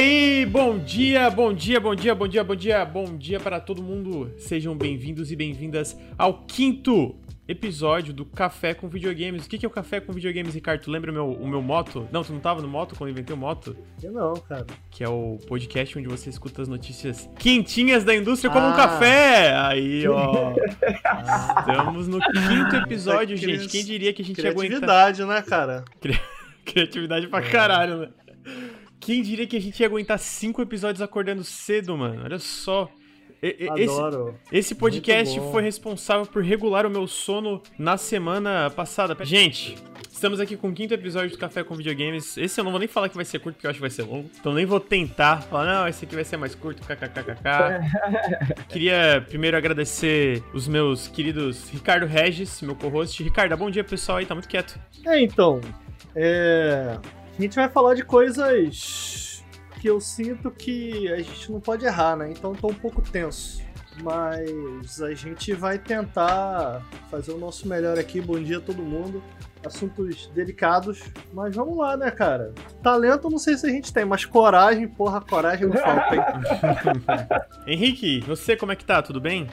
aí, bom dia, bom dia, bom dia, bom dia, bom dia, bom dia para todo mundo. Sejam bem-vindos e bem-vindas ao quinto episódio do Café com Videogames. O que, é o Café com Videogames, Ricardo? Tu lembra o meu, o meu moto? Não, tu não tava no moto quando eu inventei o moto? Eu não, cara. Que é o podcast onde você escuta as notícias quentinhas da indústria como um Ah. café. Aí, ó. Estamos no quinto episódio, gente. Quem diria que a gente ia aguentar... Criatividade, né, cara? Criatividade pra caralho, né? Quem diria que a gente ia aguentar cinco episódios acordando cedo, mano? Olha só. E- Esse, Adoro. esse podcast foi responsável por regular o meu sono na semana passada. Gente, estamos aqui com o quinto episódio do Café com Videogames. Esse eu não vou nem falar que vai ser curto, porque eu acho que vai ser longo. Então nem vou tentar falar, não, esse aqui vai ser mais curto, kkkk. Queria primeiro agradecer os meus queridos Ricardo Regis, meu co-host. Ricardo, bom dia pessoal aí, tá muito quieto. É, então. É... A gente vai falar de coisas que eu sinto que a gente não pode errar, né? Então tô um pouco tenso. Mas a gente vai tentar fazer o nosso melhor aqui. Bom dia a todo mundo. Assuntos delicados, mas vamos lá, né, cara? Talento eu não sei se a gente tem, mas coragem, porra, coragem não falta, hein? Henrique, você como é que tá? Tudo bem?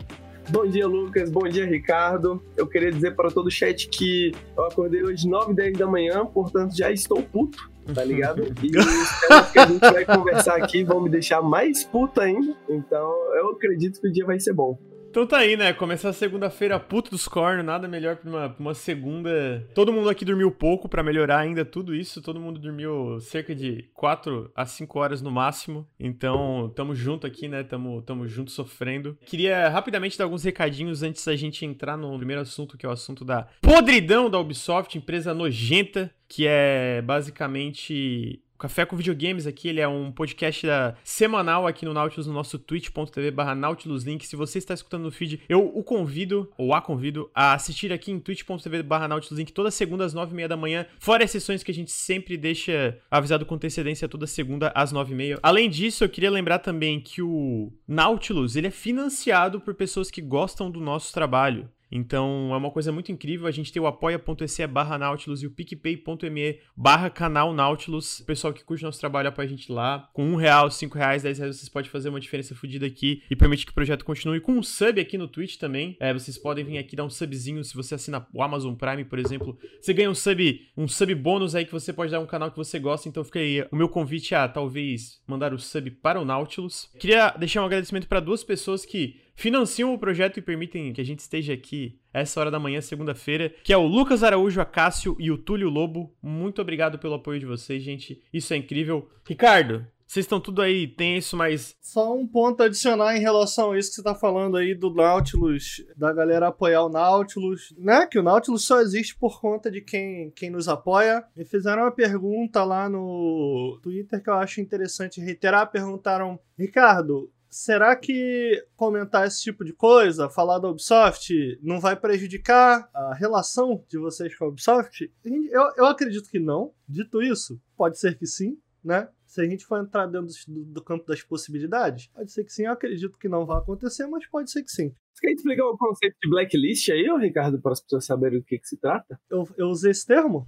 Bom dia, Lucas. Bom dia, Ricardo. Eu queria dizer para todo o chat que eu acordei hoje 9 10 da manhã, portanto já estou puto, tá ligado? E os temas que a gente vai conversar aqui vão me deixar mais puto ainda. Então eu acredito que o dia vai ser bom. Então tá aí, né? Começar a segunda-feira puto dos cornos, nada melhor pra uma, pra uma segunda. Todo mundo aqui dormiu pouco pra melhorar ainda tudo isso. Todo mundo dormiu cerca de 4 a 5 horas no máximo. Então, tamo junto aqui, né? Tamo, tamo junto sofrendo. Queria rapidamente dar alguns recadinhos antes da gente entrar no primeiro assunto, que é o assunto da podridão da Ubisoft, empresa nojenta, que é basicamente o Café com Videogames aqui, ele é um podcast da- semanal aqui no Nautilus, no nosso twitch.tv barra Nautilus Link. Se você está escutando no feed, eu o convido, ou a convido, a assistir aqui em twitch.tv barra Nautilus Link toda segunda às nove e meia da manhã, fora as sessões que a gente sempre deixa avisado com antecedência toda segunda às nove e meia. Além disso, eu queria lembrar também que o Nautilus, ele é financiado por pessoas que gostam do nosso trabalho. Então é uma coisa muito incrível. A gente tem o apoia.se barra Nautilus e o picpay.me barra canal Nautilus. O pessoal que curte nosso trabalho apoia a gente lá. Com um real, cinco reais, dez reais, vocês podem fazer uma diferença fodida aqui e permite que o projeto continue. Com um sub aqui no Twitch também. É, vocês podem vir aqui dar um subzinho. Se você assina o Amazon Prime, por exemplo, você ganha um sub, um sub bônus aí que você pode dar um canal que você gosta. Então fica aí o meu convite a talvez mandar o sub para o Nautilus. Queria deixar um agradecimento para duas pessoas que financiam o projeto e permitem que a gente esteja aqui essa hora da manhã, segunda-feira, que é o Lucas Araújo Acácio e o Túlio Lobo. Muito obrigado pelo apoio de vocês, gente. Isso é incrível. Ricardo, vocês estão tudo aí tenso, mas Só um ponto a adicionar em relação a isso que você tá falando aí do Nautilus, da galera apoiar o Nautilus, né? Que o Nautilus só existe por conta de quem, quem nos apoia. Me fizeram uma pergunta lá no Twitter que eu acho interessante reiterar. Perguntaram, Ricardo, será que comentar esse tipo de coisa, falar da Ubisoft, não vai prejudicar a relação de vocês com a Ubisoft? Eu, eu acredito que não. Dito isso, pode ser que sim, né? Se a gente for entrar dentro do, do campo das possibilidades, pode ser que sim. Eu acredito que não vai acontecer, mas pode ser que sim. Você quer explicar o conceito de blacklist aí, Ricardo, para as pessoas saberem do que, que se trata? Eu, eu usei esse termo?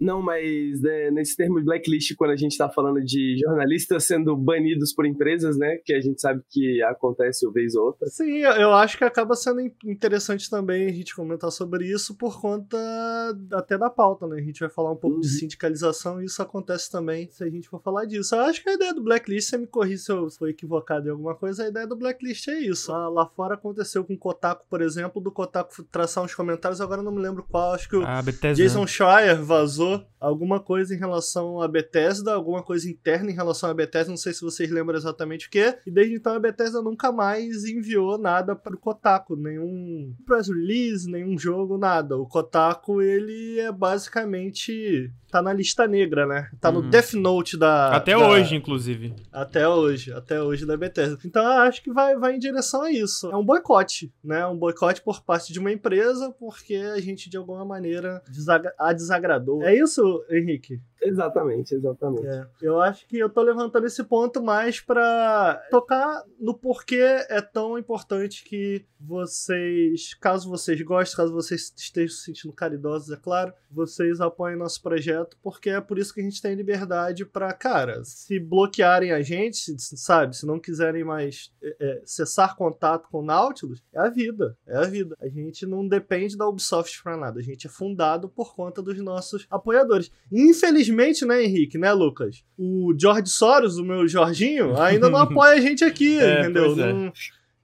Não, mas né, nesse termo de blacklist, quando a gente está falando de jornalistas sendo banidos por empresas, né? Que a gente sabe que acontece uma vez ou outra. Sim, eu- acho que acaba sendo in- interessante também a gente comentar sobre isso por conta até da pauta, né? A gente vai falar um pouco de Uhum. sindicalização e isso acontece também se a gente for falar disso. Eu acho que a ideia do blacklist, você me corri se eu for equivocado em alguma coisa, a ideia do blacklist é isso. Lá, lá fora aconteceu com o Kotaku, por exemplo, do Kotaku traçar uns comentários, agora eu não me lembro qual, acho que o a Bethesda... Jason Schreier vazou alguma coisa em relação à Bethesda, alguma coisa interna em relação à Bethesda, não sei se vocês lembram exatamente o que. E desde então a Bethesda nunca mais enviou nada para o Kotaku, nenhum press release, nenhum jogo, nada. O Kotaku ele é basicamente tá na lista negra, né? Tá no Uhum. Death Note da Até da- hoje, inclusive. até hoje, até hoje da Bethesda. Então eu acho que vai, vai em direção a isso. É um boicote, né? Um boicote por parte de uma empresa porque a gente de alguma maneira desagra- a desagradou. É isso, Henrique? Exatamente, exatamente. É. Eu acho que eu tô levantando esse ponto mais pra tocar no porquê é tão importante que vocês, caso vocês gostem, caso vocês estejam se sentindo caridosos, é claro, vocês apoiem nosso projeto, porque é por isso que a gente tem liberdade pra, cara, se bloquearem a gente, sabe, se não quiserem mais é, é, cessar contato com o Nautilus, é a vida, é a vida. A gente não depende da Ubisoft pra nada, a gente é fundado por conta dos nossos apoiadores. Infelizmente, né, Henrique, né, Lucas? O George Soros, o meu Jorginho, ainda não apoia a gente aqui, É, entendeu? pois é. Não-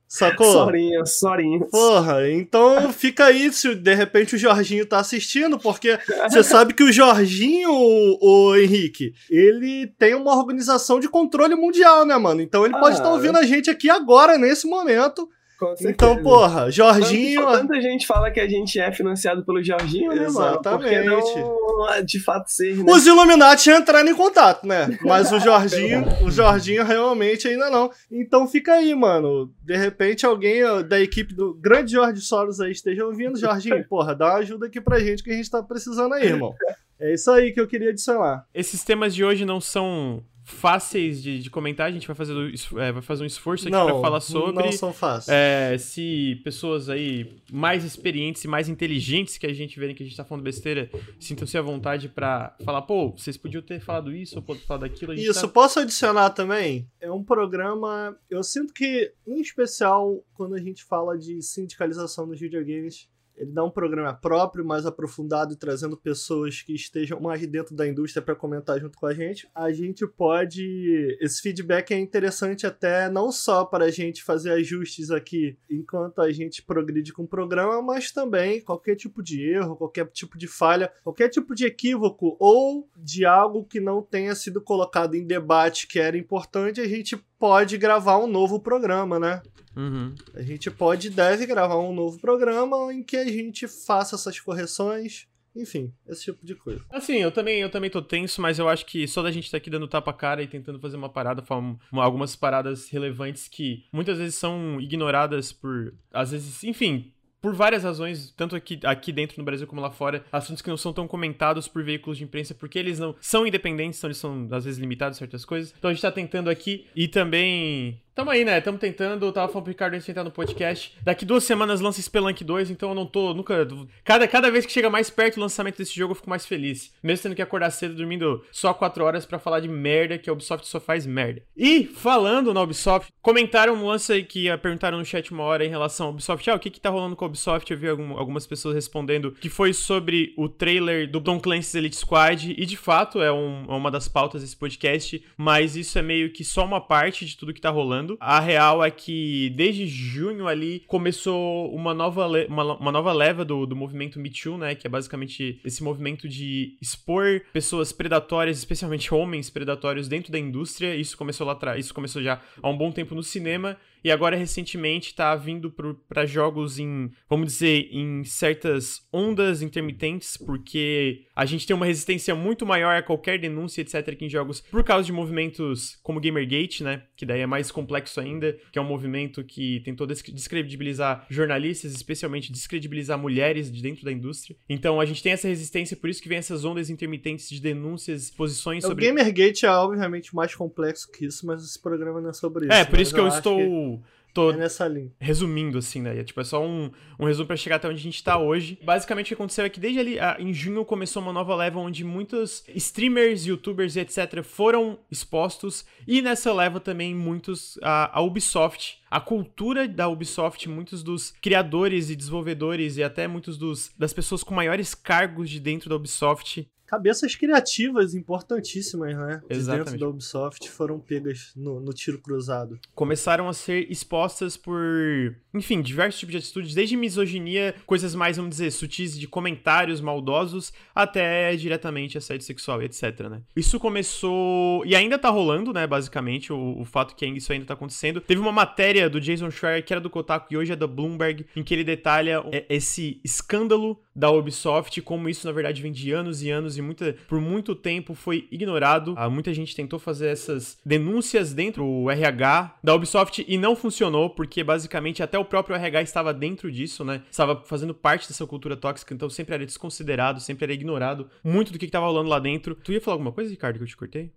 Sacou? Sorinha, sorinha. Porra, então fica aí se de repente o Jorginho tá assistindo, porque você sabe que o Jorginho, o, o Henrique, ele tem uma organização de controle mundial, né, mano? Então ele pode Ah, estar ouvindo a gente aqui agora, nesse momento. Então, porra, Jorginho. Tanto- Tanta gente fala que a gente é financiado pelo Jorginho, né, mano? Por que Exatamente. não, de fato, ser, né? Os Illuminati entraram em contato, né? Mas o Jorginho, o Jorginho realmente ainda não. Então fica aí, mano. De repente alguém da equipe do grande Jorge Soros aí esteja ouvindo. Jorginho, porra, dá uma ajuda aqui pra gente que a gente tá precisando aí, irmão. É isso aí que eu queria adicionar. Esses temas de hoje não são fáceis de, de comentar, a gente vai fazer, do- é, vai fazer um esforço aqui pra falar sobre. não são fáceis. É, se pessoas aí mais experientes e mais inteligentes que a gente verem que a gente tá falando besteira, sintam-se à vontade pra falar, pô, vocês podiam ter falado isso ou falado aquilo. Isso, tá- posso adicionar também? É um programa. Eu sinto que, em especial, quando a gente fala de sindicalização nos videogames, ele dá um programa próprio, mais aprofundado trazendo pessoas que estejam mais dentro da indústria para comentar junto com a gente. A gente pode. Esse feedback é interessante até não só para a gente fazer ajustes aqui enquanto a gente progride com o programa, mas também qualquer tipo de erro, qualquer tipo de falha, qualquer tipo de equívoco ou de algo que não tenha sido colocado em debate que era importante, a gente pode gravar um novo programa, né? Uhum. A gente pode e deve gravar um novo programa em que a gente faça essas correções, enfim, esse tipo de coisa. Assim, eu também, eu também tô tenso, mas eu acho que só da gente tá aqui dando tapa cara e tentando fazer uma parada, falar um- uma- algumas paradas relevantes que muitas vezes são ignoradas por. Às vezes, enfim. Por várias razões, tanto aqui, aqui dentro no Brasil como lá fora, assuntos que não são tão comentados por veículos de imprensa, porque eles não são independentes, então eles são às vezes limitados a certas coisas. Então a gente tá tentando aqui e também. Tamo aí, né? Tamo tentando. Eu tava falando pro Ricardo antes de entrar no podcast. Daqui duas semanas lança Spelunk 2, então eu não tô nunca. Cada, cada vez que chega mais perto do lançamento desse jogo, eu fico mais feliz. Mesmo tendo que acordar cedo, dormindo só 4 horas pra falar de merda, que a Ubisoft só faz merda. E, falando na Ubisoft, comentaram um lance aí que ah, perguntaram no chat uma hora em relação à Ubisoft. Ah, o que que tá rolando com a Ubisoft? Eu vi algum- algumas pessoas respondendo que foi sobre o trailer do Tom Clancy's Elite Squad. E, de fato, é, um- é uma das pautas desse podcast. Mas isso é meio que só uma parte de tudo que tá rolando. A real é que, desde junho ali, começou uma nova, uma, uma nova leva do, do movimento Me Too, né? Que é basicamente esse movimento de expor pessoas predatórias, especialmente homens predatórios, dentro da indústria. Isso começou lá atrás, isso começou já há um bom tempo no cinema. E agora, recentemente, tá vindo para jogos em, vamos dizer, em certas ondas intermitentes, porque a gente tem uma resistência muito maior a qualquer denúncia, etc., que em jogos, por causa de movimentos como Gamergate, né? Que daí é mais complexo ainda, que é um movimento que tentou descre- descredibilizar jornalistas, especialmente descredibilizar mulheres de dentro da indústria. Então a gente tem essa resistência, por isso que vem essas ondas intermitentes de denúncias, posições O sobre. Gamergate é obviamente mais complexo que isso, mas esse programa não é sobre isso. É, por mas isso que eu acho estou. Tô É nessa linha. resumindo, assim, né? É, Tipo, é só um, um resumo pra chegar até onde a gente tá hoje. Basicamente, o que aconteceu é que desde ali, em junho, começou uma nova leva onde muitos streamers, youtubers e etc. foram expostos. E nessa leva também muitos, a, a Ubisoft, a cultura da Ubisoft, muitos dos criadores e desenvolvedores e até muitos dos, das pessoas com maiores cargos de dentro da Ubisoft Cabeças criativas importantíssimas, né? De Exatamente. dentro da Ubisoft foram pegas no, no tiro cruzado. começaram a ser expostas por, enfim, diversos tipos de atitudes, desde misoginia, coisas mais, vamos dizer, sutis de comentários maldosos, até diretamente assédio sexual e etc, né? Isso começou, e ainda tá rolando, né, basicamente, o, o fato que isso ainda tá acontecendo. Teve uma matéria do Jason Schreier, que era do Kotaku e hoje é da Bloomberg, em que ele detalha é, esse escândalo da Ubisoft, como isso na verdade vem de anos e anos e muita, por muito tempo foi ignorado. Ah, muita gente tentou fazer essas denúncias dentro do RH da Ubisoft e não funcionou, porque basicamente até o próprio RH estava dentro disso, né? Estava fazendo parte dessa cultura tóxica, então sempre era desconsiderado, sempre era ignorado muito do que estava rolando lá dentro. Tu ia falar alguma coisa, Ricardo, que eu te cortei?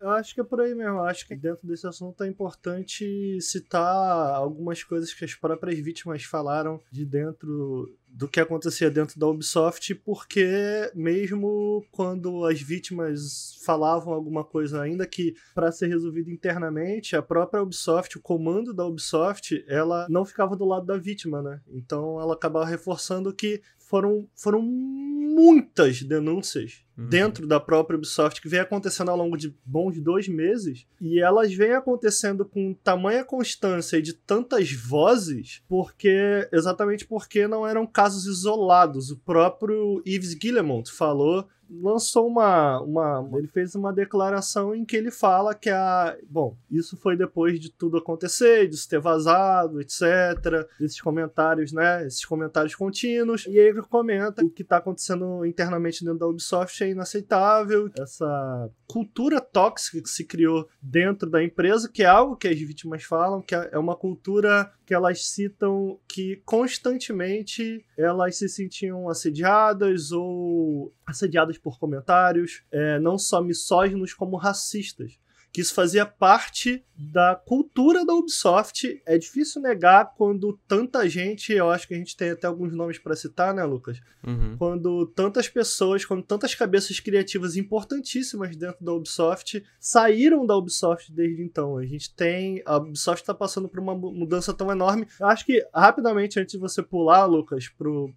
Eu acho que é por aí mesmo. Eu acho que dentro desse assunto é importante citar algumas coisas que as próprias vítimas falaram de dentro do que acontecia dentro da Ubisoft, porque mesmo quando as vítimas falavam alguma coisa, ainda que para ser resolvido internamente, a própria Ubisoft, o comando da Ubisoft, ela não ficava do lado da vítima, né? Então ela acabava reforçando que foram, foram muitas denúncias uhum. dentro da própria Ubisoft que vem acontecendo ao longo de bons dois meses e elas vêm acontecendo com tamanha constância e de tantas vozes porque exatamente porque não eram casos isolados. O próprio Yves Guillemot falou lançou uma, uma. Ele fez uma declaração em que ele fala que a. Bom, isso foi depois de tudo acontecer, disso ter vazado, etc. Desses comentários, né? Esses comentários contínuos. E ele comenta o que está acontecendo internamente dentro da Ubisoft é inaceitável. Essa cultura tóxica que se criou dentro da empresa, que é algo que as vítimas falam, que é uma cultura que elas citam que constantemente elas se sentiam assediadas ou assediadas por comentários, é, não só misóginos como racistas que isso fazia parte da cultura da Ubisoft. É difícil negar quando tanta gente, eu acho que a gente tem até alguns nomes para citar, né, Lucas? Uhum. Quando tantas pessoas, quando tantas cabeças criativas importantíssimas dentro da Ubisoft saíram da Ubisoft desde então. A gente tem. A Ubisoft está passando por uma mudança tão enorme. Eu acho que, rapidamente, antes de você pular, Lucas, pro,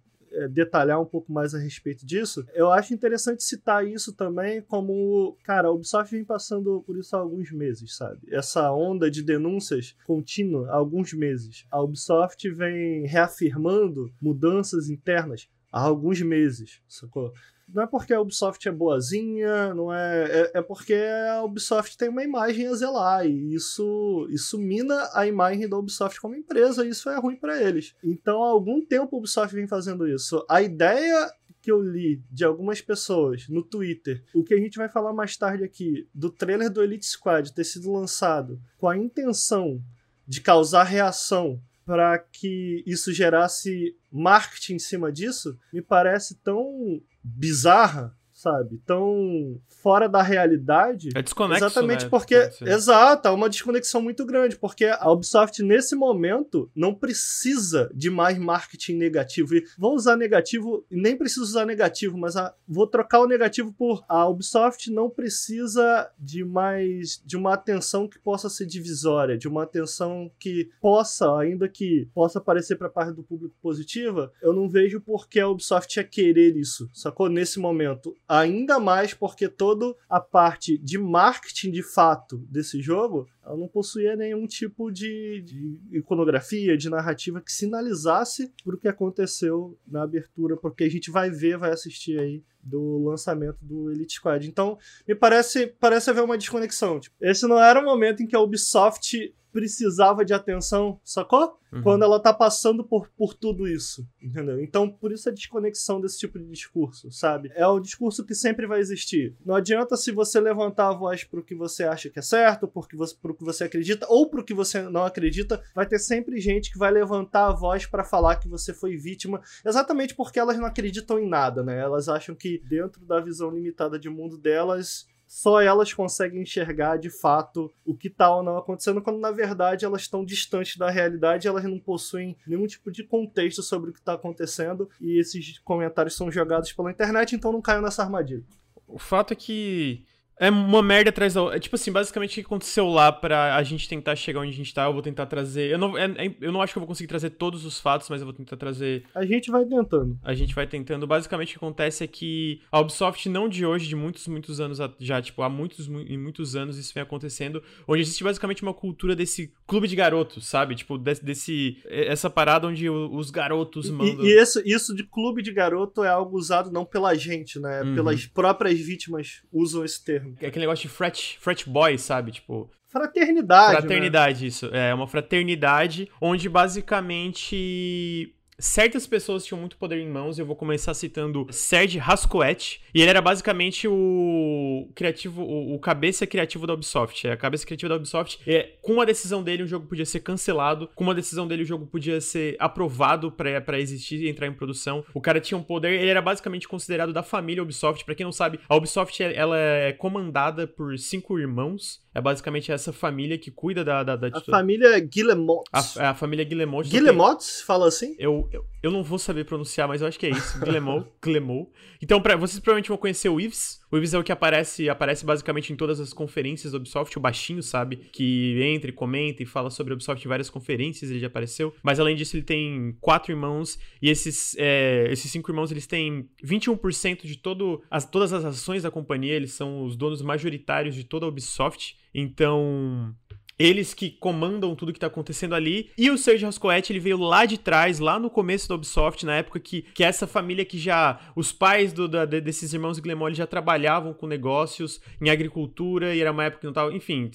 detalhar um pouco mais a respeito disso, eu acho interessante citar isso também como, cara, a Ubisoft vem passando por isso há alguns meses, sabe? Essa onda de denúncias contínua há alguns meses. A Ubisoft vem reafirmando mudanças internas há alguns meses, sacou? Não é porque a Ubisoft é boazinha, não é, é, é porque a Ubisoft tem uma imagem a zelar e isso isso mina a imagem da Ubisoft como empresa e isso é ruim para eles. Então, há algum tempo a Ubisoft vem fazendo isso. A ideia que eu li de algumas pessoas no Twitter, o que a gente vai falar mais tarde aqui, do trailer do Elite Squad ter sido lançado com a intenção de causar reação para que isso gerasse marketing em cima disso, me parece tão bizarra sabe? Tão fora da realidade. É desconexo, Exatamente né? porque. Exato, é uma desconexão muito grande, porque a Ubisoft, nesse momento, não precisa de mais marketing negativo. E vou usar negativo, nem preciso usar negativo, mas a, vou trocar o negativo por. A Ubisoft não precisa de mais. de uma atenção que possa ser divisória, de uma atenção que possa, ainda que possa parecer para parte do público positiva, eu não vejo por que a Ubisoft ia querer isso, sacou? Nesse momento ainda mais porque toda a parte de marketing de fato desse jogo ela não possuía nenhum tipo de, de iconografia, de narrativa que sinalizasse o que aconteceu na abertura, porque a gente vai ver, vai assistir aí do lançamento do Elite Squad. Então, me parece, parece haver uma desconexão. Tipo, esse não era o momento em que a Ubisoft precisava de atenção, sacou? Uhum. Quando ela tá passando por, por tudo isso, entendeu? Então, por isso a desconexão desse tipo de discurso, sabe? É o discurso que sempre vai existir. Não adianta se você levantar a voz pro que você acha que é certo, porque você, pro que você acredita, ou pro que você não acredita, vai ter sempre gente que vai levantar a voz para falar que você foi vítima, exatamente porque elas não acreditam em nada, né? Elas acham que dentro da visão limitada de mundo delas, só elas conseguem enxergar de fato o que está ou não acontecendo, quando na verdade elas estão distantes da realidade, elas não possuem nenhum tipo de contexto sobre o que está acontecendo e esses comentários são jogados pela internet, então não caiam nessa armadilha. O fato é que é uma merda atrás da outra. É, tipo assim, basicamente o que aconteceu lá pra a gente tentar chegar onde a gente tá, eu vou tentar trazer. Eu não, é, é, eu não acho que eu vou conseguir trazer todos os fatos, mas eu vou tentar trazer. A gente vai tentando. A gente vai tentando. Basicamente o que acontece é que a Ubisoft, não de hoje, de muitos, muitos anos já, tipo, há muitos e muitos anos isso vem acontecendo, onde existe basicamente uma cultura desse clube de garotos, sabe? Tipo, desse. desse essa parada onde os garotos mandam. E, e isso, isso de clube de garoto é algo usado não pela gente, né? Uhum. Pelas próprias vítimas usam esse termo. É aquele negócio de frat, frat boy, sabe? Tipo. Fraternidade. Fraternidade, né? isso. É uma fraternidade onde basicamente certas pessoas tinham muito poder em mãos. Eu vou começar citando Serge Hascoët. E ele era basicamente o criativo, o, o cabeça criativo da Ubisoft. É, a cabeça criativa da Ubisoft. É, com uma decisão dele, o jogo podia ser cancelado. Com uma decisão dele, o jogo podia ser aprovado para existir e entrar em produção. O cara tinha um poder. Ele era basicamente considerado da família Ubisoft. Para quem não sabe, a Ubisoft ela é comandada por cinco irmãos. É basicamente essa família que cuida da. da, da a família Guillemot. A, a família Guillemot. Guillemot? Fala assim? Eu, eu, eu, não vou saber pronunciar, mas eu acho que é isso. Guillemot. Guillemot. Então, pra, vocês provavelmente vão conhecer o Yves. O Yves é o que aparece, aparece basicamente em todas as conferências da Ubisoft, o baixinho, sabe? Que entra e comenta e fala sobre a Ubisoft em várias conferências, ele já apareceu. Mas além disso, ele tem quatro irmãos, e esses, é, esses cinco irmãos, eles têm 21% de todo, as, todas as ações da companhia, eles são os donos majoritários de toda a Ubisoft. Então, eles que comandam tudo que tá acontecendo ali. E o Serge Rascoet, ele veio lá de trás, lá no começo da Ubisoft, na época que, que essa família que já. Os pais do, da, desses irmãos Glemol já trabalhavam com negócios em agricultura e era uma época que não tava. Enfim,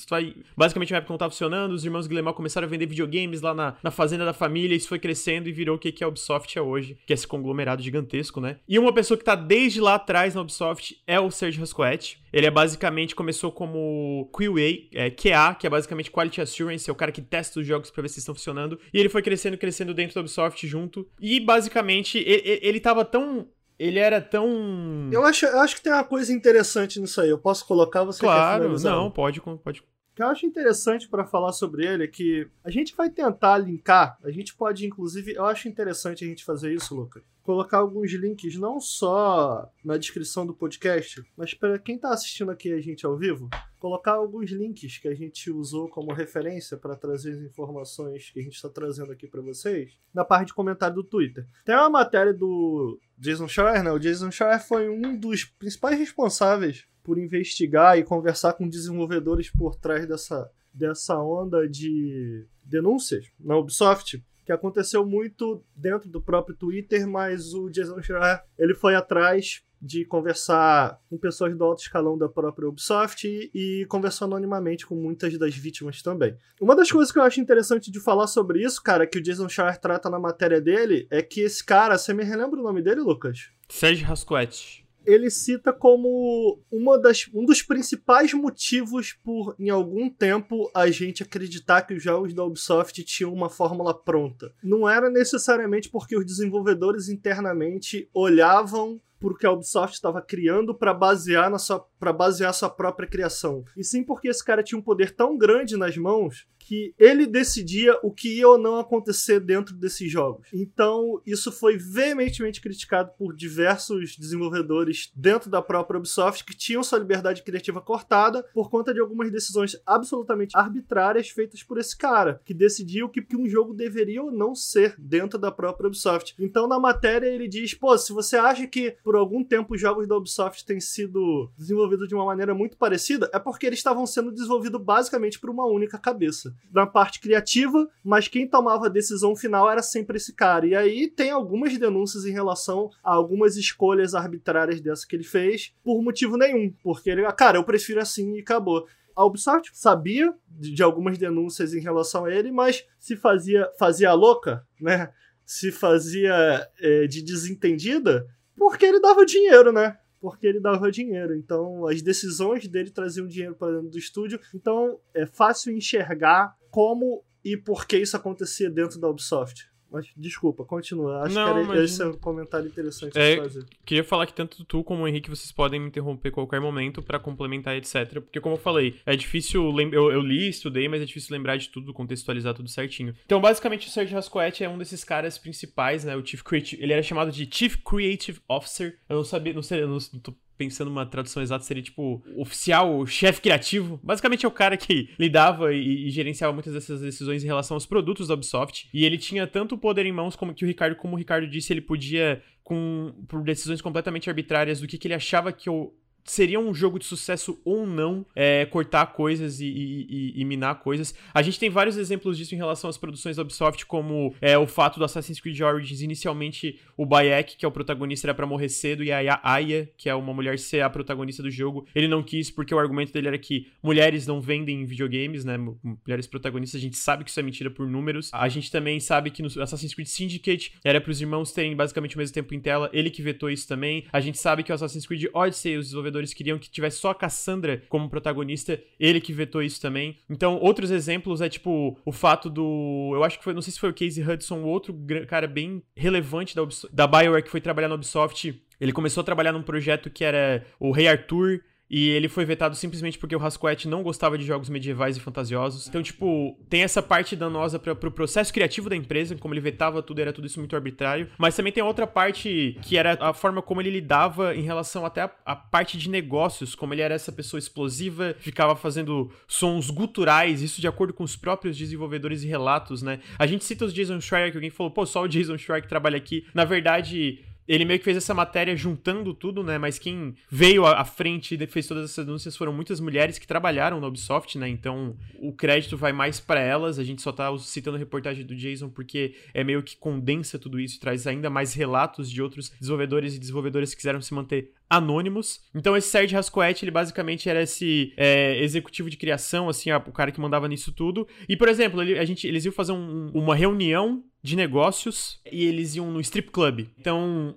basicamente uma época que não tava funcionando. Os irmãos Glemol começaram a vender videogames lá na, na fazenda da família. Isso foi crescendo e virou o que, que a Ubisoft é hoje, que é esse conglomerado gigantesco, né? E uma pessoa que tá desde lá atrás na Ubisoft é o Serge Rascoet. Ele é basicamente começou como QA, é, QA, que é basicamente Quality Assurance, é o cara que testa os jogos para ver se estão funcionando. E ele foi crescendo, crescendo dentro da Ubisoft junto. E basicamente ele, ele tava tão ele era tão. Eu acho, eu acho que tem uma coisa interessante nisso aí. Eu posso colocar você Claro, não, pode, pode. O que eu acho interessante para falar sobre ele é que a gente vai tentar linkar. A gente pode, inclusive, eu acho interessante a gente fazer isso, Lucas colocar alguns links não só na descrição do podcast, mas para quem está assistindo aqui a gente ao vivo, colocar alguns links que a gente usou como referência para trazer as informações que a gente está trazendo aqui para vocês na parte de comentário do Twitter. Tem uma matéria do Jason Schreier, né? O Jason Schreier foi um dos principais responsáveis por investigar e conversar com desenvolvedores por trás dessa, dessa onda de denúncias na Ubisoft que aconteceu muito dentro do próprio Twitter, mas o Jason Schreier, ele foi atrás de conversar com pessoas do alto escalão da própria Ubisoft e, e conversou anonimamente com muitas das vítimas também. Uma das coisas que eu acho interessante de falar sobre isso, cara, que o Jason Schreier trata na matéria dele, é que esse cara, você me relembra o nome dele, Lucas? Sérgio Rasquet ele cita como uma das, um dos principais motivos por, em algum tempo, a gente acreditar que os jogos da Ubisoft tinham uma fórmula pronta. Não era necessariamente porque os desenvolvedores internamente olhavam por que a Ubisoft estava criando para basear na sua para basear sua própria criação. E sim porque esse cara tinha um poder tão grande nas mãos que ele decidia o que ia ou não acontecer dentro desses jogos. Então, isso foi veementemente criticado por diversos desenvolvedores dentro da própria Ubisoft que tinham sua liberdade criativa cortada por conta de algumas decisões absolutamente arbitrárias feitas por esse cara, que decidiu o que, que um jogo deveria ou não ser dentro da própria Ubisoft. Então, na matéria, ele diz: pô, se você acha que por algum tempo os jogos da Ubisoft têm sido desenvolvidos de uma maneira muito parecida, é porque eles estavam sendo desenvolvidos basicamente por uma única cabeça na parte criativa, mas quem tomava a decisão final era sempre esse cara. E aí tem algumas denúncias em relação a algumas escolhas arbitrárias dessa que ele fez, por motivo nenhum. Porque ele, cara, eu prefiro assim e acabou. A Ubisoft sabia de algumas denúncias em relação a ele, mas se fazia, fazia louca, né? Se fazia é, de desentendida, porque ele dava dinheiro, né? Porque ele dava dinheiro. Então, as decisões dele traziam dinheiro para dentro do estúdio. Então, é fácil enxergar como e por que isso acontecia dentro da Ubisoft. Mas desculpa, continua. Acho não, que era, esse é um comentário interessante é, de fazer. Queria falar que tanto tu como o Henrique vocês podem me interromper a qualquer momento para complementar, etc. Porque, como eu falei, é difícil. Eu, eu, li, estudei, mas é difícil lembrar de tudo, contextualizar tudo certinho. Então, basicamente, o Sergio Rascoet é um desses caras principais, né? O Chief Creative. Ele era chamado de Chief Creative Officer. Eu não sabia, não sei, eu não, não tô pensando uma tradução exata, seria tipo oficial, chefe criativo. Basicamente é o cara que lidava e, e, gerenciava muitas dessas decisões em relação aos produtos da Ubisoft. E ele tinha tanto poder em mãos como que o Ricardo, como o Ricardo disse, ele podia, com por decisões completamente arbitrárias do que, que ele achava que o seria um jogo de sucesso ou não é, cortar coisas e, e, e, minar coisas. A gente tem vários exemplos disso em relação às produções da Ubisoft, como é, o fato do Assassin's Creed Origins, inicialmente o Bayek, que é o protagonista, era pra morrer cedo, e a Aya, que é uma mulher, ser a protagonista do jogo. Ele não quis, porque o argumento dele era que mulheres não vendem videogames, né? Mulheres protagonistas, a gente sabe que isso é mentira por números. A gente também sabe que no Assassin's Creed Syndicate era pros irmãos terem basicamente o mesmo tempo em tela, ele que vetou isso também. A gente sabe que o Assassin's Creed Odyssey, os desenvolvedores desenvolvedores queriam que tivesse só a Cassandra como protagonista, ele que vetou isso também. Então, outros exemplos é tipo o fato do. Eu acho que foi, não sei se foi o Casey Hudson, outro cara bem relevante da, da Bioware que foi trabalhar na Ubisoft. Ele começou a trabalhar num projeto que era o Rei Arthur, e ele foi vetado simplesmente porque o Rasquet não gostava de jogos medievais e fantasiosos. Então, tipo, tem essa parte danosa para pro processo criativo da empresa, como ele vetava tudo, era tudo isso muito arbitrário. Mas também tem outra parte que era a forma como ele lidava em relação até a, a parte de negócios, como ele era essa pessoa explosiva, ficava fazendo sons guturais, isso de acordo com os próprios desenvolvedores e relatos, né? A gente cita os Jason Schreier, que alguém falou, pô, só o Jason Schreier que trabalha aqui. Na verdade, ele meio que fez essa matéria juntando tudo, né? Mas quem veio à frente e fez todas essas denúncias foram muitas mulheres que trabalharam na Ubisoft, né? Então o crédito vai mais para elas. A gente só tá citando a reportagem do Jason porque é meio que condensa tudo isso, traz ainda mais relatos de outros desenvolvedores e desenvolvedoras que quiseram se manter anônimos. Então esse Serge Rascoet, ele basicamente era esse é, executivo de criação, assim, o cara que mandava nisso tudo. E, por exemplo, ele, a gente, eles iam fazer um, uma reunião de negócios e eles iam no strip club. Então,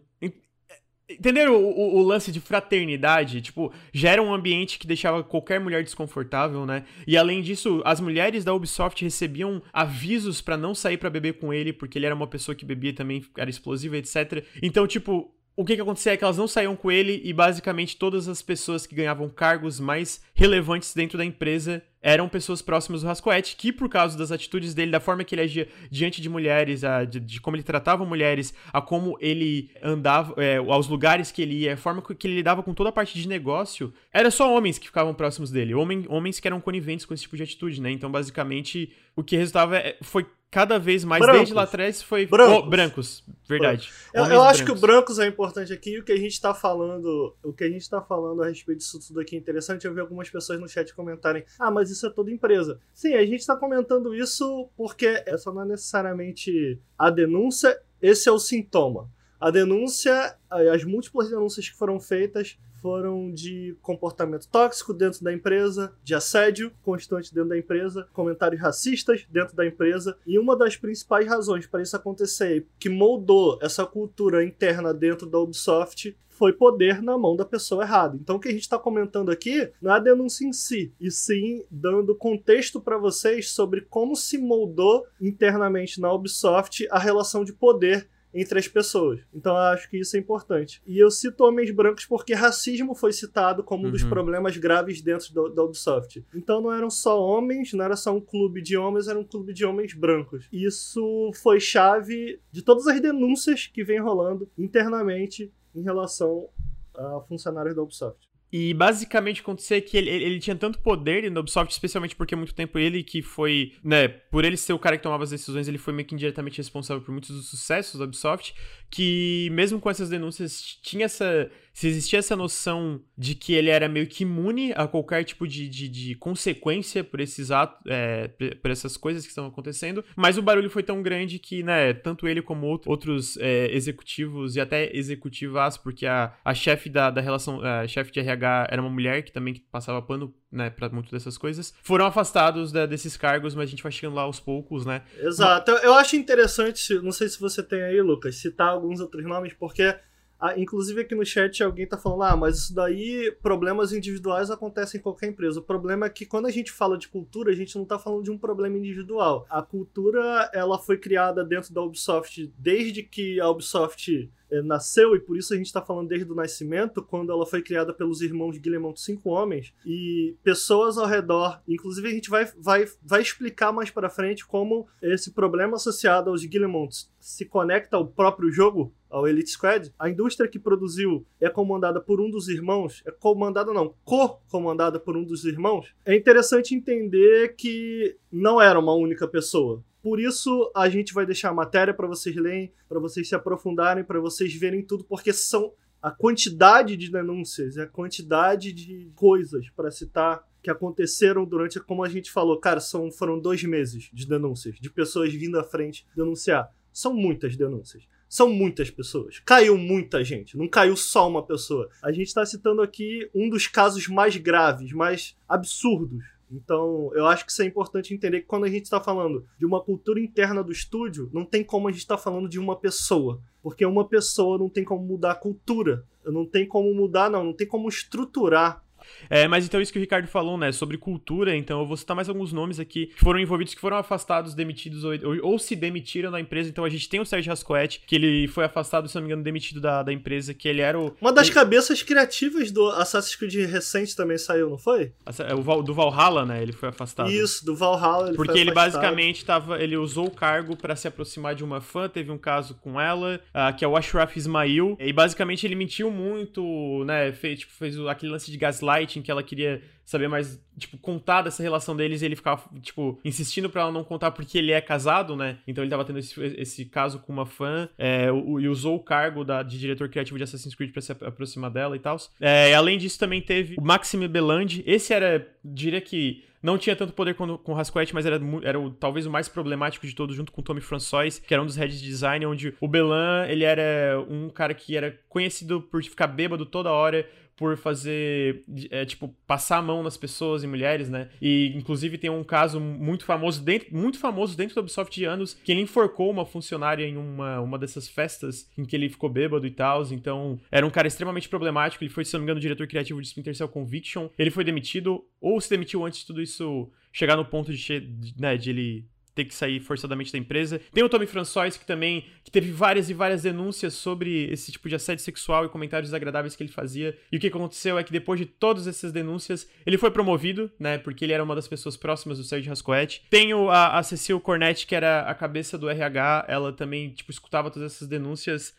Entenderam o, o, o, lance de fraternidade? Tipo, gera um ambiente que deixava qualquer mulher desconfortável, né? E além disso, as mulheres da Ubisoft recebiam avisos para não sair para beber com ele, porque ele era uma pessoa que bebia também, era explosiva, etc. Então, tipo, o que que acontecia é que elas não saíam com ele e basicamente todas as pessoas que ganhavam cargos mais relevantes dentro da empresa eram pessoas próximas do Rascoete, que por causa das atitudes dele, da forma que ele agia diante de mulheres, a, de, de, como ele tratava mulheres, a como ele andava, é, aos lugares que ele ia, a forma que ele lidava com toda a parte de negócio, era só homens que ficavam próximos dele, homem, homens que eram coniventes com esse tipo de atitude, né? Então, basicamente, o que resultava é, foi cada vez mais, brancos. desde lá atrás, foi. Brancos. Oh, brancos, verdade. Eu, eu acho que o brancos é importante aqui e o que a gente tá falando. O que a gente tá falando a respeito disso tudo aqui é interessante. Eu vi algumas pessoas no chat comentarem: Ah, mas isso é toda empresa. Sim, a gente tá comentando isso porque essa não é necessariamente a denúncia, esse é o sintoma. A denúncia, as múltiplas denúncias que foram feitas foram de comportamento tóxico dentro da empresa, de assédio constante dentro da empresa, comentários racistas dentro da empresa. E uma das principais razões para isso acontecer, que moldou essa cultura interna dentro da Ubisoft, foi poder na mão da pessoa errada. Então o que a gente está comentando aqui não é a denúncia em si, e sim dando contexto para vocês sobre como se moldou internamente na Ubisoft a relação de poder entre as pessoas. Então eu acho que isso é importante. E eu cito homens brancos porque racismo foi citado como um dos uhum. problemas graves dentro do, da Ubisoft. Então não eram só homens, não era só um clube de homens, era um clube de homens brancos. Isso foi chave de todas as denúncias que vem rolando internamente em relação a funcionários da Ubisoft. E basicamente acontecia que ele, ele, tinha tanto poder no Ubisoft, especialmente porque muito tempo ele que foi, né, por ele ser o cara que tomava as decisões, ele foi meio que indiretamente responsável por muitos dos sucessos da Ubisoft, que mesmo com essas denúncias tinha essa se existia essa noção de que ele era meio que imune a qualquer tipo de, de, de consequência por esses atos, é, por essas coisas que estão acontecendo, mas o barulho foi tão grande que, né, tanto ele como outros é, executivos e até executivas, porque a, a chefe da, da relação, a chefe de RH era uma mulher que também passava pano né, para muitas dessas coisas, foram afastados desses cargos, mas a gente vai chegando lá aos poucos, né? Exato. Eu acho interessante, não sei se você tem aí, Lucas, citar alguns outros nomes, porque ah, inclusive aqui no chat alguém tá falando, ah, mas isso daí, problemas individuais acontecem em qualquer empresa. O problema é que quando a gente fala de cultura, a gente não tá falando de um problema individual. A cultura, ela foi criada dentro da Ubisoft desde que a Ubisoft é, nasceu, e por isso a gente está falando desde o nascimento, quando ela foi criada pelos irmãos Guillemont, cinco homens, e pessoas ao redor, inclusive a gente vai, vai, vai explicar mais para frente como esse problema associado aos Guillemonts se conecta ao próprio jogo, ao Elite Squad. A indústria que produziu é comandada por um dos irmãos, é comandada não, co-comandada por um dos irmãos. É interessante entender que não era uma única pessoa. Por isso, a gente vai deixar a matéria para vocês lerem, para vocês se aprofundarem, para vocês verem tudo, porque são a quantidade de denúncias, a quantidade de coisas para citar que aconteceram durante, como a gente falou, cara, são, foram dois meses de denúncias, de pessoas vindo à frente denunciar. São muitas denúncias. São muitas pessoas. Caiu muita gente. Não caiu só uma pessoa. A gente está citando aqui um dos casos mais graves, mais absurdos. Então, eu acho que isso é importante entender que quando a gente está falando de uma cultura interna do estúdio, não tem como a gente estar tá falando de uma pessoa. Porque uma pessoa não tem como mudar a cultura. Não tem como mudar, não. Não tem como estruturar é, mas então isso que o Ricardo falou, né, sobre cultura, então eu vou citar mais alguns nomes aqui que foram envolvidos, que foram afastados, demitidos ou, ou, ou se demitiram da empresa. Então a gente tem o Sérgio Rascoetti, que ele foi afastado, se não me engano, demitido da, da empresa, que ele era o... Uma das ele... cabeças criativas do Assassin's Creed recente também saiu, não foi? É, o Val, do Valhalla, né, ele foi afastado. Isso, do Valhalla ele Porque ele basicamente tava, ele usou o cargo para se aproximar de uma fã, teve um caso com ela, uh, que é o Ashraf Ismail, e basicamente ele mentiu muito, né, fez, tipo, fez aquele lance de gaslighting que ela queria saber mais, tipo, contar dessa relação deles e ele ficava, tipo, insistindo para ela não contar porque ele é casado, né? Então ele tava tendo esse, esse caso com uma fã é, o, e usou o cargo da, de diretor criativo de Assassin's Creed pra se aproximar dela e tal. É, além disso, também teve o Maxime Belandi. Esse era, diria que não tinha tanto poder com, com o Rasquette, mas era, era o, talvez o mais problemático de todos, junto com o Tommy François, que era um dos heads de design, onde o Belan, ele era um cara que era conhecido por ficar bêbado toda hora, por fazer, é, tipo, passar a mão nas pessoas e mulheres, né? E, inclusive, tem um caso muito famoso dentro, muito famoso dentro do Ubisoft de anos, que ele enforcou uma funcionária em uma, uma dessas festas em que ele ficou bêbado e tal. Então, era um cara extremamente problemático. Ele foi, se não me engano, diretor criativo de Splinter Cell Conviction. Ele foi demitido, ou se demitiu antes de tudo isso chegar no ponto de, né, de ele ter que sair forçadamente da empresa. Tem o Tommy François, que também que teve várias e várias denúncias sobre esse tipo de assédio sexual e comentários desagradáveis que ele fazia. E o que aconteceu é que depois de todas essas denúncias, ele foi promovido, né? Porque ele era uma das pessoas próximas do Sérgio Rascoetti. Tem o, a, a Cecil Cornetti, que era a cabeça do RH. Ela também, tipo, escutava todas essas denúncias,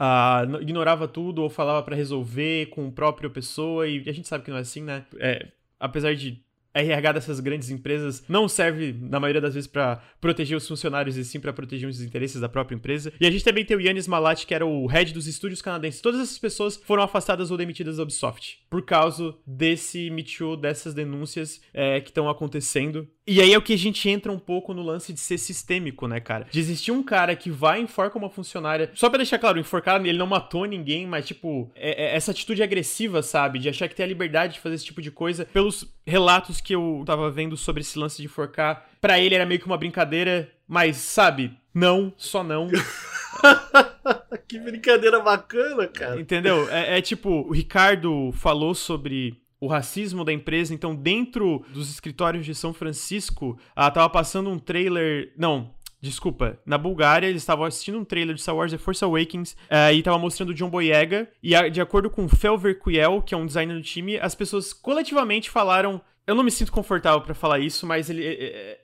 ignorava tudo ou falava para resolver com o próprio pessoa. E a gente sabe que não é assim, né? É, apesar de RH dessas grandes empresas não serve, na maioria das vezes, para proteger os funcionários e sim para proteger os interesses da própria empresa. E a gente também tem o Yannis Malat, que era o head dos estúdios canadenses. Todas essas pessoas foram afastadas ou demitidas da Ubisoft por causa desse Me Too, dessas denúncias é, que estão acontecendo. E aí é o que a gente entra um pouco no lance de ser sistêmico, né, cara? De existir um cara que vai e enforca uma funcionária. Só pra deixar claro, enforcar, ele não matou ninguém, mas, tipo, é, é essa atitude agressiva, sabe? De achar que tem a liberdade de fazer esse tipo de coisa. Pelos relatos que eu tava vendo sobre esse lance de enforcar, para ele era meio que uma brincadeira, mas, sabe? Não, só não. que brincadeira bacana, cara. Entendeu? É, é tipo, o Ricardo falou sobre o racismo da empresa. Então, dentro dos escritórios de São Francisco, ah, tava passando um trailer. Não, Desculpa, na Bulgária eles estavam assistindo um trailer de Star Wars The Force Awakens uh, e tava mostrando o John Boyega. E a, de acordo com Felver Quiel, que é um designer do time, as pessoas coletivamente falaram. Eu não me sinto confortável para falar isso, mas ele, é, é,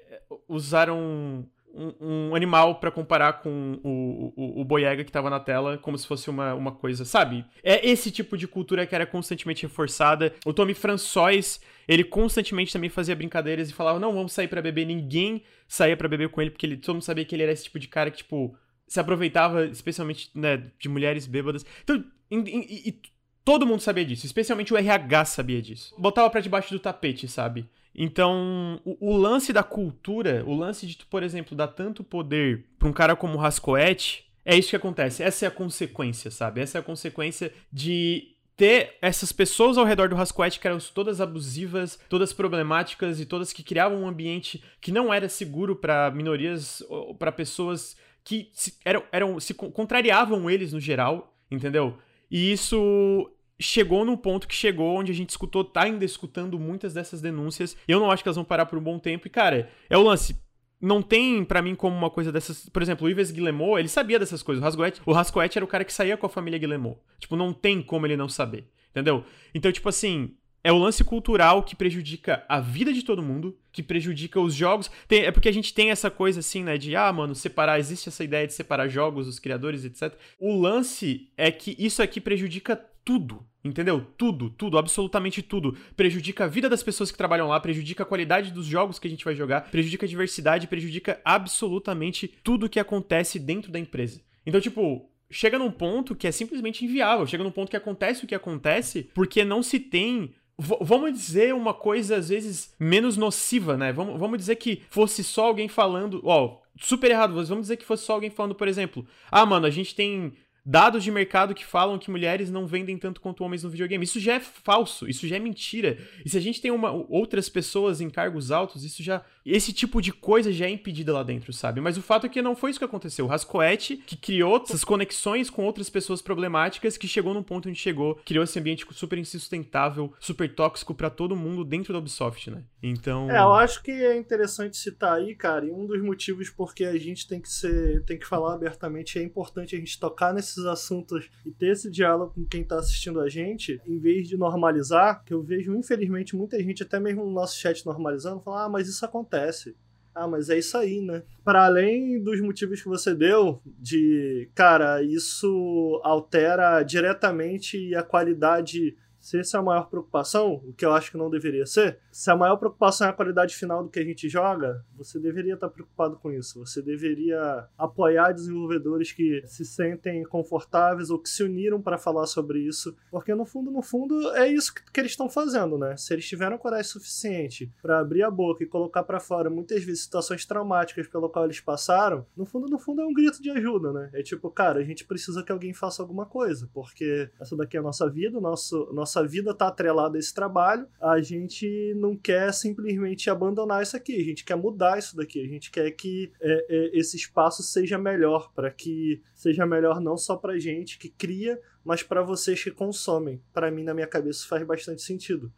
usaram um, animal para comparar com o, o, o Boyega que tava na tela, como se fosse uma, uma coisa, sabe? É esse tipo de cultura que era constantemente reforçada. O Tommy François, ele constantemente também fazia brincadeiras e falava: não, vamos sair para beber. Ninguém saía para beber com ele, porque ele, todo mundo sabia que ele era esse tipo de cara que, tipo, se aproveitava especialmente né, de mulheres bêbadas. Então, e, e todo mundo sabia disso, especialmente o RH sabia disso. Botava para debaixo do tapete, sabe? Então, o, o, lance da cultura, o lance de, por exemplo, dar tanto poder pra um cara como o Rascoete, é isso que acontece. Essa é a consequência, sabe? Essa é a consequência de ter essas pessoas ao redor do Rascoete que eram todas abusivas, todas problemáticas e todas que criavam um ambiente que não era seguro para minorias, para pessoas que se, eram, eram, se contrariavam eles no geral, entendeu? E isso chegou no ponto que chegou, onde a gente escutou, tá ainda escutando muitas dessas denúncias. Eu não acho que elas vão parar por um bom tempo. E, cara, é o lance. Não tem para mim como uma coisa dessas. Por exemplo, o Ives Guillemot, ele sabia dessas coisas. O Rascoet, o Rascoet era o cara que saía com a família Guillemot. Tipo, não tem como ele não saber. Entendeu? Então, tipo assim, é o lance cultural que prejudica a vida de todo mundo, que prejudica os jogos. Tem, é porque a gente tem essa coisa assim, né, de ah, mano, separar, existe essa ideia de separar jogos, os criadores, etc. O lance é que isso aqui prejudica tudo. Entendeu? Tudo, tudo, absolutamente tudo. Prejudica a vida das pessoas que trabalham lá, prejudica a qualidade dos jogos que a gente vai jogar, prejudica a diversidade, prejudica absolutamente tudo que acontece dentro da empresa. Então, tipo, chega num ponto que é simplesmente inviável. Chega num ponto que acontece o que acontece porque não se tem vamos dizer uma coisa às vezes menos nociva, né? Vamos, vamos dizer que fosse só alguém falando, ó, super errado, vamos dizer que fosse só alguém falando, por exemplo, ah, mano, a gente tem dados de mercado que falam que mulheres não vendem tanto quanto homens no videogame. Isso já é falso, isso já é mentira. E se a gente tem uma, outras pessoas em cargos altos, isso já. Esse tipo de coisa já é impedida lá dentro, sabe? Mas o fato é que não foi isso que aconteceu. O Rascoete, que criou essas conexões com outras pessoas problemáticas, que chegou num ponto onde chegou, criou esse ambiente super insustentável, super tóxico para todo mundo dentro da Ubisoft, né? Então. É, eu acho que é interessante citar aí, cara, e um dos motivos porque a gente tem que ser. tem que falar abertamente, é importante a gente tocar nesses esses assuntos e ter esse diálogo com quem está assistindo a gente, em vez de normalizar, que eu vejo, infelizmente, muita gente, até mesmo no nosso chat normalizando, falar, ah, mas isso acontece. Ah, mas é isso aí, né? Para além dos motivos que você deu, de, cara, isso altera diretamente a qualidade se essa é a maior preocupação, o que eu acho que não deveria ser, se a maior preocupação é a qualidade final do que a gente joga, você deveria estar preocupado com isso. Você deveria apoiar desenvolvedores que se sentem confortáveis ou que se uniram para falar sobre isso, porque no fundo, no fundo, é isso que, eles estão fazendo, né? Se eles tiveram coragem suficiente para abrir a boca e colocar para fora muitas vezes situações traumáticas pelo qual eles passaram, no fundo, no fundo é um grito de ajuda, né? É tipo, cara, a gente precisa que alguém faça alguma coisa, porque essa daqui é a nossa vida, nosso, nossa vida tá atrelada a esse trabalho, a gente não quer simplesmente abandonar isso aqui, a gente quer mudar isso daqui, a gente quer que é, é, esse espaço seja melhor, para que seja melhor não só pra gente que cria, mas para vocês que consomem. Para mim, na minha cabeça, faz bastante sentido.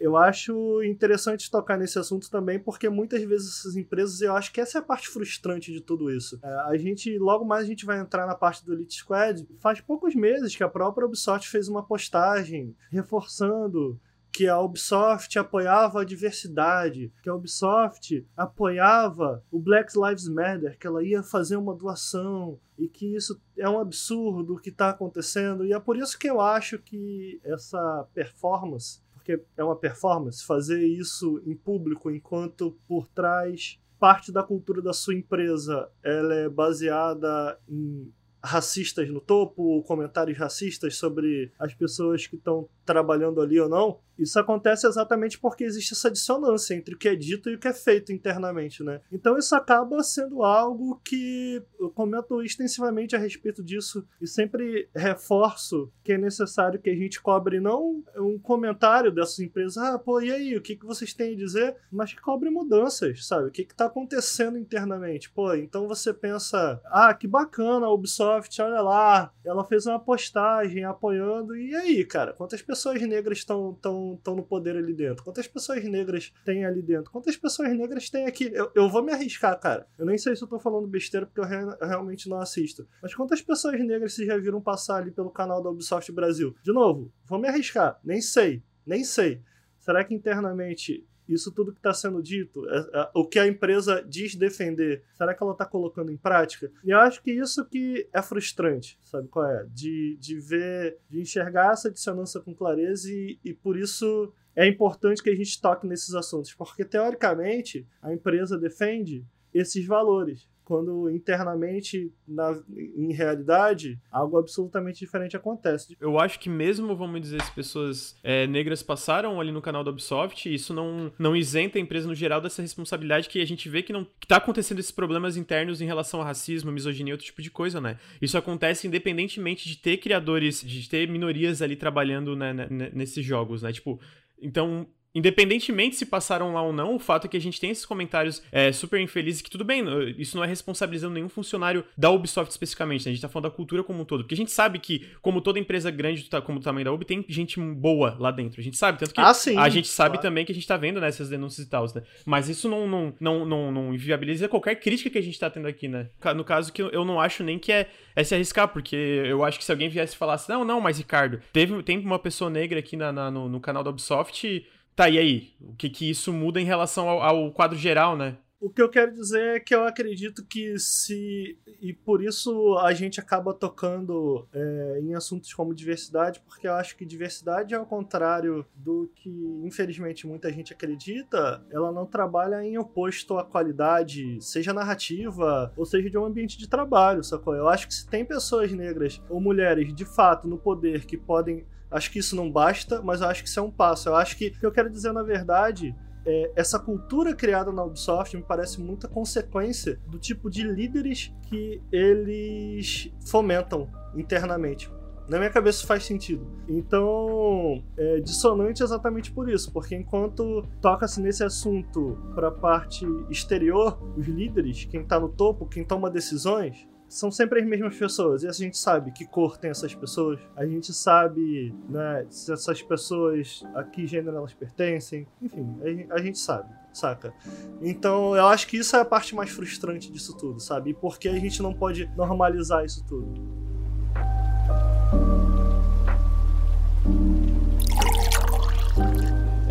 Eu acho interessante tocar nesse assunto também, porque muitas vezes essas empresas, eu acho que essa é a parte frustrante de tudo isso. É, a gente, logo mais a gente vai entrar na parte do Elite Squad. Faz poucos meses que a própria Ubisoft fez uma postagem reforçando que a Ubisoft apoiava a diversidade, que a Ubisoft apoiava o Black Lives Matter, que ela ia fazer uma doação e que isso é um absurdo o que está acontecendo. E é por isso que eu acho que essa performance porque é uma performance, fazer isso em público enquanto por trás parte da cultura da sua empresa ela é baseada em racistas no topo, comentários racistas sobre as pessoas que estão trabalhando ali ou não, isso acontece exatamente porque existe essa dissonância entre o que é dito e o que é feito internamente, né? Então isso acaba sendo algo que eu comento extensivamente a respeito disso e sempre reforço que é necessário que a gente cobre não um comentário dessas empresas, ah, pô, e aí, o que, que vocês têm a dizer? Mas que cobre mudanças, sabe? O que está acontecendo internamente? Pô, então você pensa, ah, que bacana a Ubisoft, olha lá, ela fez uma postagem apoiando, e aí, cara, quantas pessoas negras estão tão estão no poder ali dentro? Quantas pessoas negras tem ali dentro? Quantas pessoas negras tem aqui? Eu, eu vou me arriscar, cara. Eu nem sei se eu tô falando besteira porque eu, re, eu realmente não assisto. Mas quantas pessoas negras vocês já viram passar ali pelo canal da Ubisoft Brasil? De novo, vou me arriscar. Nem sei. Nem sei. Será que internamente isso tudo que está sendo dito, é, é, o que a empresa diz defender, será que ela está colocando em prática? E eu acho que isso que é frustrante, sabe qual é? De, de ver, de enxergar essa dissonância com clareza e, e por isso é importante que a gente toque nesses assuntos, porque teoricamente a empresa defende esses valores quando internamente, na, em realidade, algo absolutamente diferente acontece. Eu acho que mesmo, vamos dizer, se pessoas é, negras passaram ali no canal da Ubisoft, isso não, não isenta a empresa no geral dessa responsabilidade que a gente vê que não que tá acontecendo esses problemas internos em relação a racismo, misoginia, outro tipo de coisa, né? Isso acontece independentemente de ter criadores, de ter minorias ali trabalhando né, né nesses jogos, né? Tipo, então Independentemente se passaram lá ou não, o fato é que a gente tem esses comentários é, super infelizes que tudo bem, isso não é responsabilizando nenhum funcionário da Ubisoft especificamente, né? A gente tá falando da cultura como um todo. Porque a gente sabe que, como toda empresa grande como o tamanho da Ubi, tem gente boa lá dentro. A gente sabe, tanto que ah, sim, a gente sabe claro. também que a gente tá vendo nessas né, denúncias e tal, né? Mas isso não, não, não, não, não inviabiliza qualquer crítica que a gente tá tendo aqui, né? No caso que eu não acho nem que é, é se arriscar, porque eu acho que se alguém viesse e falasse, não, não, mas Ricardo, teve, tem uma pessoa negra aqui na, na no, no canal da Ubisoft Tá, e aí? O que que isso muda em relação ao, ao quadro geral, né? O que eu quero dizer é que eu acredito que se. E por isso a gente acaba tocando é, em assuntos como diversidade, porque eu acho que diversidade, ao contrário do que infelizmente muita gente acredita, ela não trabalha em oposto à qualidade, seja narrativa ou seja de um ambiente de trabalho, sacou? Eu acho que se tem pessoas negras ou mulheres de fato no poder que podem. Acho que isso não basta, mas eu acho que isso é um passo. Eu acho que o que eu quero dizer, na verdade, é, essa cultura criada na Ubisoft me parece muita consequência do tipo de líderes que eles fomentam internamente. Na minha cabeça faz sentido. Então, é dissonante exatamente por isso, porque enquanto toca-se nesse assunto para a parte exterior, os líderes, quem está no topo, quem toma decisões, são sempre as mesmas pessoas. E a gente sabe que cor tem essas pessoas. A gente sabe, né, se essas pessoas a que gênero elas pertencem. Enfim, a gente sabe, saca? Então eu acho que isso é a parte mais frustrante disso tudo, sabe? E por que a gente não pode normalizar isso tudo?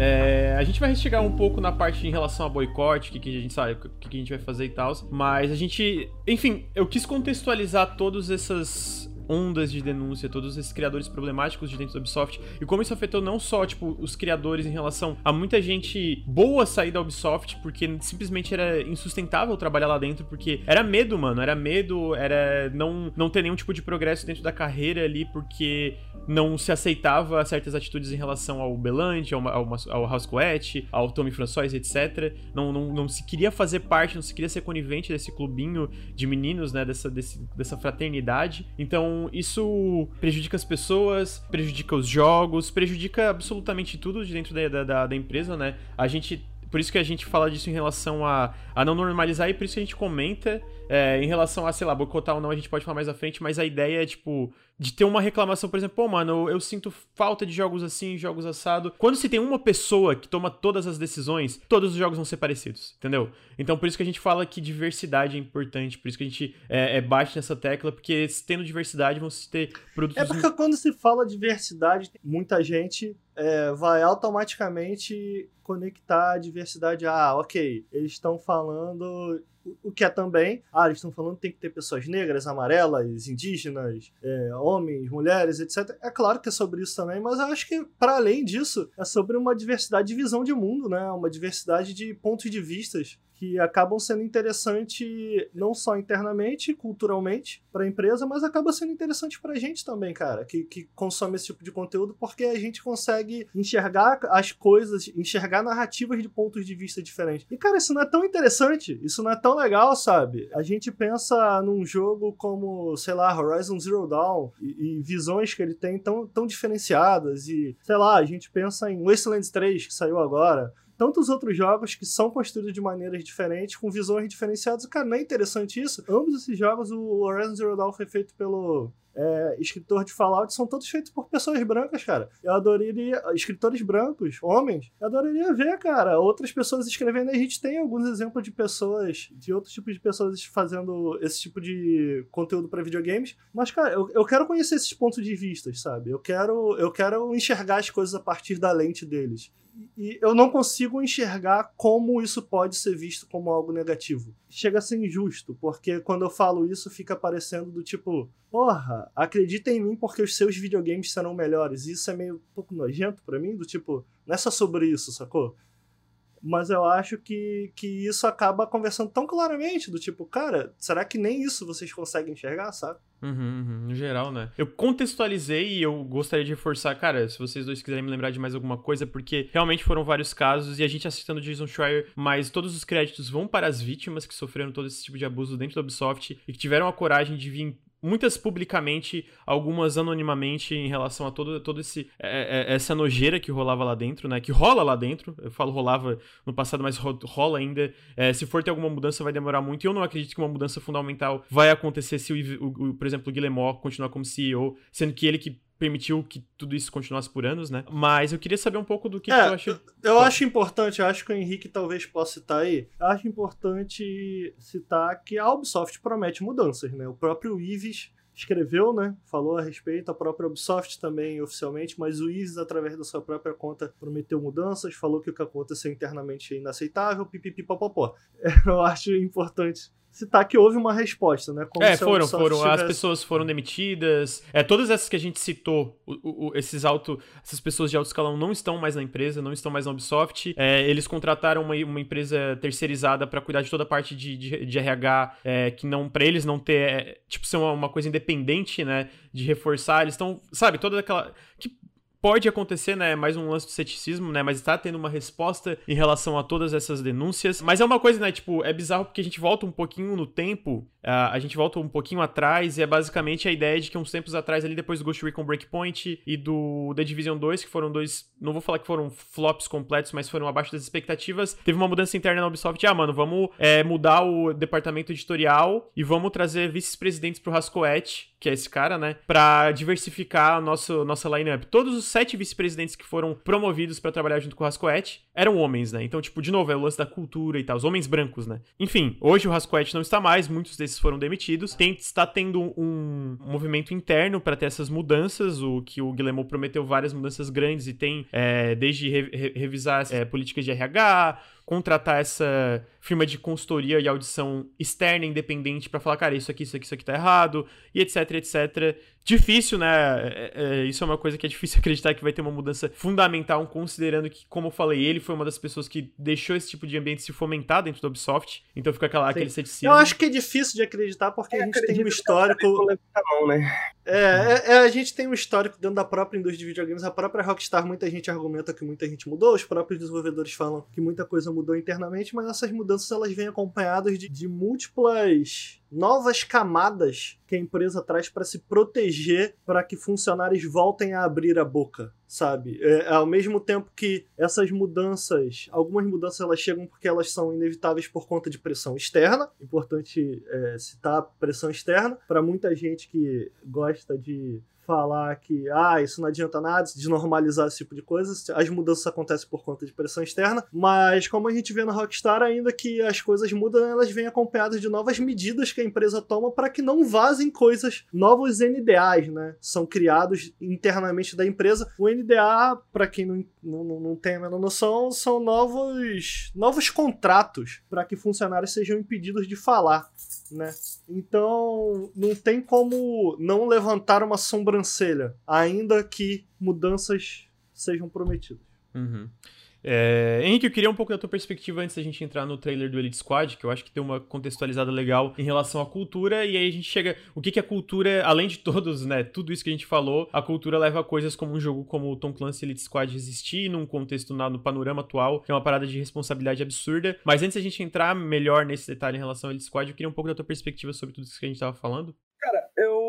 É, a gente vai chegar um pouco na parte em relação a boicote, o que, que a gente sabe, o que, que a gente vai fazer e tal. Mas a gente. Enfim, eu quis contextualizar todas essas ondas de denúncia, todos esses criadores problemáticos de dentro da Ubisoft e como isso afetou não só, tipo, os criadores em relação a muita gente boa sair da Ubisoft porque simplesmente era insustentável trabalhar lá dentro porque era medo, mano, era medo, era não, não ter nenhum tipo de progresso dentro da carreira ali porque não se aceitava certas atitudes em relação ao Belange, ao, ao, ao ao Tommy François, etc. Não, não, não se queria fazer parte, não se queria ser conivente desse clubinho de meninos, né, dessa, desse, dessa fraternidade. Então, isso prejudica as pessoas, prejudica os jogos, prejudica absolutamente tudo de dentro da, da, da empresa, né? A gente por isso que a gente fala disso em relação a, a não normalizar e por isso que a gente comenta é, em relação a, sei lá, boicotar ou não, a gente pode falar mais à frente, mas a ideia é, tipo, de ter uma reclamação, por exemplo, pô, mano, eu, eu, sinto falta de jogos assim, jogos assado. Quando se tem uma pessoa que toma todas as decisões, todos os jogos vão ser parecidos, entendeu? Então por isso que a gente fala que diversidade é importante, por isso que a gente é, é bate nessa tecla, porque tendo diversidade vão se ter produtos. É porque quando se fala diversidade, muita gente é, vai automaticamente conectar a diversidade. Ah, ok, eles estão falando o que é também, ah, eles estão falando que tem que ter pessoas negras, amarelas, indígenas, é, homens, mulheres, etc. É claro que é sobre isso também, mas eu acho que, para além disso, é sobre uma diversidade de visão de mundo, né? Uma diversidade de pontos de vistas que acabam sendo interessante não só internamente, culturalmente para a empresa, mas acaba sendo interessante para a gente também, cara, que, que consome esse tipo de conteúdo, porque a gente consegue enxergar as coisas, enxergar narrativas de pontos de vista diferentes. E, cara, isso não é tão interessante, isso não é tão legal, sabe? A gente pensa num jogo como, sei lá, Horizon Zero Dawn e, e visões que ele tem tão, tão diferenciadas, e, sei lá, a gente pensa em Wastelands 3, que saiu agora tantos outros jogos que são construídos de maneiras diferentes, com visões diferenciadas. Cara, não é interessante isso? Ambos esses jogos, o Horizon Zero Dawn foi feito pelo é, escritor de Fallout são todos feitos por pessoas brancas, cara. Eu adoraria. Escritores brancos, homens, eu adoraria ver, cara, outras pessoas escrevendo. A gente tem alguns exemplos de pessoas, de outros tipos de pessoas fazendo esse tipo de conteúdo para videogames. Mas, cara, eu, eu quero conhecer esses pontos de vista, sabe? Eu quero, eu quero enxergar as coisas a partir da lente deles e eu não consigo enxergar como isso pode ser visto como algo negativo. Chega a ser injusto, porque quando eu falo isso fica parecendo do tipo, porra, acredita em mim porque os seus videogames serão melhores. E isso é meio um pouco nojento para mim, do tipo, não é só sobre isso, sacou? Mas eu acho que, que isso acaba conversando tão claramente, do tipo, cara, será que nem isso vocês conseguem enxergar, sabe? Uhum, uhum, no geral, né? Eu contextualizei e eu gostaria de reforçar, cara, se vocês dois quiserem me lembrar de mais alguma coisa, porque realmente foram vários casos e a gente assistindo Jason Schreier, mas todos os créditos vão para as vítimas que sofreram todo esse tipo de abuso dentro da Ubisoft e que tiveram a coragem de vir muitas publicamente, algumas anonimamente em relação a todo, todo esse é, é, essa nojeira que rolava lá dentro, né? Que rola lá dentro. Eu falo rolava no passado, mas rola ainda. É, se for ter alguma mudança, vai demorar muito. E eu não acredito que uma mudança fundamental vai acontecer se, o, o, o por exemplo, o Guillemot continuar como CEO, sendo que ele que permitiu que tudo isso continuasse por anos, né? Mas eu queria saber um pouco do que, é, que eu acho. Eu, eu acho importante, eu acho que o Henrique talvez possa citar aí. Eu acho importante citar que a Ubisoft promete mudanças, né? O próprio Ives escreveu, né? Falou a respeito, a própria Ubisoft também oficialmente, mas o Isis, através da sua própria conta, prometeu mudanças, falou que o que aconteceu internamente é inaceitável, pipipipopopó. Eu acho importante citar que houve uma resposta, né? Como é, foram, foram. Tivesse... As pessoas foram demitidas. É, todas essas que a gente citou, o, o, esses alto, essas pessoas de alto escalão não estão mais na empresa, não estão mais na Ubisoft. É, eles contrataram uma, uma empresa terceirizada para cuidar de toda a parte de, de, de RH, é, que não, para eles não ter, é, tipo, ser uma, uma, coisa independente, né? De reforçar. Eles estão, sabe, toda aquela. Que Pode acontecer, né? Mais um lance de ceticismo, né? Mas está tendo uma resposta em relação a todas essas denúncias. Mas é uma coisa, né? Tipo, é bizarro porque a gente volta um pouquinho no tempo. Uh, a gente volta um pouquinho atrás e é basicamente a ideia de que uns tempos atrás, ali depois do Ghost Recon Breakpoint e do The Division 2, que foram dois. Não vou falar que foram flops completos, mas foram abaixo das expectativas. Teve uma mudança interna na Ubisoft. Ah, mano, vamos é, mudar o departamento editorial e vamos trazer vice-presidentes pro Rascoete que é esse cara, né? Pra diversificar a nossa, nossa lineup. Todos os sete vice-presidentes que foram promovidos para trabalhar junto com o Rascoete eram homens, né? Então, tipo, de novo, é o lance da cultura e tal, os homens brancos, né? Enfim, hoje o Rascoete não está mais, muitos desses foram demitidos. Tem, está tendo um movimento interno para ter essas mudanças, o que o Guilherme prometeu várias mudanças grandes e tem é, desde re, re, revisar é, políticas de RH, contratar essa firma de consultoria e audição externa independente para falar, cara, isso aqui, isso aqui, isso aqui tá errado, e etc, etc. Difícil, né? É, é, isso é uma coisa que é difícil acreditar que vai ter uma mudança fundamental, considerando que, como eu falei, ele foi uma das pessoas que deixou esse tipo de ambiente se fomentar dentro do Ubisoft, então fica aquela, aquele ceticismo. Eu acho que é difícil de acreditar porque é, a gente tem um histórico. Mão, né? É, é, é, a gente tem um histórico dentro da própria indústria de videogames, a própria Rockstar, muita gente argumenta que muita gente mudou, os próprios desenvolvedores falam que muita coisa mudou internamente, mas essas mudanças elas vêm acompanhadas de, de múltiplas novas camadas que a empresa traz para se proteger para que funcionários voltem a abrir a boca, sabe? É, ao mesmo tempo que essas mudanças, algumas mudanças elas chegam porque elas são inevitáveis por conta de pressão externa, importante é, citar pressão externa para muita gente que gosta de falar que ah, isso não adianta nada, desnormalizar esse tipo de coisa. As mudanças acontecem por conta de pressão externa, mas como a gente vê na Rockstar, ainda que as coisas mudam, elas vêm acompanhadas de novas medidas que a empresa toma para que não vazem coisas, novos NDAs, né? São criados internamente da empresa. O NDA, para quem não, não, não tem a menor noção, são novos, novos contratos para que funcionários sejam impedidos de falar né? Então, não tem como não levantar uma sobrancelha, ainda que mudanças sejam prometidas. Uhum. É, Henrique, eu queria um pouco da tua perspectiva antes da gente entrar no trailer do Elite Squad, que eu acho que tem uma contextualizada legal em relação à cultura, e aí a gente chega. O que, que a cultura, além de todos, né? Tudo isso que a gente falou, a cultura leva a coisas como um jogo como o Tom Clancy Elite Squad existir num contexto na, no panorama atual, que é uma parada de responsabilidade absurda. Mas antes da gente entrar melhor nesse detalhe em relação ao Elite Squad, eu queria um pouco da tua perspectiva sobre tudo isso que a gente tava falando. Cara, eu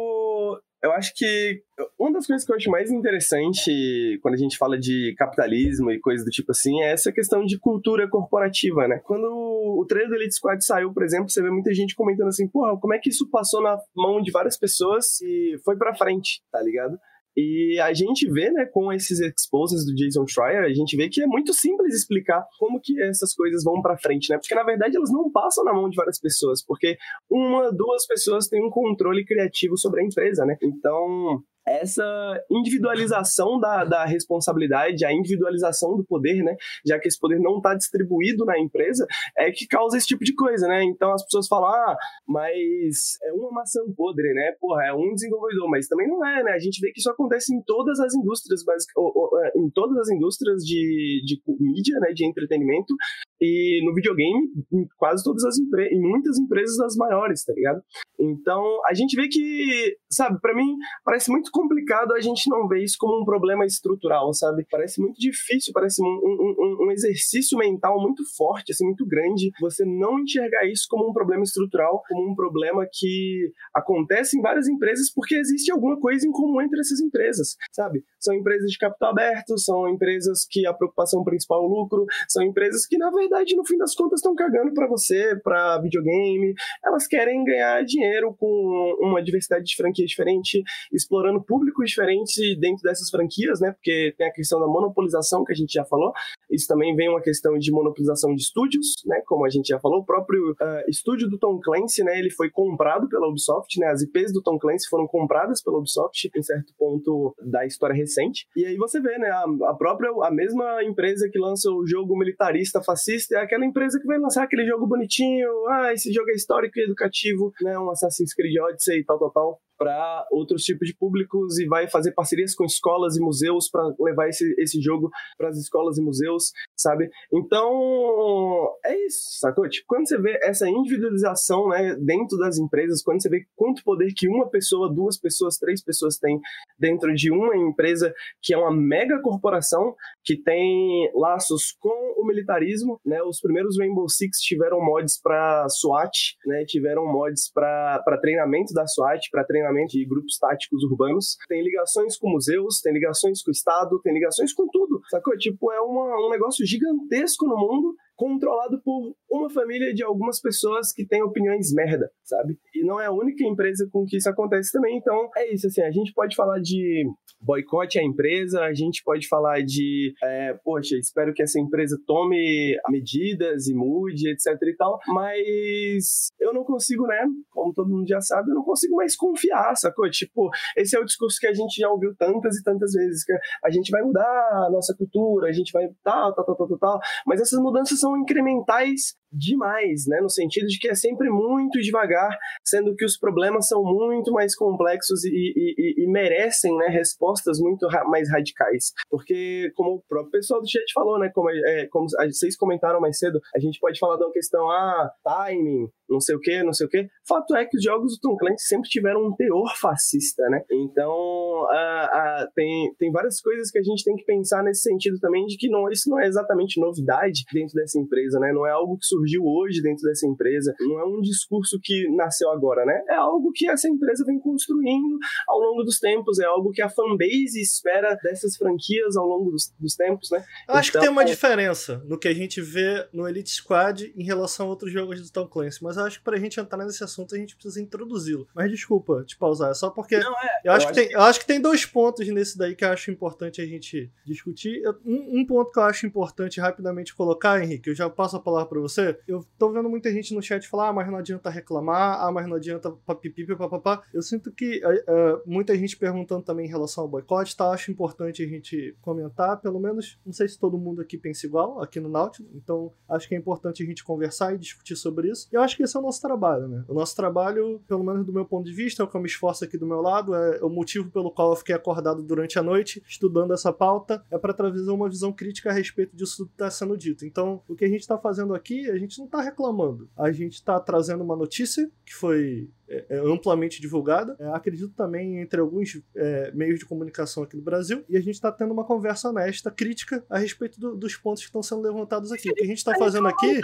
eu acho que uma das coisas que eu acho mais interessante quando a gente fala de capitalismo e coisas do tipo assim é essa questão de cultura corporativa, né? Quando o trailer do Elite Squad saiu, por exemplo, você vê muita gente comentando assim, porra, como é que isso passou na mão de várias pessoas e foi pra frente, tá ligado? E a gente vê, né, com esses exposes do Jason Schreier, a gente vê que é muito simples explicar como que essas coisas vão para frente, né? Porque na verdade elas não passam na mão de várias pessoas, porque uma, duas pessoas têm um controle criativo sobre a empresa, né? Então, essa individualização da, da responsabilidade, a individualização do poder, né? Já que esse poder não está distribuído na empresa, é que causa esse tipo de coisa, né? Então as pessoas falam, ah, mas é uma maçã podre, né? Porra, é um desenvolvedor, mas também não é, né? A gente vê que isso acontece em todas as indústrias, é, em todas as indústrias de, de mídia, né? De entretenimento e no videogame, em quase todas as empresas, em muitas empresas das maiores, tá ligado? Então a gente vê que, sabe, para mim parece muito complicado a gente não ver isso como um problema estrutural, sabe? Parece muito difícil, parece um, um, um, exercício mental muito forte, assim, muito grande, você não enxergar isso como um problema estrutural, como um problema que acontece em várias empresas porque existe alguma coisa em comum entre essas empresas, sabe? São empresas de capital aberto, são empresas que a preocupação principal é o lucro, são empresas que, na verdade, no fim das contas, estão cagando para você, para videogame, elas querem ganhar dinheiro com uma diversidade de franquias diferente, explorando públicos diferentes dentro dessas franquias, né? Porque tem a questão da monopolização que a gente já falou. Isso também vem uma questão de monopolização de estúdios, né? Como a gente já falou, o próprio uh, estúdio do Tom Clancy, né? Ele foi comprado pela Ubisoft, né? As IPs do Tom Clancy foram compradas pela Ubisoft em certo ponto da história recente. E aí você vê, né? A, a própria, a mesma empresa que lança o jogo militarista fascista é aquela empresa que vai lançar aquele jogo bonitinho. Ah, esse jogo é histórico e educativo, né? Um Assassin's Creed Odyssey e tal, tal, tal para outros tipos de públicos e vai fazer parcerias com escolas e museus para levar esse, esse jogo para as escolas e museus, sabe? Então, é isso, sacou? Tipo, quando você vê essa individualização né, dentro das empresas, quando você vê quanto poder que uma pessoa, duas pessoas, três pessoas têm dentro de uma empresa que é uma mega corporação, que tem laços com o militarismo, né? Os primeiros Rainbow Six tiveram mods para SWAT, né? Tiveram mods para treinamento da SWAT, para treinamento de grupos táticos urbanos, tem ligações com museus, tem ligações com o Estado, tem ligações com tudo, sacou? Tipo, é uma, um negócio gigantesco no mundo controlado por uma família de algumas pessoas que têm opiniões merda, sabe? E não é a única empresa com que isso acontece também. Então, é isso, assim, a gente pode falar de boicote à empresa, a gente pode falar de, é, poxa, espero que essa empresa tome medidas e mude, etc e tal, mas eu não consigo, né, como todo mundo já sabe, eu não consigo mais confiar, sacou? Tipo, esse é o discurso que a gente já ouviu tantas e tantas vezes, que a gente vai mudar a nossa cultura, a gente vai tal, tal, tal, tal, tal, mas essas mudanças são são incrementais demais, né? No sentido de que é sempre muito devagar, sendo que os problemas são muito mais complexos e, e, e merecem né, respostas muito ra mais radicais. Porque, como o próprio pessoal do chat falou, né? Como, é, como vocês comentaram mais cedo, a gente pode falar de uma questão, ah, timing, não sei o que, não sei o que. Fato é que os jogos do Tom Clancy sempre tiveram um teor fascista, né? Então, tem, tem várias coisas que a gente tem que pensar nesse sentido também, de que não, isso não é exatamente novidade dentro dessa empresa, né? Não é algo que surgiu hoje dentro dessa empresa, não é um discurso que nasceu agora, né? É algo que essa empresa vem construindo ao longo dos tempos, é algo que a fanbase espera dessas franquias ao longo dos, dos tempos, né? Eu então, acho que tem uma então, diferença no que a gente vê no Elite Squad em relação a outros jogos do Tom Clancy, mas eu acho que pra gente entrar nesse assunto a gente precisa introduzi-lo. Mas desculpa te pausar, é só porque não, é, eu, acho eu, que acho tem, que... eu acho que tem dois pontos nesse daí que eu acho importante a gente discutir. Um, um ponto que eu acho importante rapidamente colocar, Henrique, eu já passo a palavra para você. Eu tô vendo muita gente no chat falar, ah, mas não adianta reclamar, ah, mas não adianta papipi, papapá. Eu sinto que uh, muita gente perguntando também em relação ao boicote, tá? Acho importante a gente comentar, pelo menos, não sei se todo mundo aqui pensa igual, aqui no Nautilus, então acho que é importante a gente conversar e discutir sobre isso. E eu acho que esse é o nosso trabalho, né? O nosso trabalho, pelo menos do meu ponto de vista, é o que eu me esforço aqui do meu lado, é o motivo pelo qual eu fiquei acordado durante a noite, estudando essa pauta, é para trazer uma visão crítica a respeito disso que está sendo dito. Então, o que a gente está fazendo aqui, gente não está reclamando. A gente está trazendo uma notícia que foi é, é, amplamente divulgada. É, acredito também entre alguns é, meios de comunicação aqui no Brasil. E a gente está tendo uma conversa honesta, crítica, a respeito do, dos pontos que estão sendo levantados aqui. O que a gente está fazendo aqui.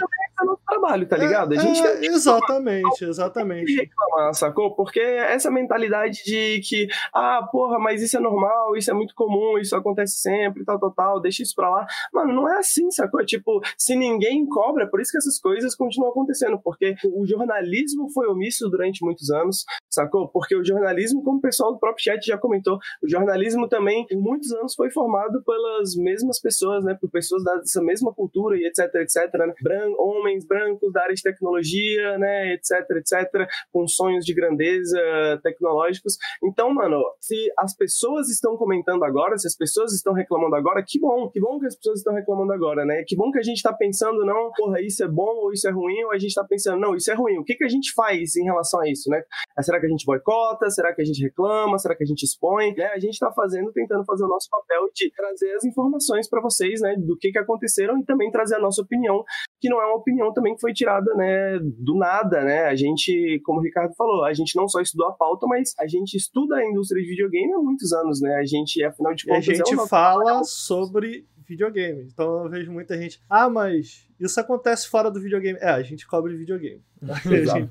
É trabalho, tá ligado? A gente, é, exatamente, exatamente. reclamar, sacou? Porque essa mentalidade de que, ah, porra, mas isso é normal, isso é muito comum, isso acontece sempre, tal, tal, tal, deixa isso pra lá. Mano, não é assim, sacou? Tipo, se ninguém cobra, por isso que essas coisas continuam acontecendo, porque o jornalismo foi omisso durante muito muitos anos, sacou? Porque o jornalismo, como o pessoal do próprio chat já comentou, o jornalismo também, por muitos anos, foi formado pelas mesmas pessoas, né? Por pessoas dessa mesma cultura e etc, etc, né? Bran homens brancos da área de tecnologia, né? Etc, etc, com sonhos de grandeza tecnológicos. Então, mano, se as pessoas estão comentando agora, se as pessoas estão reclamando agora, que bom, que bom que as pessoas estão reclamando agora, né? Que bom que a gente tá pensando, não, porra, isso é bom ou isso é ruim, ou a gente tá pensando, não, isso é ruim. O que, que a gente faz em relação a isso? né? Será que a gente boicota? Será que a gente reclama? Será que a gente expõe? Né? A gente está fazendo, tentando fazer o nosso papel de trazer as informações para vocês, né? Do que, que aconteceram e também trazer a nossa opinião, que não é uma opinião também que foi tirada, né? Do nada, né? A gente, como o Ricardo falou, a gente não só estudou a pauta, mas a gente estuda a indústria de videogame há muitos anos, né? A gente, afinal de contas, a gente é fala sobre videogame. Então eu vejo muita gente, ah, mas isso acontece fora do videogame. É, a gente cobre videogame. Exato.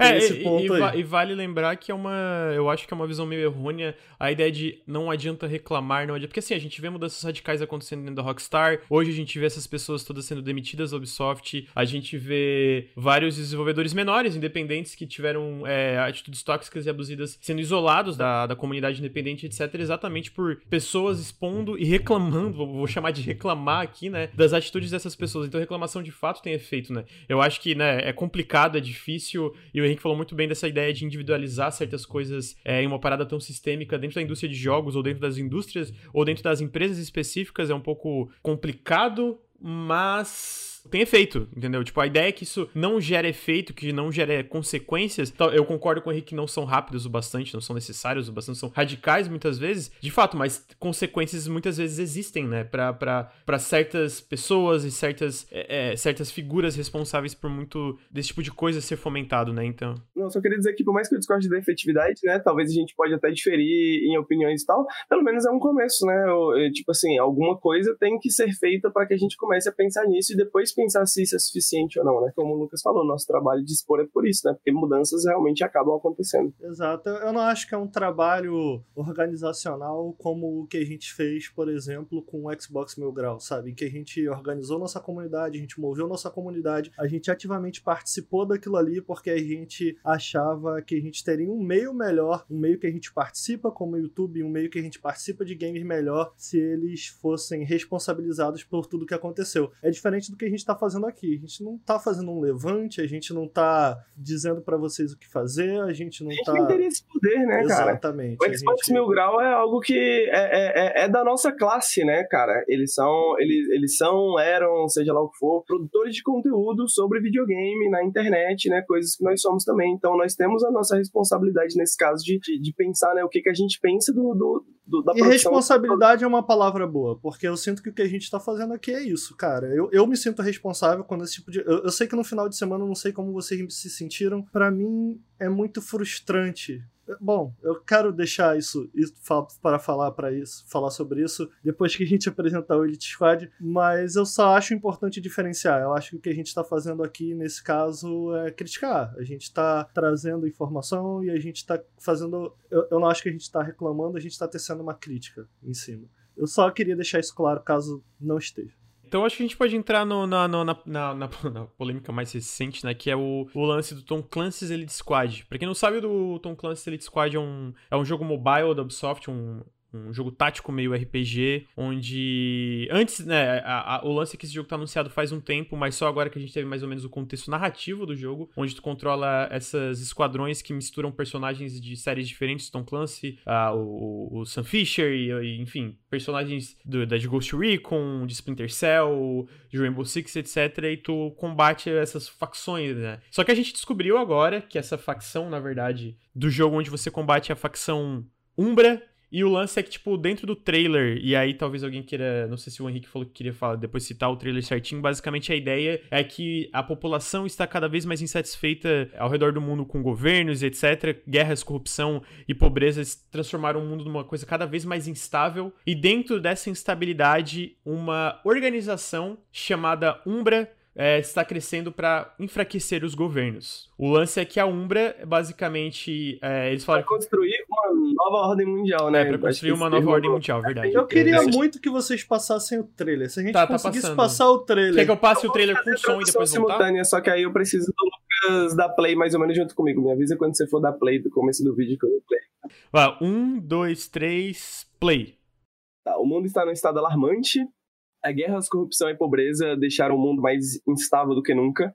É, esse e, ponto e, aí. e vale lembrar que é uma. Eu acho que é uma visão meio errônea a ideia de não adianta reclamar, não adianta. Porque assim, a gente vê mudanças radicais acontecendo dentro da Rockstar. Hoje a gente vê essas pessoas todas sendo demitidas da Ubisoft. A gente vê vários desenvolvedores menores, independentes, que tiveram é, atitudes tóxicas e abusivas sendo isolados da, da comunidade independente, etc. Exatamente por pessoas expondo e reclamando, vou chamar de reclamar aqui, né? Das atitudes dessas pessoas. Então reclamação de fato tem efeito, né? Eu acho que, né, é complicado, é difícil. E o Henrique falou muito bem dessa ideia de individualizar certas coisas é, em uma parada tão sistêmica dentro da indústria de jogos ou dentro das indústrias ou dentro das empresas específicas. É um pouco complicado, mas tem efeito, entendeu? Tipo, a ideia é que isso não gera efeito, que não gera consequências. Então, eu concordo com o Henrique que não são rápidos o bastante, não são necessários o bastante, são radicais muitas vezes, de fato, mas consequências muitas vezes existem, né? Para certas pessoas e certas, é, é, certas figuras responsáveis por muito desse tipo de coisa ser fomentado, né? Então. Não, só queria dizer que, por mais que eu discorde da efetividade, né? Talvez a gente pode até diferir em opiniões e tal, pelo menos é um começo, né? Eu, eu, tipo assim, alguma coisa tem que ser feita para que a gente comece a pensar nisso e depois pensar se isso é suficiente ou não, né? Como o Lucas falou, nosso trabalho de expor é por isso, né? Porque mudanças realmente acabam acontecendo. Exato. Eu não acho que é um trabalho organizacional como o que a gente fez, por exemplo, com o Xbox Mil Grau, sabe? Que a gente organizou nossa comunidade, a gente moveu nossa comunidade, a gente ativamente participou daquilo ali porque a gente achava que a gente teria um meio melhor, um meio que a gente participa como YouTube, um meio que a gente participa de games melhor se eles fossem responsabilizados por tudo que aconteceu. É diferente do que a gente está fazendo aqui. A gente não está fazendo um levante, a gente não está dizendo para vocês o que fazer, a gente não está. A gente tá... tem esse poder, né, cara? Exatamente. O Xbox gente... Mil Grau é algo que é, é, é, da nossa classe, né, cara? Eles são, eles, eles são, eram, seja lá o que for, produtores de conteúdo sobre videogame na internet, né? Coisas que nós somos também. Então nós temos a nossa responsabilidade nesse caso de, de, de pensar, né, o que, que a gente pensa do, do, do da E responsabilidade é uma palavra boa, porque eu sinto que o que a gente está fazendo aqui é isso, cara. Eu, eu me sinto responsável quando esse tipo de. Eu, eu sei que no final de semana eu não sei como vocês se sentiram. para mim é muito frustrante Bom, eu quero deixar isso, isso para falar para isso, falar sobre isso depois que a gente apresentar o Elite Squad, mas eu só acho importante diferenciar. Eu acho que o que a gente está fazendo aqui nesse caso é criticar. A gente está trazendo informação e a gente está fazendo. Eu, eu não acho que a gente está reclamando, a gente está tecendo uma crítica em cima. Eu só queria deixar isso claro caso não esteja. Então acho que a gente pode entrar no, na, na, na, na, polêmica mais recente, né? Que é o, o lance do Tom Clancy's Elite Squad. Pra quem não sabe, o Tom Clancy's Elite Squad é um, é um jogo mobile da Ubisoft, um, um jogo tático meio RPG, onde antes, né, a, a, o lance é que esse jogo tá anunciado faz um tempo, mas só agora que a gente teve mais ou menos o contexto narrativo do jogo, onde tu controla essas esquadrões que misturam personagens de séries diferentes, Tom Clancy, uh, o, o, Sam Fisher, e, e enfim, personagens do, da de Ghost Recon, de Splinter Cell, de Rainbow Six, etc, e tu combate essas facções, né. Só que a gente descobriu agora que essa facção, na verdade, do jogo onde você combate a facção Umbra, e o lance é que, tipo, dentro do trailer, e aí talvez alguém queira. Não sei se o Henrique falou que queria falar, depois citar o trailer certinho. Basicamente, a ideia é que a população está cada vez mais insatisfeita ao redor do mundo com governos, etc. Guerras, corrupção e pobreza transformaram o mundo numa coisa cada vez mais instável. E dentro dessa instabilidade, uma organização chamada Umbra é, está crescendo para enfraquecer os governos. O lance é que a Umbra, basicamente, é, eles falaram... Para construir nova ordem mundial, né? É, para construir uma nova ordem mundial, verdade. Eu queria é. muito que vocês passassem o trailer. Se a gente tá, tá conseguisse tá passar o trailer... Quer que eu passe eu o trailer com som e depois voltar? simultânea, só que aí eu preciso do Lucas dar play mais ou menos junto comigo. Me avisa quando você for dar play do começo do vídeo que eu dou play. Vai, um, dois, três, play. Tá, o mundo está num estado alarmante a guerra, corrupção e pobreza deixaram o mundo mais instável do que nunca.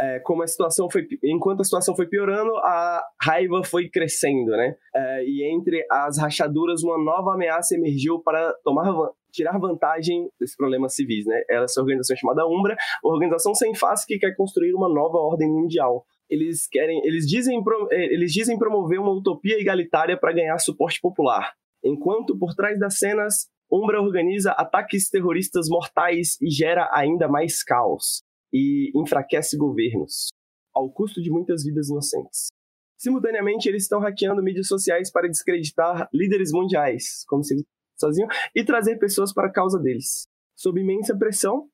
É, como a situação foi, enquanto a situação foi piorando, a raiva foi crescendo, né? É, e entre as rachaduras, uma nova ameaça emergiu para tomar tirar vantagem desses problemas civis, né? Essa organização é chamada Umbra, organização sem face que quer construir uma nova ordem mundial. Eles querem, eles dizem, é, eles dizem promover uma utopia egalitária para ganhar suporte popular, enquanto por trás das cenas Umbra organiza ataques terroristas mortais e gera ainda mais caos, e enfraquece governos, ao custo de muitas vidas inocentes. Simultaneamente, eles estão hackeando mídias sociais para descreditar líderes mundiais, como se eles sozinhos, e trazer pessoas para a causa deles. Sob imensa pressão,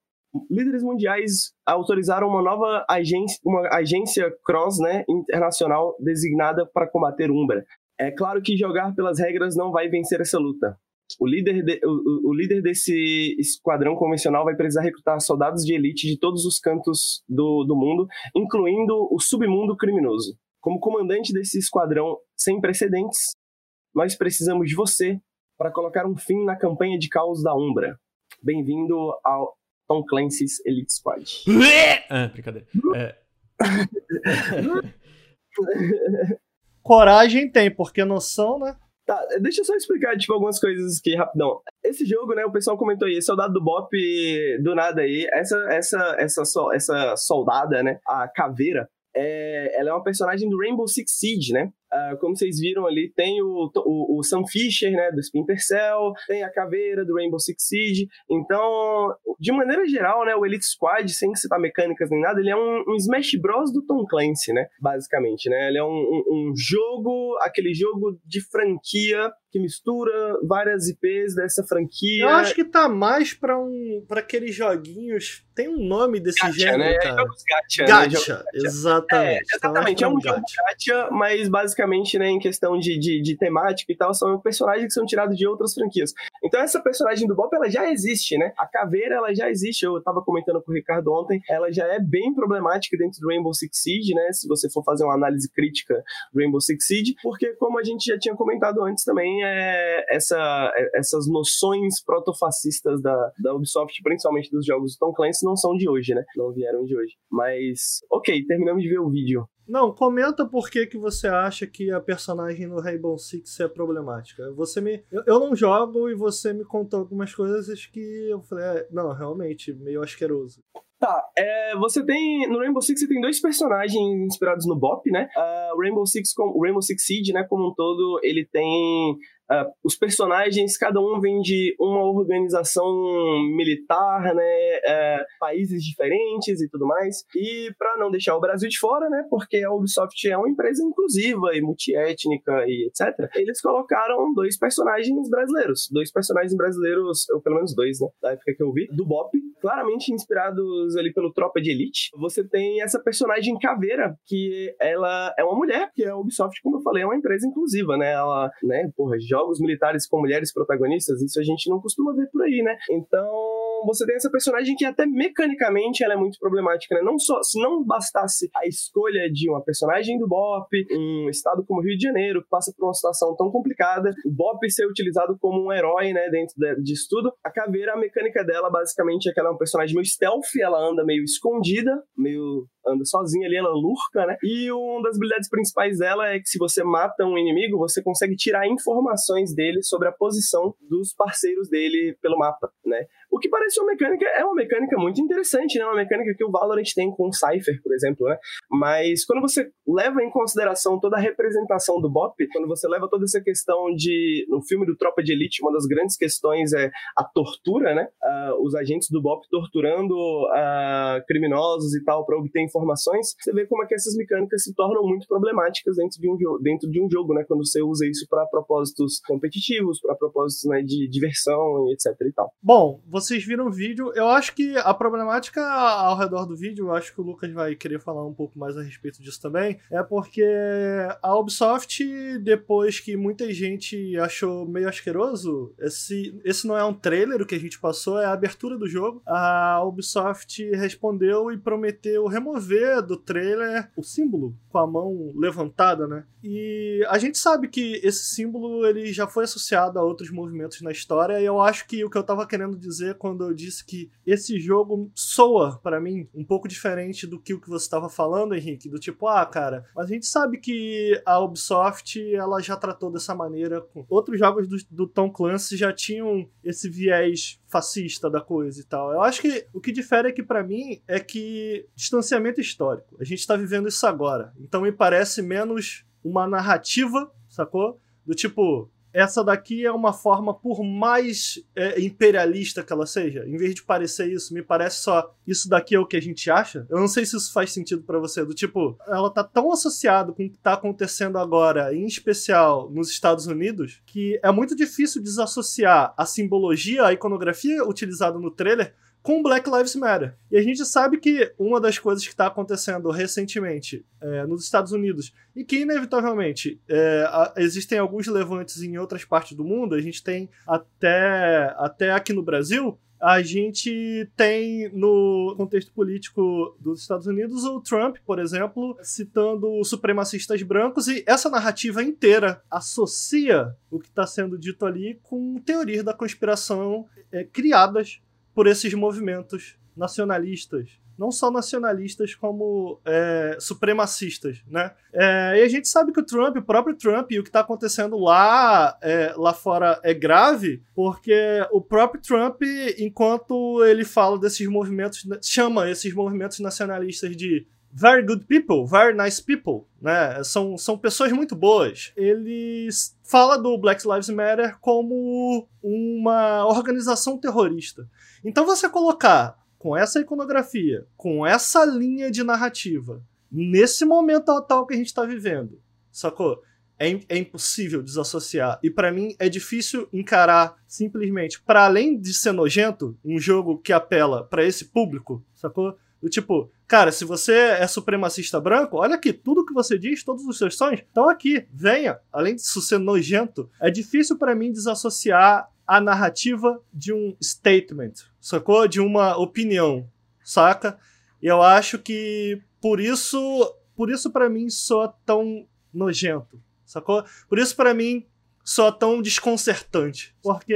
líderes mundiais autorizaram uma nova agência, uma agência cross, né, internacional designada para combater Umbra. É claro que jogar pelas regras não vai vencer essa luta. O líder, de, o, o, líder desse esquadrão convencional vai precisar recrutar soldados de elite de todos os cantos do, do mundo, incluindo o submundo criminoso. Como comandante desse esquadrão sem precedentes, nós precisamos de você para colocar um fim na campanha de caos da Umbra. Bem-vindo ao Tom Clancy's Elite Squad. ah, brincadeira. É... Coragem tem, porque noção, né? Tá, deixa eu só explicar, tipo, algumas coisas aqui rapidão. Esse jogo, né, o pessoal comentou aí, soldado do Bop do nada aí, essa, essa, essa, essa soldada, né, a caveira, é, ela é uma personagem do Rainbow Six Siege, né? Uh, como vocês viram ali, tem o, o, o, Sam Fisher, né, do Splinter Cell, tem a caveira do Rainbow Six Siege. Então, de maneira geral, né, o Elite Squad, sem citar mecânicas nem nada, ele é um, um Smash Bros do Tom Clancy, né, basicamente, né? Ele é um, um, um jogo, aquele jogo de franquia que mistura várias IPs dessa franquia. Eu acho que tá mais pra um para aqueles joguinhos. Tem um nome desse gacha, gênero, né? cara. Jogos gacha, gacha, né? exatamente. É, exatamente, é um, jogo gacha, mas basicamente, né, em questão de, de, de, temática e tal, são personagens que são tirados de outras franquias. Então essa personagem do Bop, ela já existe, né? A caveira, ela já existe. Eu tava comentando com o Ricardo ontem, ela já é bem problemática dentro do Rainbow Six Siege, né? Se você for fazer uma análise crítica do Rainbow Six Siege, porque como a gente já tinha comentado antes também, é, essa, essas noções protofascistas da, da Ubisoft, principalmente dos jogos do Tom Clancy, não são de hoje, né? Não vieram de hoje. Mas, ok, terminamos de ver o vídeo. Não, comenta por que, que você acha que a personagem no Rainbow Six é problemática. Você me. Eu, eu não jogo e você me contou algumas coisas que eu falei, é, não, realmente, meio asqueroso. Tá, é, você tem. No Rainbow Six você tem dois personagens inspirados no Bop, né? Uh, o Rainbow Six, o Rainbow Six Siege, né, como um todo, ele tem Uh, os personagens, cada um vem de uma organização militar, né, uh, países diferentes e tudo mais. E para não deixar o Brasil de fora, né, porque a Ubisoft é uma empresa inclusiva e multiétnica e etc. Eles colocaram dois personagens brasileiros, dois personagens brasileiros, ou pelo menos dois, né, da época que eu vi, do Bop, claramente inspirados ali pelo Tropa de Elite. Você tem essa personagem Caveira, que ela é uma mulher, que a Ubisoft, como eu falei, é uma empresa inclusiva, né? Ela, né, porra, jogos militares com mulheres protagonistas, isso a gente não costuma ver por aí, né? Então, você tem essa personagem que até mecanicamente ela é muito problemática, né? Não só, se não bastasse a escolha de uma personagem do BOP, um estado como Rio de Janeiro, que passa por uma situação tão complicada, o BOP ser utilizado como um herói, né, dentro disso tudo, a caveira, a mecânica dela, basicamente, é que ela é um personagem meio stealth, ela anda meio escondida, meio anda sozinha ali, ela lurca, né? E uma das habilidades principais dela é que se você mata um inimigo, você consegue tirar informações dele sobre a posição dos parceiros dele pelo mapa, né? O que parece uma mecânica, é uma mecânica muito interessante, né? Uma mecânica que o Valorant tem com o Cypher, por exemplo, né? Mas quando você leva em consideração toda a representação do BOP, quando você leva toda essa questão de. No filme do Tropa de Elite, uma das grandes questões é a tortura, né? Uh, os agentes do BOP torturando uh, criminosos e tal para obter informações. Você vê como é que essas mecânicas se tornam muito problemáticas dentro de um, dentro de um jogo, né? Quando você usa isso para propósitos competitivos, para propósitos né, de diversão e etc e tal. Bom, você vocês viram o vídeo. Eu acho que a problemática ao redor do vídeo, eu acho que o Lucas vai querer falar um pouco mais a respeito disso também, é porque a Ubisoft, depois que muita gente achou meio asqueroso, esse, esse não é um trailer, o que a gente passou é a abertura do jogo. A Ubisoft respondeu e prometeu remover do trailer o símbolo com a mão levantada, né? E a gente sabe que esse símbolo ele já foi associado a outros movimentos na história, e eu acho que o que eu tava querendo dizer quando eu disse que esse jogo soa para mim um pouco diferente do que o que você estava falando, Henrique, do tipo, ah, cara, mas a gente sabe que a Ubisoft ela já tratou dessa maneira com outros jogos do, do Tom Clancy já tinham esse viés fascista da coisa e tal. Eu acho que o que difere aqui para mim é que distanciamento histórico. A gente tá vivendo isso agora. Então me parece menos uma narrativa, sacou? Do tipo, essa daqui é uma forma, por mais é, imperialista que ela seja, em vez de parecer isso, me parece só isso daqui é o que a gente acha. Eu não sei se isso faz sentido para você, do tipo, ela tá tão associada com o que tá acontecendo agora, em especial nos Estados Unidos, que é muito difícil desassociar a simbologia, a iconografia utilizada no trailer com Black Lives Matter. E a gente sabe que uma das coisas que está acontecendo recentemente é, nos Estados Unidos e que, inevitavelmente, é, a, existem alguns levantes em outras partes do mundo, a gente tem até, até aqui no Brasil, a gente tem no contexto político dos Estados Unidos o Trump, por exemplo, citando supremacistas brancos e essa narrativa inteira associa o que está sendo dito ali com teorias da conspiração é, criadas por esses movimentos nacionalistas. Não só nacionalistas, como é, supremacistas, né? É, e a gente sabe que o Trump, o próprio Trump, e o que está acontecendo lá, é, lá fora é grave, porque o próprio Trump, enquanto ele fala desses movimentos, chama esses movimentos nacionalistas de very good people, very nice people, né? São, são pessoas muito boas. Ele fala do Black Lives Matter como uma organização terrorista. Então você colocar com essa iconografia, com essa linha de narrativa, nesse momento atual que a gente está vivendo, sacou? É, é, impossível desassociar. E para mim é difícil encarar simplesmente, para além de ser nojento, um jogo que apela para esse público, sacou? Do tipo, cara, se você é supremacista branco, olha aqui, tudo que você diz, todos os seus sonhos estão aqui, venha. Além disso ser nojento, é difícil para mim desassociar a narrativa de um statement, sacou? De uma opinião, saca? E eu acho que por isso, por isso para mim soa tão nojento, sacou? Por isso para mim só tão desconcertante. Porque,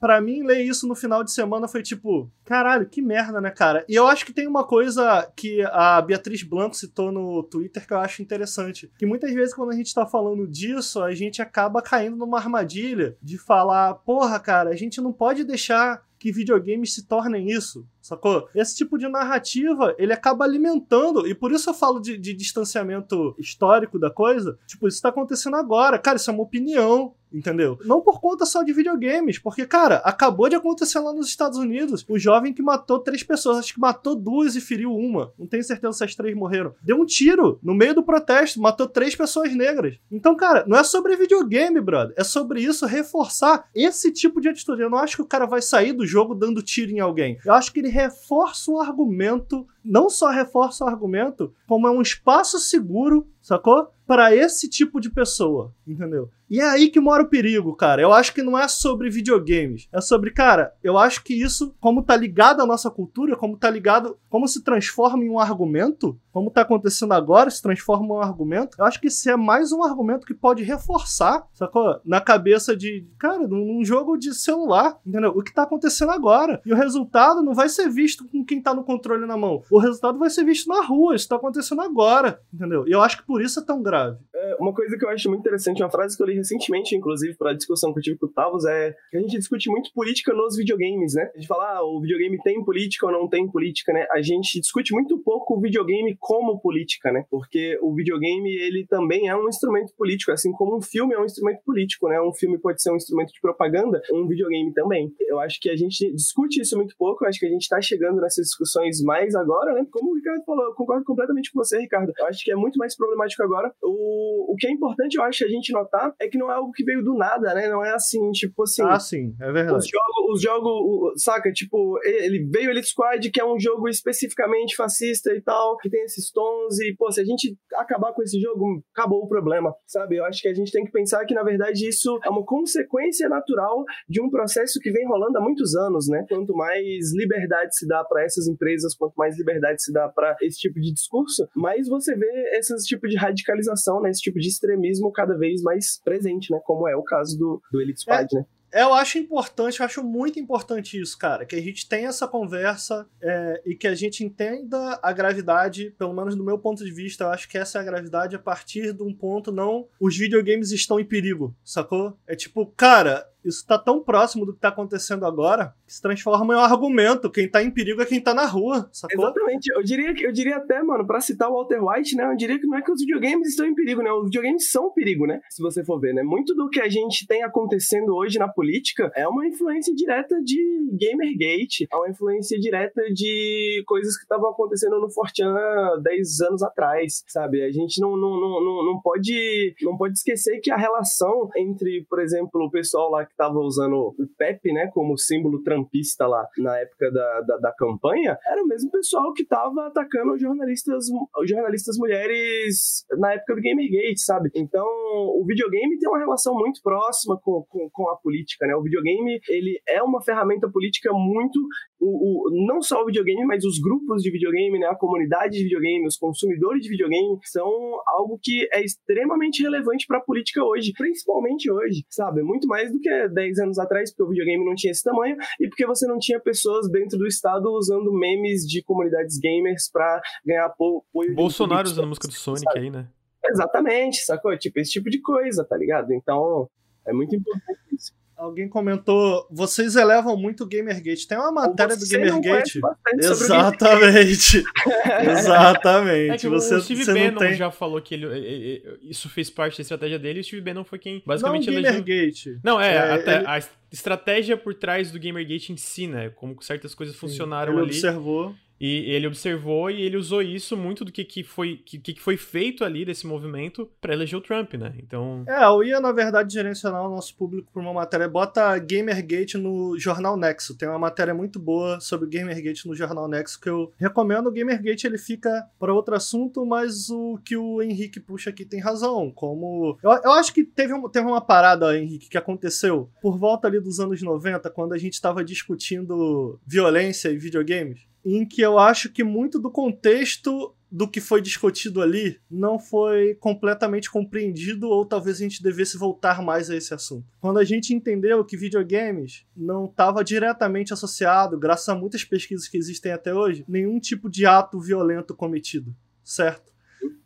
para mim, ler isso no final de semana foi tipo, caralho, que merda, né, cara? E eu acho que tem uma coisa que a Beatriz Blanco citou no Twitter que eu acho interessante. Que muitas vezes, quando a gente tá falando disso, a gente acaba caindo numa armadilha de falar, porra, cara, a gente não pode deixar que videogames se tornem isso, sacou? Esse tipo de narrativa, ele acaba alimentando, e por isso eu falo de, de distanciamento histórico da coisa. Tipo, isso tá acontecendo agora. Cara, isso é uma opinião, entendeu? Não por conta só de videogames, porque, cara, acabou de acontecer lá nos Estados Unidos o jovem que matou três pessoas, acho que matou duas e feriu uma. Não tenho certeza se as três morreram. Deu um tiro no meio do protesto, matou três pessoas negras. Então, cara, não é sobre videogame, brother. É sobre isso reforçar esse tipo de atitude. Eu não acho que o cara vai sair do jogo dando tiro em alguém. Eu acho que ele reforça o argumento, não só reforça o argumento, como é um espaço seguro, sacou? Para esse tipo de pessoa, entendeu? E é aí que mora o perigo, cara. Eu acho que não é sobre videogames. É sobre, cara, eu acho que isso, como tá ligado à nossa cultura, como tá ligado, como se transforma em um argumento, como tá acontecendo agora, se transforma em um argumento. Eu acho que isso é mais um argumento que pode reforçar, sacou? Na cabeça de, cara, num jogo de celular, entendeu? O que tá acontecendo agora. E o resultado não vai ser visto com quem tá no controle na mão. O resultado vai ser visto na rua. Isso tá acontecendo agora, entendeu? E eu acho que por isso é tão grave. É, uma coisa que eu acho muito interessante, uma frase que eu li recentemente, inclusive, para a discussão que eu tive com o Tavos, é que a gente discute muito política nos videogames, né? A gente fala, ah, o videogame tem política ou não tem política, né? A gente discute muito pouco o videogame como política, né? Porque o videogame, ele também é um instrumento político, assim como um filme é um instrumento político, né? Um filme pode ser um instrumento de propaganda, um videogame também. Eu acho que a gente discute isso muito pouco, eu acho que a gente está chegando nessas discussões mais agora, né? Como o Ricardo falou, eu concordo completamente com você, Ricardo. Eu acho que é muito mais problemático agora. O, o que é importante, eu acho, a gente notar é que não é algo que veio do nada, né? Não é assim, tipo assim. Ah, sim, é verdade. Os jogos, os jogos saca? Tipo, ele veio Elite Squad, que é um jogo especificamente fascista e tal, que tem esses tons, e, pô, se a gente acabar com esse jogo, acabou o problema, sabe? Eu acho que a gente tem que pensar que, na verdade, isso é uma consequência natural de um processo que vem rolando há muitos anos, né? Quanto mais liberdade se dá para essas empresas, quanto mais liberdade se dá para esse tipo de discurso, mais você vê esse tipo de radicalização, né? Esse tipo de extremismo cada vez mais presente, né? Como é o caso do, do Elite Squad, é. né? Eu acho importante, eu acho muito importante isso, cara, que a gente tenha essa conversa é, e que a gente entenda a gravidade, pelo menos do meu ponto de vista, eu acho que essa é a gravidade a partir de um ponto não os videogames estão em perigo, sacou? É tipo, cara, isso tá tão próximo do que tá acontecendo agora que se transforma em um argumento. Quem tá em perigo é quem tá na rua, sacou? Exatamente. Eu diria, eu diria até, mano, pra citar o Walter White, né? Eu diria que não é que os videogames estão em perigo, né? Os videogames são perigo, né? Se você for ver, né? Muito do que a gente tem acontecendo hoje na política é uma influência direta de Gamergate, é uma influência direta de coisas que estavam acontecendo no Fortean 10 anos atrás, sabe? A gente não, não, não, não, não, pode, não pode esquecer que a relação entre, por exemplo, o pessoal lá que que tava usando o Pepe, né, como símbolo trampista lá na época da, da, da campanha, era o mesmo pessoal que tava atacando jornalistas, jornalistas mulheres na época do Gamergate, sabe? Então, o videogame tem uma relação muito próxima com, com, com a política, né? O videogame, ele é uma ferramenta política muito o, o, não só o videogame, mas os grupos de videogame, né, a comunidade de videogame, os consumidores de videogame, são algo que é extremamente relevante para a política hoje, principalmente hoje, sabe? Muito mais do que 10 anos atrás, porque o videogame não tinha esse tamanho e porque você não tinha pessoas dentro do Estado usando memes de comunidades gamers para ganhar apoio. Bolsonaro usando a música do Sonic sabe? aí, né? Exatamente, sacou? Tipo, esse tipo de coisa, tá ligado? Então, é muito importante isso. Alguém comentou, vocês elevam muito o Gamergate. Tem uma matéria do Gamergate. Exatamente. Exatamente. É que você, o Steve Bannon tem... já falou que ele, ele, isso fez parte da estratégia dele e o Steve Bannon foi quem basicamente não, elegeu. Gamergate. Não, é, é até, ele... a estratégia por trás do Gamergate em si, né? Como certas coisas funcionaram ele ali. observou. E ele observou e ele usou isso muito do que, que, foi, que, que foi feito ali desse movimento para eleger o Trump, né? Então. É, eu ia, na verdade, direcionar o nosso público por uma matéria. Bota Gamergate no Jornal Nexo. Tem uma matéria muito boa sobre Gamergate no Jornal Nexo que eu recomendo. O Gamergate ele fica para outro assunto, mas o que o Henrique puxa aqui tem razão. Como. Eu, eu acho que teve, um, teve uma parada, Henrique, que aconteceu por volta ali dos anos 90, quando a gente estava discutindo violência e videogames em que eu acho que muito do contexto do que foi discutido ali não foi completamente compreendido ou talvez a gente devesse voltar mais a esse assunto. Quando a gente entendeu que videogames não estava diretamente associado, graças a muitas pesquisas que existem até hoje, nenhum tipo de ato violento cometido, certo?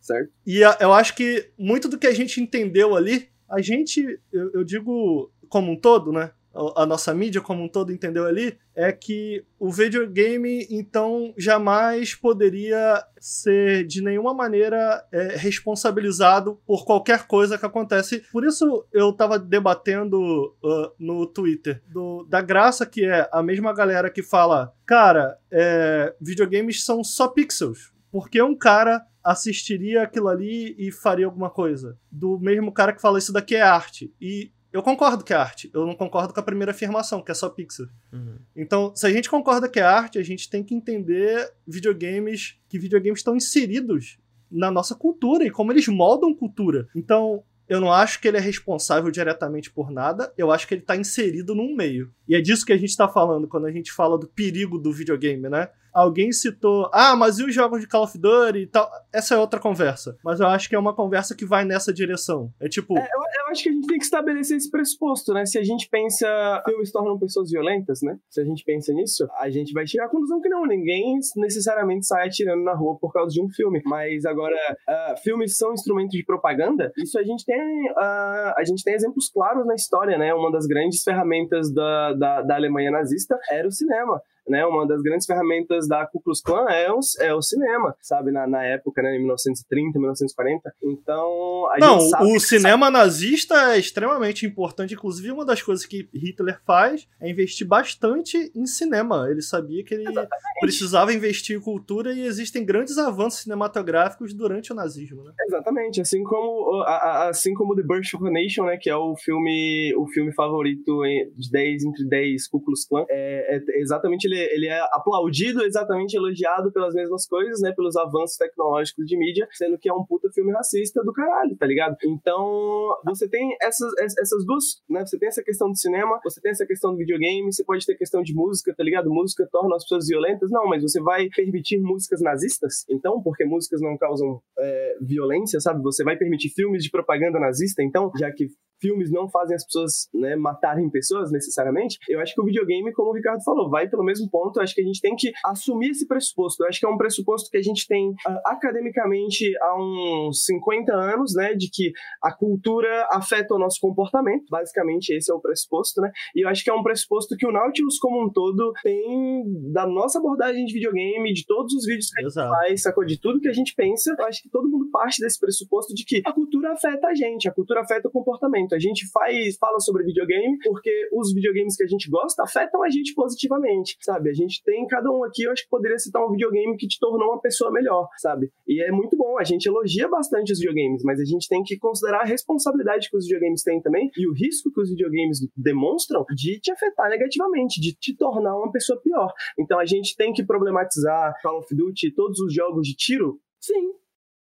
Certo. E eu acho que muito do que a gente entendeu ali, a gente, eu, eu digo como um todo, né? A nossa mídia como um todo entendeu ali, é que o videogame, então, jamais poderia ser de nenhuma maneira é, responsabilizado por qualquer coisa que acontece. Por isso eu tava debatendo uh, no Twitter do, da graça que é a mesma galera que fala, cara, é, videogames são só pixels. Porque um cara assistiria aquilo ali e faria alguma coisa. Do mesmo cara que fala isso daqui é arte. E eu concordo que é arte. Eu não concordo com a primeira afirmação, que é só pixel. Uhum. Então, se a gente concorda que é arte, a gente tem que entender videogames, que videogames estão inseridos na nossa cultura e como eles moldam cultura. Então, eu não acho que ele é responsável diretamente por nada, eu acho que ele está inserido num meio. E é disso que a gente está falando quando a gente fala do perigo do videogame, né? Alguém citou, ah, mas e os jogos de Call of Duty e tal? Essa é outra conversa. Mas eu acho que é uma conversa que vai nessa direção. É tipo. É, eu, eu, acho que a gente tem que estabelecer esse pressuposto, né? Se a gente pensa. Filmes tornam pessoas violentas, né? Se a gente pensa nisso, a gente vai chegar à conclusão que não. Ninguém necessariamente sai atirando na rua por causa de um filme. Mas agora, uh, filmes são instrumentos de propaganda. Isso a gente tem. Uh, a gente tem exemplos claros na história, né? Uma das grandes ferramentas da, da, da Alemanha nazista era o cinema né? Uma das grandes ferramentas da Ku Klux Klan é o, é o cinema, sabe? Na, na época, né? Em 1930, 1940. Então, a Não, gente sabe o cinema sabe... nazista é extremamente importante. Inclusive, uma das coisas que Hitler faz é investir bastante em cinema. Ele sabia que ele Exatamente. precisava investir em cultura e existem grandes avanços cinematográficos durante o nazismo, né? Exatamente. Assim como, assim como The Birth of a Nation, né? Que é o filme, o filme favorito de 10 entre 10 Ku Klux Klan. É, é exatamente ele ele é aplaudido, exatamente elogiado pelas mesmas coisas, né? Pelos avanços tecnológicos de mídia, sendo que é um puta filme racista do caralho, tá ligado? Então, você tem essas, essas duas, né? Você tem essa questão do cinema, você tem essa questão do videogame, você pode ter questão de música, tá ligado? Música torna as pessoas violentas. Não, mas você vai permitir músicas nazistas? Então, porque músicas não causam é, violência, sabe? Você vai permitir filmes de propaganda nazista? Então, já que filmes não fazem as pessoas né, matarem pessoas necessariamente, eu acho que o videogame, como o Ricardo falou, vai pelo mesmo ponto. Eu acho que a gente tem que assumir esse pressuposto. Eu acho que é um pressuposto que a gente tem uh, academicamente há uns 50 anos, né, de que a cultura afeta o nosso comportamento. Basicamente, esse é o pressuposto, né? E eu acho que é um pressuposto que o Nautilus como um todo tem da nossa abordagem de videogame, de todos os vídeos que Exato. a gente faz, sacou? De tudo que a gente pensa. Eu acho que todo mundo parte desse pressuposto de que a cultura afeta a gente, a cultura afeta o comportamento. A gente faz, fala sobre videogame porque os videogames que a gente gosta afetam a gente positivamente, sabe? A gente tem cada um aqui, eu acho que poderia citar um videogame que te tornou uma pessoa melhor, sabe? E é muito bom, a gente elogia bastante os videogames, mas a gente tem que considerar a responsabilidade que os videogames têm também e o risco que os videogames demonstram de te afetar negativamente, de te tornar uma pessoa pior. Então a gente tem que problematizar Call of Duty, todos os jogos de tiro? Sim.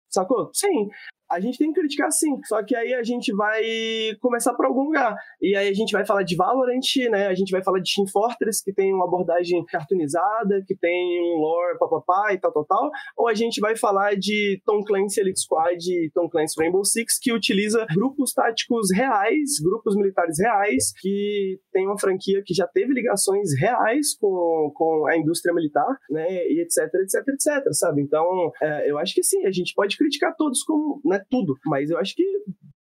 Sacou? Sim a gente tem que criticar sim. Só que aí a gente vai começar por algum lugar. E aí a gente vai falar de Valorant, né? A gente vai falar de Team Fortress, que tem uma abordagem cartoonizada, que tem um lore papapá e tal, tal, tal. Ou a gente vai falar de Tom Clancy Elite Squad e Tom Clancy Rainbow Six, que utiliza grupos táticos reais, grupos militares reais, que tem uma franquia que já teve ligações reais com, com a indústria militar, né? E etc, etc, etc, sabe? Então, é, eu acho que sim, a gente pode criticar todos como, né? Tudo. Mas eu acho que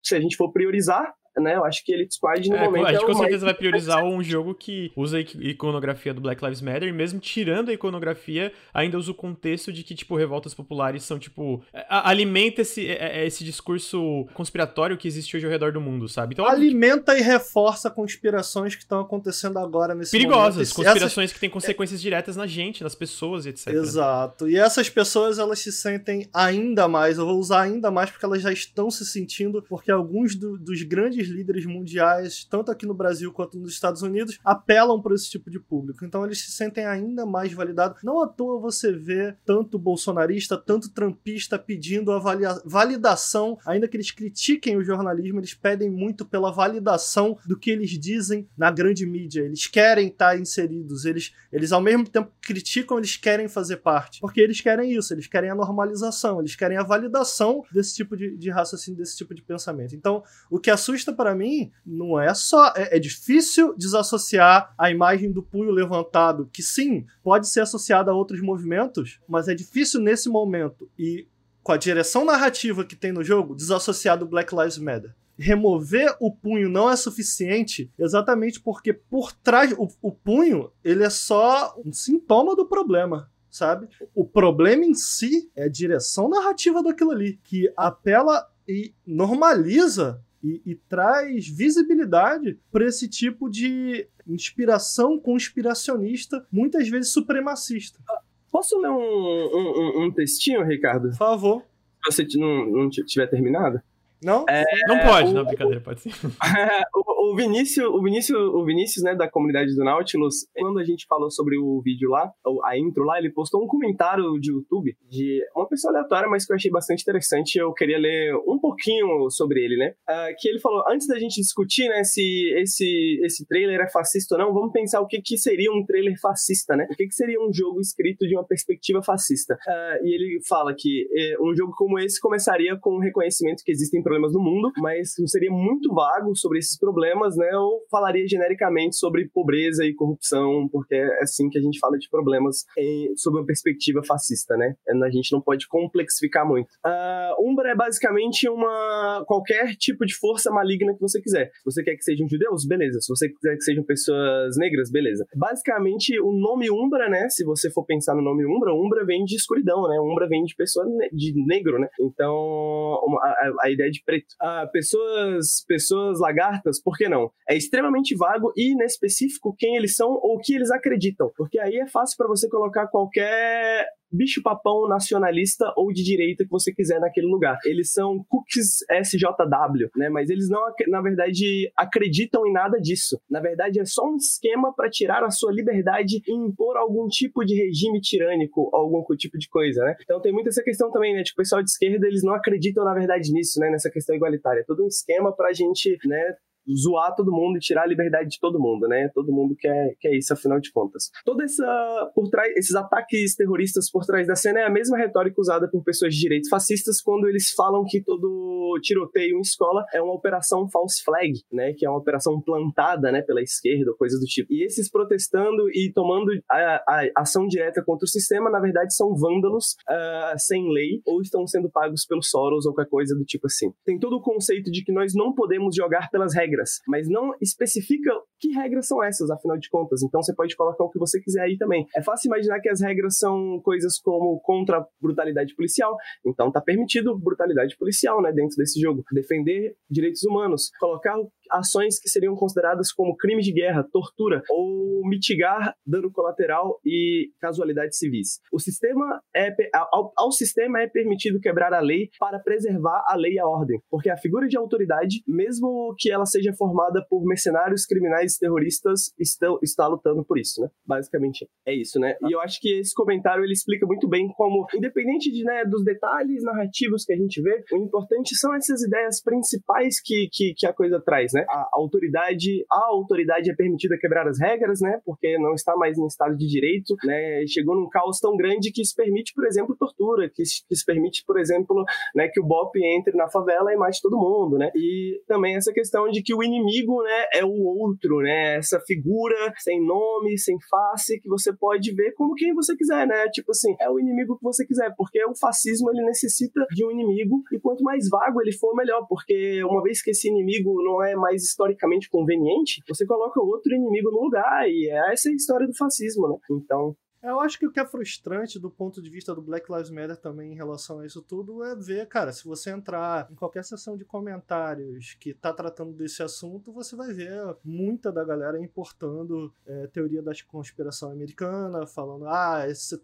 se a gente for priorizar, né? Eu acho que Elite Squad no é, momento. A gente é com certeza vai priorizar um jogo que usa a iconografia do Black Lives Matter, e mesmo tirando a iconografia, ainda usa o contexto de que, tipo, revoltas populares são, tipo. alimenta esse, é, é, esse discurso conspiratório que existe hoje ao redor do mundo, sabe? Então, alimenta que... e reforça conspirações que estão acontecendo agora nesse Perigosas, momento. conspirações essas... que têm consequências diretas na gente, nas pessoas e etc. Exato. E essas pessoas, elas se sentem ainda mais, eu vou usar ainda mais porque elas já estão se sentindo, porque alguns do, dos grandes grandes líderes mundiais, tanto aqui no Brasil quanto nos Estados Unidos, apelam para esse tipo de público. Então eles se sentem ainda mais validados. Não à toa você vê tanto bolsonarista, tanto trampista pedindo a validação, ainda que eles critiquem o jornalismo, eles pedem muito pela validação do que eles dizem na grande mídia. Eles querem estar inseridos, eles, eles ao mesmo tempo criticam, eles querem fazer parte. Porque eles querem isso, eles querem a normalização, eles querem a validação desse tipo de, de raciocínio, desse tipo de pensamento. Então, o que assusta para mim não é só. É, é, difícil desassociar a imagem do punho levantado, que sim, pode ser associada a outros movimentos, mas é difícil nesse momento e com a direção narrativa que tem no jogo, desassociar do Black Lives Matter remover o punho não é suficiente, exatamente porque por trás o, o, punho ele é só um sintoma do problema. Sabe? O problema em si é a direção narrativa daquilo ali, que apela e normaliza e, e traz visibilidade para esse tipo de inspiração conspiracionista, muitas vezes supremacista. Posso ler um, um, um textinho, Ricardo? Por favor. Se você não, não tiver terminado? Não? É, não pode, o, não, brincadeira, pode sim. o, o, Vinícius, o Vinícius, o Vinícius, né, da comunidade do Nautilus, quando a gente falou sobre o vídeo lá, a intro lá, ele postou um comentário de YouTube de uma pessoa aleatória, mas que eu achei bastante interessante. Eu queria ler um pouquinho sobre ele, né? Uh, que ele falou, antes da gente discutir, né, se esse, esse trailer é fascista ou não, vamos pensar o que, que seria um trailer fascista, né? O que, que seria um jogo escrito de uma perspectiva fascista? Uh, e ele fala que eh, um jogo como esse começaria com o reconhecimento que existem problemas no mundo, mas seria muito vago sobre esses problemas, né? Ou falaria genericamente sobre pobreza e corrupção, porque é assim que a gente fala de problemas em, sob uma perspectiva fascista, né? A gente não pode complexificar muito. Uh, Umbra é basicamente uma qualquer tipo de força maligna que você quiser. Se você quer que sejam judeus, beleza. Se você quiser que sejam pessoas negras, beleza. Basicamente, o nome Umbra, né? Se você for pensar no nome Umbra, Umbra vem de escuridão, né? Umbra vem de pessoa ne de negro, né? Então, a, a, a ideia de preto. Ah, pessoas, pessoas lagartas, por que não? É extremamente vago e inespecífico quem eles são ou o que eles acreditam, porque aí é fácil para você colocar qualquer bicho-papão nacionalista ou de direita que você quiser naquele lugar. Eles são cookies SJW, né? Mas eles não, na verdade, acreditam em nada disso. Na verdade, é só um esquema para tirar a sua liberdade e impor algum tipo de regime tirânico, algum tipo de coisa, né? Então tem muita essa questão também, né? Tipo, o pessoal de esquerda, eles não acreditam, na verdade, nisso, né? Nessa questão igualitária. É todo um esquema pra gente, né? Zoar todo mundo e tirar a liberdade de todo mundo, né? Todo mundo quer, quer isso, afinal de contas. Toda essa por trás, esses ataques terroristas por trás da cena é a mesma retórica usada por pessoas de direitos fascistas quando eles falam que todo tiroteio em escola é uma operação false flag, né? Que é uma operação plantada, né? Pela esquerda, coisas do tipo. E esses protestando e tomando a, a ação direta contra o sistema, na verdade, são vândalos uh, sem lei ou estão sendo pagos pelos Soros ou qualquer coisa do tipo assim. Tem todo o conceito de que nós não podemos jogar pelas regras regras, mas não especifica que regras são essas, afinal de contas. Então você pode colocar o que você quiser aí também. É fácil imaginar que as regras são coisas como contra brutalidade policial, então tá permitido brutalidade policial, né, dentro desse jogo. Defender direitos humanos, colocar ações que seriam consideradas como crime de guerra, tortura ou mitigar dano colateral e casualidades civis. O sistema é ao, ao sistema é permitido quebrar a lei para preservar a lei e a ordem, porque a figura de autoridade, mesmo que ela seja formada por mercenários, criminais, terroristas, estão, está lutando por isso, né? Basicamente é isso, né? E eu acho que esse comentário ele explica muito bem como, independente de, né, dos detalhes narrativos que a gente vê, o importante são essas ideias principais que, que, que a coisa traz, né? A autoridade, a autoridade é permitida quebrar as regras, né? Porque não está mais em estado de direito, né? Chegou num caos tão grande que se permite, por exemplo, tortura, que se, que se permite, por exemplo, né, que o BOP entre na favela e mate todo mundo, né? E também essa questão de que o inimigo, né, é o outro, né? Essa figura sem nome, sem face, que você pode ver como quem você quiser, né? Tipo assim, é o inimigo que você quiser, porque o fascismo ele necessita de um inimigo e quanto mais vago ele for, melhor, porque uma vez que esse inimigo não é mais historicamente conveniente, você coloca outro inimigo no lugar e essa é a história do fascismo, né? Então, eu acho que o que é frustrante do ponto de vista do Black Lives Matter também em relação a isso tudo é ver, cara, se você entrar em qualquer sessão de comentários que tá tratando desse assunto, você vai ver muita da galera importando é, teoria da conspiração americana, falando, ah, esse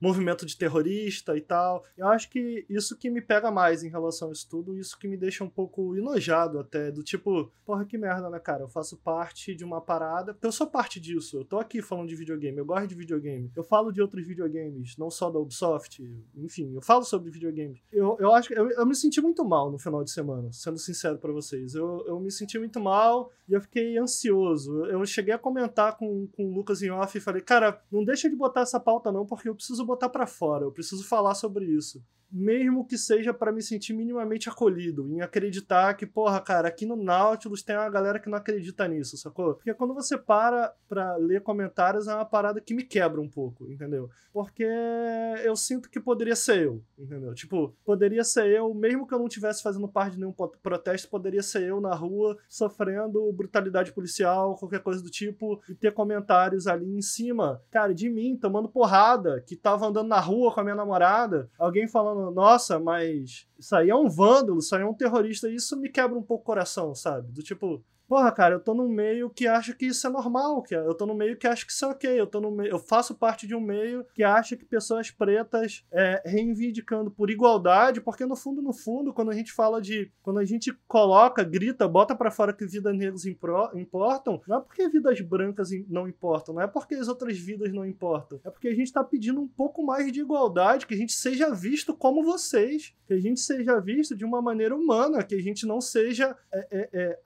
movimento de terrorista e tal. Eu acho que isso que me pega mais em relação a isso tudo, isso que me deixa um pouco enojado até, do tipo, porra, que merda, né, cara? Eu faço parte de uma parada, eu sou parte disso, eu tô aqui falando de videogame, eu gosto de videogame, eu eu falo de outros videogames, não só da Ubisoft, enfim, eu falo sobre videogames. Eu, eu acho eu, eu me senti muito mal no final de semana, sendo sincero para vocês. Eu, eu me senti muito mal e eu fiquei ansioso. Eu cheguei a comentar com, com o Lucas em off e falei, cara, não deixa de botar essa pauta não, porque eu preciso botar para fora, eu preciso falar sobre isso mesmo que seja para me sentir minimamente acolhido, em acreditar que, porra, cara, aqui no Nautilus tem uma galera que não acredita nisso, sacou? Porque quando você para pra ler comentários é uma parada que me quebra um pouco, entendeu? Porque eu sinto que poderia ser eu, entendeu? Tipo, poderia ser eu, mesmo que eu não estivesse fazendo parte de nenhum protesto, poderia ser eu na rua sofrendo brutalidade policial, qualquer coisa do tipo, e ter comentários ali em cima, cara, de mim, tomando porrada, que tava andando na rua com a minha namorada, alguém falando nossa, mas isso aí é um vândalo, isso aí é um terrorista, isso me quebra um pouco o coração, sabe? Do tipo, Porra, cara, eu tô num meio que acha que isso é normal, que eu tô num meio que acha que isso é ok, eu tô no meio, eu faço parte de um meio que acha que pessoas pretas é, reivindicando por igualdade, porque no fundo, no fundo, quando a gente fala de, quando a gente coloca, grita, bota para fora que vidas negras importam, não é porque vidas brancas não importam, não é porque as outras vidas não importam, é porque a gente tá pedindo um pouco mais de igualdade, que a gente seja visto como vocês, que a gente seja visto de uma maneira humana, que a gente não seja é, é, é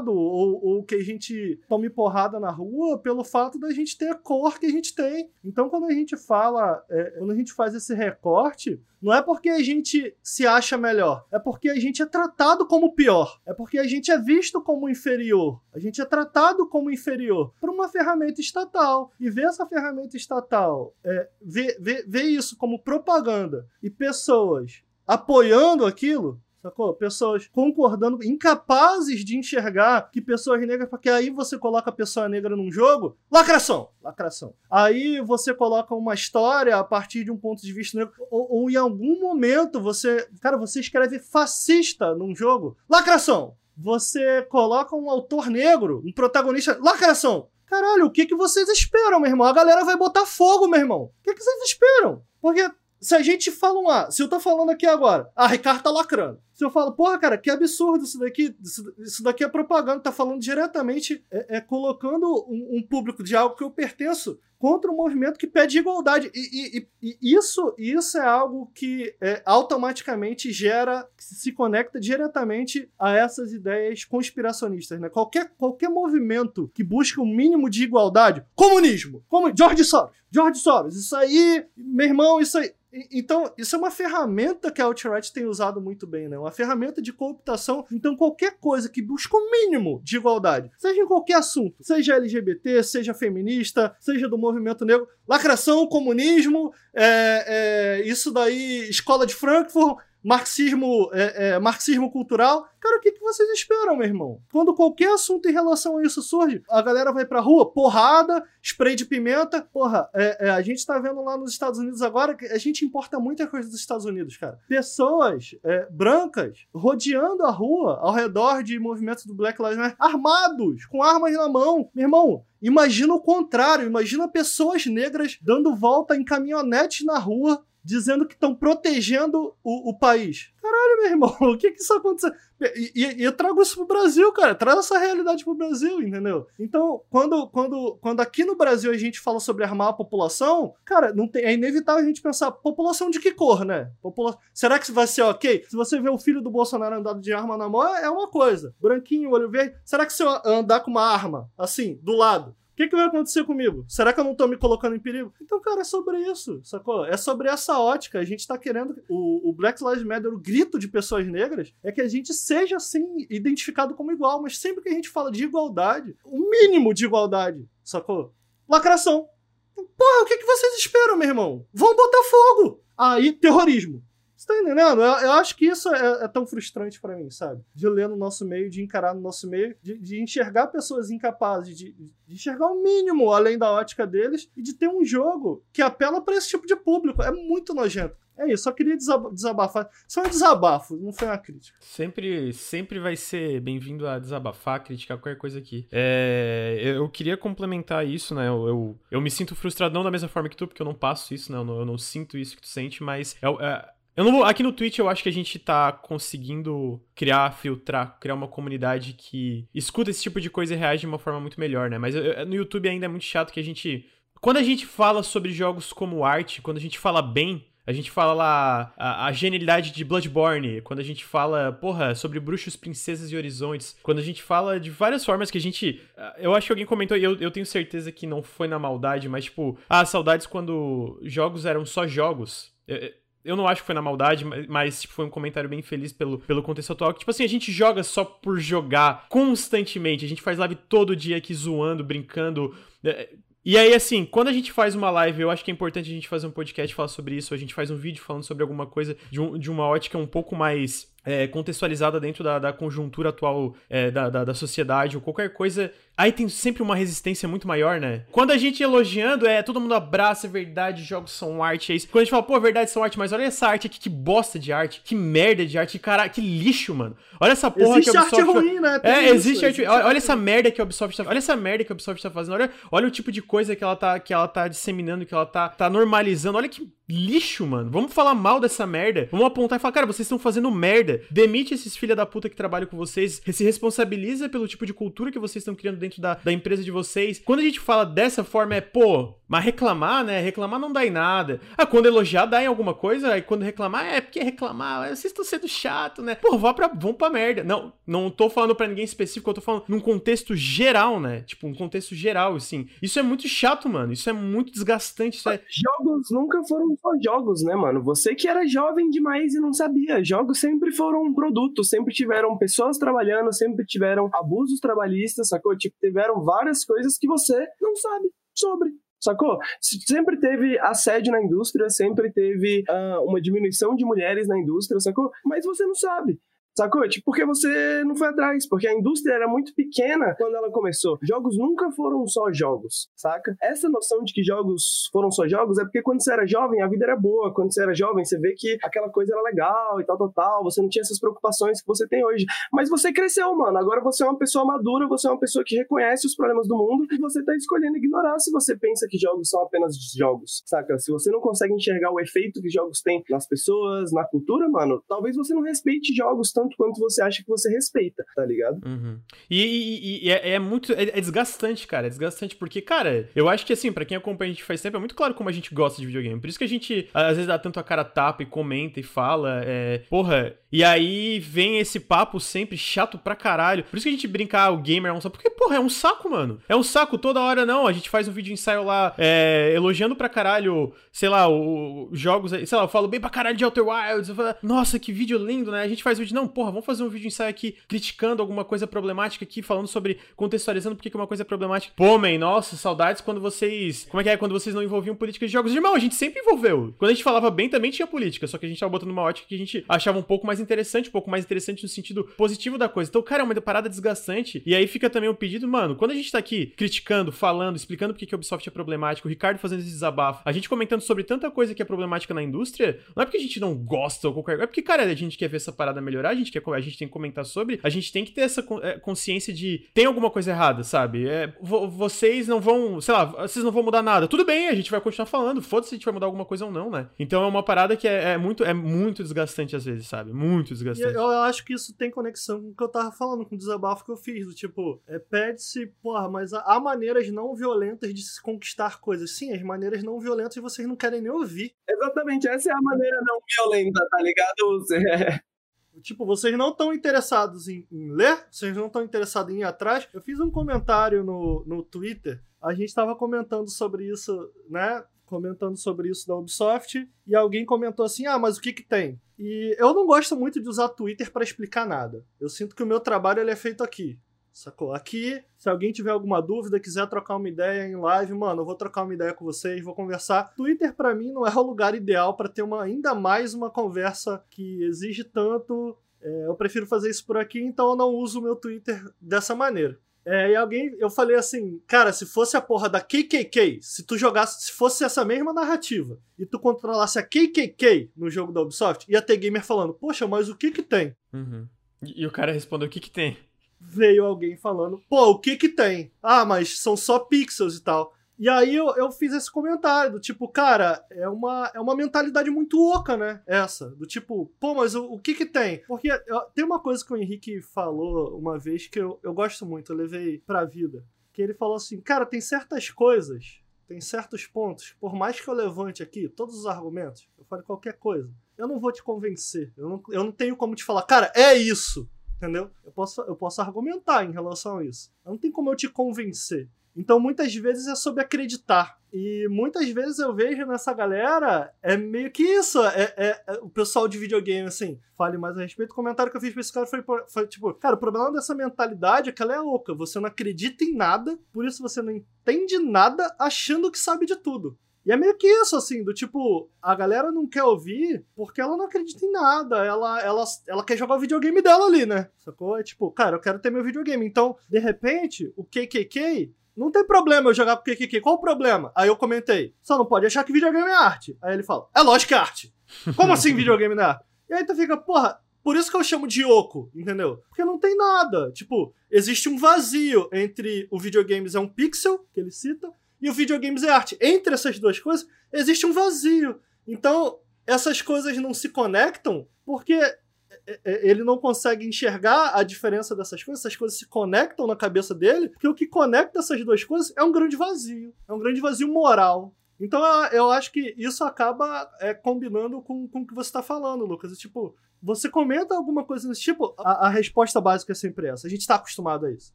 ou, ou que a gente tome porrada na rua pelo fato da gente ter a cor que a gente tem. Então, quando a gente fala, é, quando a gente faz esse recorte, não é porque a gente se acha melhor, é porque a gente é tratado como pior, é porque a gente é visto como inferior, a gente é tratado como inferior por uma ferramenta estatal. E ver essa ferramenta estatal, é, ver, ver, ver isso como propaganda e pessoas apoiando aquilo, Sacou? Pessoas concordando, incapazes de enxergar que pessoas negras, porque aí você coloca a pessoa negra num jogo, lacração, lacração. Aí você coloca uma história a partir de um ponto de vista negro, ou, ou em algum momento você, cara, você escreve fascista num jogo, lacração. Você coloca um autor negro, um protagonista, lacração. Caralho, o que, que vocês esperam, meu irmão? A galera vai botar fogo, meu irmão. O que, que vocês esperam? Porque se a gente fala um A, se eu tô falando aqui agora, a Ricardo tá lacrando. Se eu falo, porra, cara, que absurdo isso daqui, isso daqui é propaganda, tá falando diretamente, é, é colocando um, um, público de algo que eu pertenço contra um movimento que pede igualdade. E, e, e isso, isso é algo que é, automaticamente gera, se conecta diretamente a essas ideias conspiracionistas, né? Qualquer, qualquer movimento que busque um mínimo de igualdade, comunismo, como George Soros, George Soros, isso aí, meu irmão, isso aí então, isso é uma ferramenta que a Outright tem usado muito bem, né? Uma ferramenta de cooptação. Então, qualquer coisa que busca o mínimo de igualdade, seja em qualquer assunto, seja LGBT, seja feminista, seja do movimento negro, lacração, comunismo, é, é, isso daí, escola de Frankfurt, marxismo, é, é, marxismo cultural. Cara, o que, que vocês esperam, meu irmão? Quando qualquer assunto em relação a isso surge, a galera vai pra rua, porrada, spray de pimenta. Porra, é, é, a gente tá vendo lá nos Estados Unidos agora que a gente importa muita coisa dos Estados Unidos, cara. Pessoas é, brancas rodeando a rua ao redor de movimentos do Black Lives Matter, armados, com armas na mão. Meu irmão, Imagina o contrário, imagina pessoas negras dando volta em caminhonetes na rua, dizendo que estão protegendo o, o, país. Caralho, meu irmão, o que que isso aconteceu? E, e, eu trago isso pro Brasil, cara. Traz essa realidade pro Brasil, entendeu? Então, quando, quando, quando aqui no Brasil a gente fala sobre armar a população, cara, não tem, é inevitável a gente pensar, população de que cor, né? Popula Será que vai ser ok? Se você vê o filho do Bolsonaro andando de arma na mão, é uma coisa. Branquinho, olho verde. Será que se eu andar com uma arma, assim, do lado, o que, que, vai acontecer comigo? Será que eu não tô me colocando em perigo? Então, cara, é sobre isso, sacou? É sobre essa ótica. A gente tá querendo. O, o Black Lives Matter, o grito de pessoas negras, é que a gente seja, assim, identificado como igual. Mas sempre que a gente fala de igualdade, o mínimo de igualdade, sacou? Lacração. Porra, o que, que vocês esperam, meu irmão? Vão botar fogo! Aí, terrorismo. Você tá entendendo? Eu, eu acho que isso é, é tão frustrante para mim, sabe? De ler no nosso meio, de encarar no nosso meio, de, de enxergar pessoas incapazes, de, de, enxergar o mínimo além da ótica deles e de ter um jogo que apela para esse tipo de público. É muito nojento. É isso, só queria desabafar. Só um desabafo, não foi uma crítica. Sempre, sempre vai ser bem-vindo a desabafar, criticar qualquer coisa aqui. É, eu queria complementar isso, né? Eu, eu, eu, me sinto frustrado, não da mesma forma que tu, porque eu não passo isso, né? Eu não, eu não sinto isso que tu sente, mas é, é eu não vou, aqui no Twitch eu acho que a gente tá conseguindo criar, filtrar, criar uma comunidade que escuta esse tipo de coisa e reage de uma forma muito melhor, né? Mas eu, no YouTube ainda é muito chato que a gente. Quando a gente fala sobre jogos como arte, quando a gente fala bem, a gente fala lá a, a, genialidade de Bloodborne, quando a gente fala, porra, sobre bruxos, princesas e horizontes, quando a gente fala de várias formas que a gente. Eu acho que alguém comentou, e eu, eu tenho certeza que não foi na maldade, mas tipo, ah, saudades quando jogos eram só jogos. Eu, eu não acho que foi na maldade, mas tipo, foi um comentário bem feliz pelo, pelo contexto atual. Que, tipo assim, a gente joga só por jogar constantemente. A gente faz live todo dia aqui zoando, brincando. É, e aí, assim, quando a gente faz uma live, eu acho que é importante a gente fazer um podcast falar sobre isso. A gente faz um vídeo falando sobre alguma coisa de, um, de uma ótica um pouco mais é, contextualizada dentro da, da conjuntura atual é, da, da, da, sociedade ou qualquer coisa, aí tem sempre uma resistência muito maior, né? Quando a gente elogiando, é todo mundo abraça, é verdade, jogos são arte, é isso. Quando a gente fala, pô, verdade, são arte, mas olha essa arte aqui, que bosta de arte, que merda de arte, que cara, que lixo, mano. Olha essa porra existe que a Ubisoft... arte ruim, né? Tem é, existe isso, arte... Existe olha, olha essa merda que a Ubisoft tá... Olha essa merda que a Ubisoft tá fazendo, olha, olha o tipo de coisa que ela tá, que ela tá disseminando, que ela tá, tá normalizando, olha que lixo, mano. Vamos falar mal dessa merda. Vamos apontar e falar, cara, vocês estão fazendo merda. Demite esses filha da puta que trabalham com vocês. Se responsabiliza pelo tipo de cultura que vocês estão criando dentro da, da empresa de vocês. Quando a gente fala dessa forma, é, pô, mas reclamar, né? Reclamar não dá em nada. Ah, quando elogiar dá em alguma coisa, aí quando reclamar, é porque reclamar, vocês estão sendo chato, né? Pô, vá pra, vão pra merda. Não, não tô falando pra ninguém específico, eu tô falando num contexto geral, né? Tipo, um contexto geral, assim. Isso é muito chato, mano. Isso é muito desgastante. Isso é... Jogos nunca foram só jogos, né, mano? Você que era jovem demais e não sabia. Jogos sempre foram um produto, sempre tiveram pessoas trabalhando, sempre tiveram abusos trabalhistas, sacou? Tipo, tiveram várias coisas que você não sabe sobre sacou? Sempre teve assédio na indústria, sempre teve uh, uma diminuição de mulheres na indústria, sacou? Mas você não sabe. Sacou? Tipo, porque você não foi atrás, porque a indústria era muito pequena quando ela começou. Jogos nunca foram só jogos, saca? Essa noção de que jogos foram só jogos é porque quando você era jovem, a vida era boa. Quando você era jovem, você vê que aquela coisa era legal e tal, tal, tal. Você não tinha essas preocupações que você tem hoje. Mas você cresceu, mano. Agora você é uma pessoa madura, você é uma pessoa que reconhece os problemas do mundo e você tá escolhendo ignorar se você pensa que jogos são apenas jogos, saca? Se você não consegue enxergar o efeito que jogos têm nas pessoas, na cultura, mano, talvez você não respeite jogos tanto tanto quanto você acha que você respeita, tá ligado? Uhum. E, e, e é, é, muito. É, é, desgastante, cara. É desgastante porque, cara, eu acho que assim, para quem acompanha a gente faz tempo, é muito claro como a gente gosta de videogame. Por isso que a gente às vezes dá tanto a cara tapa e comenta e fala. É, porra, e aí vem esse papo sempre chato pra caralho. Por isso que a gente brinca, ah, o gamer é um saco. Porque, porra, é um saco, mano. É um saco toda hora, não. A gente faz um vídeo ensaio lá, é, elogiando pra caralho, sei lá, os jogos. Sei lá, eu falo bem pra caralho de Outer Wilds. Falo, Nossa, que vídeo lindo, né? A gente faz vídeo, não, porra, vamos fazer um vídeo ensaio aqui criticando alguma coisa problemática aqui, falando sobre, contextualizando por que uma coisa é problemática. Pô, man, nossa, saudades quando vocês, como é que é, quando vocês não envolviam política de jogos. Irmão, a gente sempre envolveu. Quando a gente falava bem, também tinha política, só que a gente tava botando uma ótica que a gente achava um pouco mais interessante, um pouco mais interessante no sentido positivo da coisa. Então, cara, é uma parada desgastante. E aí fica também o pedido, mano, quando a gente tá aqui criticando, falando, explicando por que, a Ubisoft é problemático, o Ricardo fazendo esse desabafo, a gente comentando sobre tanta coisa que é problemática na indústria, não é porque a gente não gosta ou qualquer coisa, é porque, cara, a gente quer ver essa parada melhorar, a gente, quer, a gente tem que comentar sobre, a gente tem que ter essa é, consciência de tem alguma coisa errada, sabe? É, vocês não vão, sei lá, vocês não vão mudar nada. Tudo bem, a gente vai continuar falando, foda-se se a gente vai mudar alguma coisa ou não, né? Então é uma parada que é, é muito, é muito desgastante às vezes, sabe? Muito desgastante. Eu, eu, acho que isso tem conexão com o que eu tava falando, com o desabafo que eu fiz, do tipo, é, pede-se, porra, mas há maneiras não violentas de se conquistar coisas. Sim, as maneiras não violentas vocês não querem nem ouvir. Exatamente, essa é a maneira não violenta, tá ligado? Tipo, vocês não estão interessados em, em, ler, vocês não estão interessados em ir atrás. Eu fiz um comentário no, no Twitter, a gente estava comentando sobre isso, né? Comentando sobre isso da Ubisoft, e alguém comentou assim: ah, mas o que que tem? E eu não gosto muito de usar Twitter para explicar nada. Eu sinto que o meu trabalho ele é feito aqui. Sacou? Aqui, se alguém tiver alguma dúvida, quiser trocar uma ideia em live, mano, eu vou trocar uma ideia com vocês, vou conversar. Twitter para mim não é o lugar ideal para ter uma ainda mais uma conversa que exige tanto. É, eu prefiro fazer isso por aqui, então eu não uso o meu Twitter dessa maneira. É, e alguém, eu falei assim, cara, se fosse a porra da KKK, se tu jogasse, se fosse essa mesma narrativa, e tu controlasse a KKK no jogo da Ubisoft, ia ter gamer falando, poxa, mas o que que tem? Uhum. E, e, o cara respondeu, o que que tem? Veio alguém falando, pô, o que que tem? Ah, mas são só pixels e tal. E aí eu, eu fiz esse comentário, do tipo, cara, é uma, é uma mentalidade muito oca, né? Essa. Do tipo, pô, mas o, o que que tem? Porque eu, tem uma coisa que o Henrique falou uma vez que eu, eu gosto muito, eu levei pra vida. Que ele falou assim, cara, tem certas coisas, tem certos pontos, por mais que eu levante aqui todos os argumentos, eu fale qualquer coisa, eu não vou te convencer. Eu não, eu não tenho como te falar, cara, é isso entendeu? Eu posso, eu posso argumentar em relação a isso. Não tem como eu te convencer. Então, muitas vezes é sobre acreditar. E muitas vezes eu vejo nessa galera, é meio que isso. É, é, é o pessoal de videogame, assim, fale mais a respeito. O comentário que eu fiz pra esse cara foi, foi, tipo, cara, o problema dessa mentalidade é que ela é oca. Você não acredita em nada, por isso você não entende nada achando que sabe de tudo. E é meio que isso, assim, do tipo, a galera não quer ouvir porque ela não acredita em nada. Ela, ela, ela quer jogar o videogame dela ali, né? Sacou? É tipo, cara, eu quero ter meu videogame. Então, de repente, o KKK não tem problema eu jogar com o KKK. Qual o problema? Aí eu comentei, só não pode achar que videogame é arte. Aí ele fala, é lógico que é arte. Como assim videogame não é arte? E aí tu fica, porra, por isso que eu chamo de oco, entendeu? Porque não tem nada. Tipo, existe um vazio entre o videogames é um pixel, que ele cita, e o videogames é arte. Entre essas duas coisas, existe um vazio. Então, essas coisas não se conectam porque é, é, ele não consegue enxergar a diferença dessas coisas, essas coisas se conectam na cabeça dele, porque o que conecta essas duas coisas é um grande vazio. É um grande vazio moral. Então eu acho que isso acaba é, combinando com, com o que você está falando, Lucas. Tipo, você comenta alguma coisa desse tipo, a, a, resposta básica é sempre essa. A gente está acostumado a isso.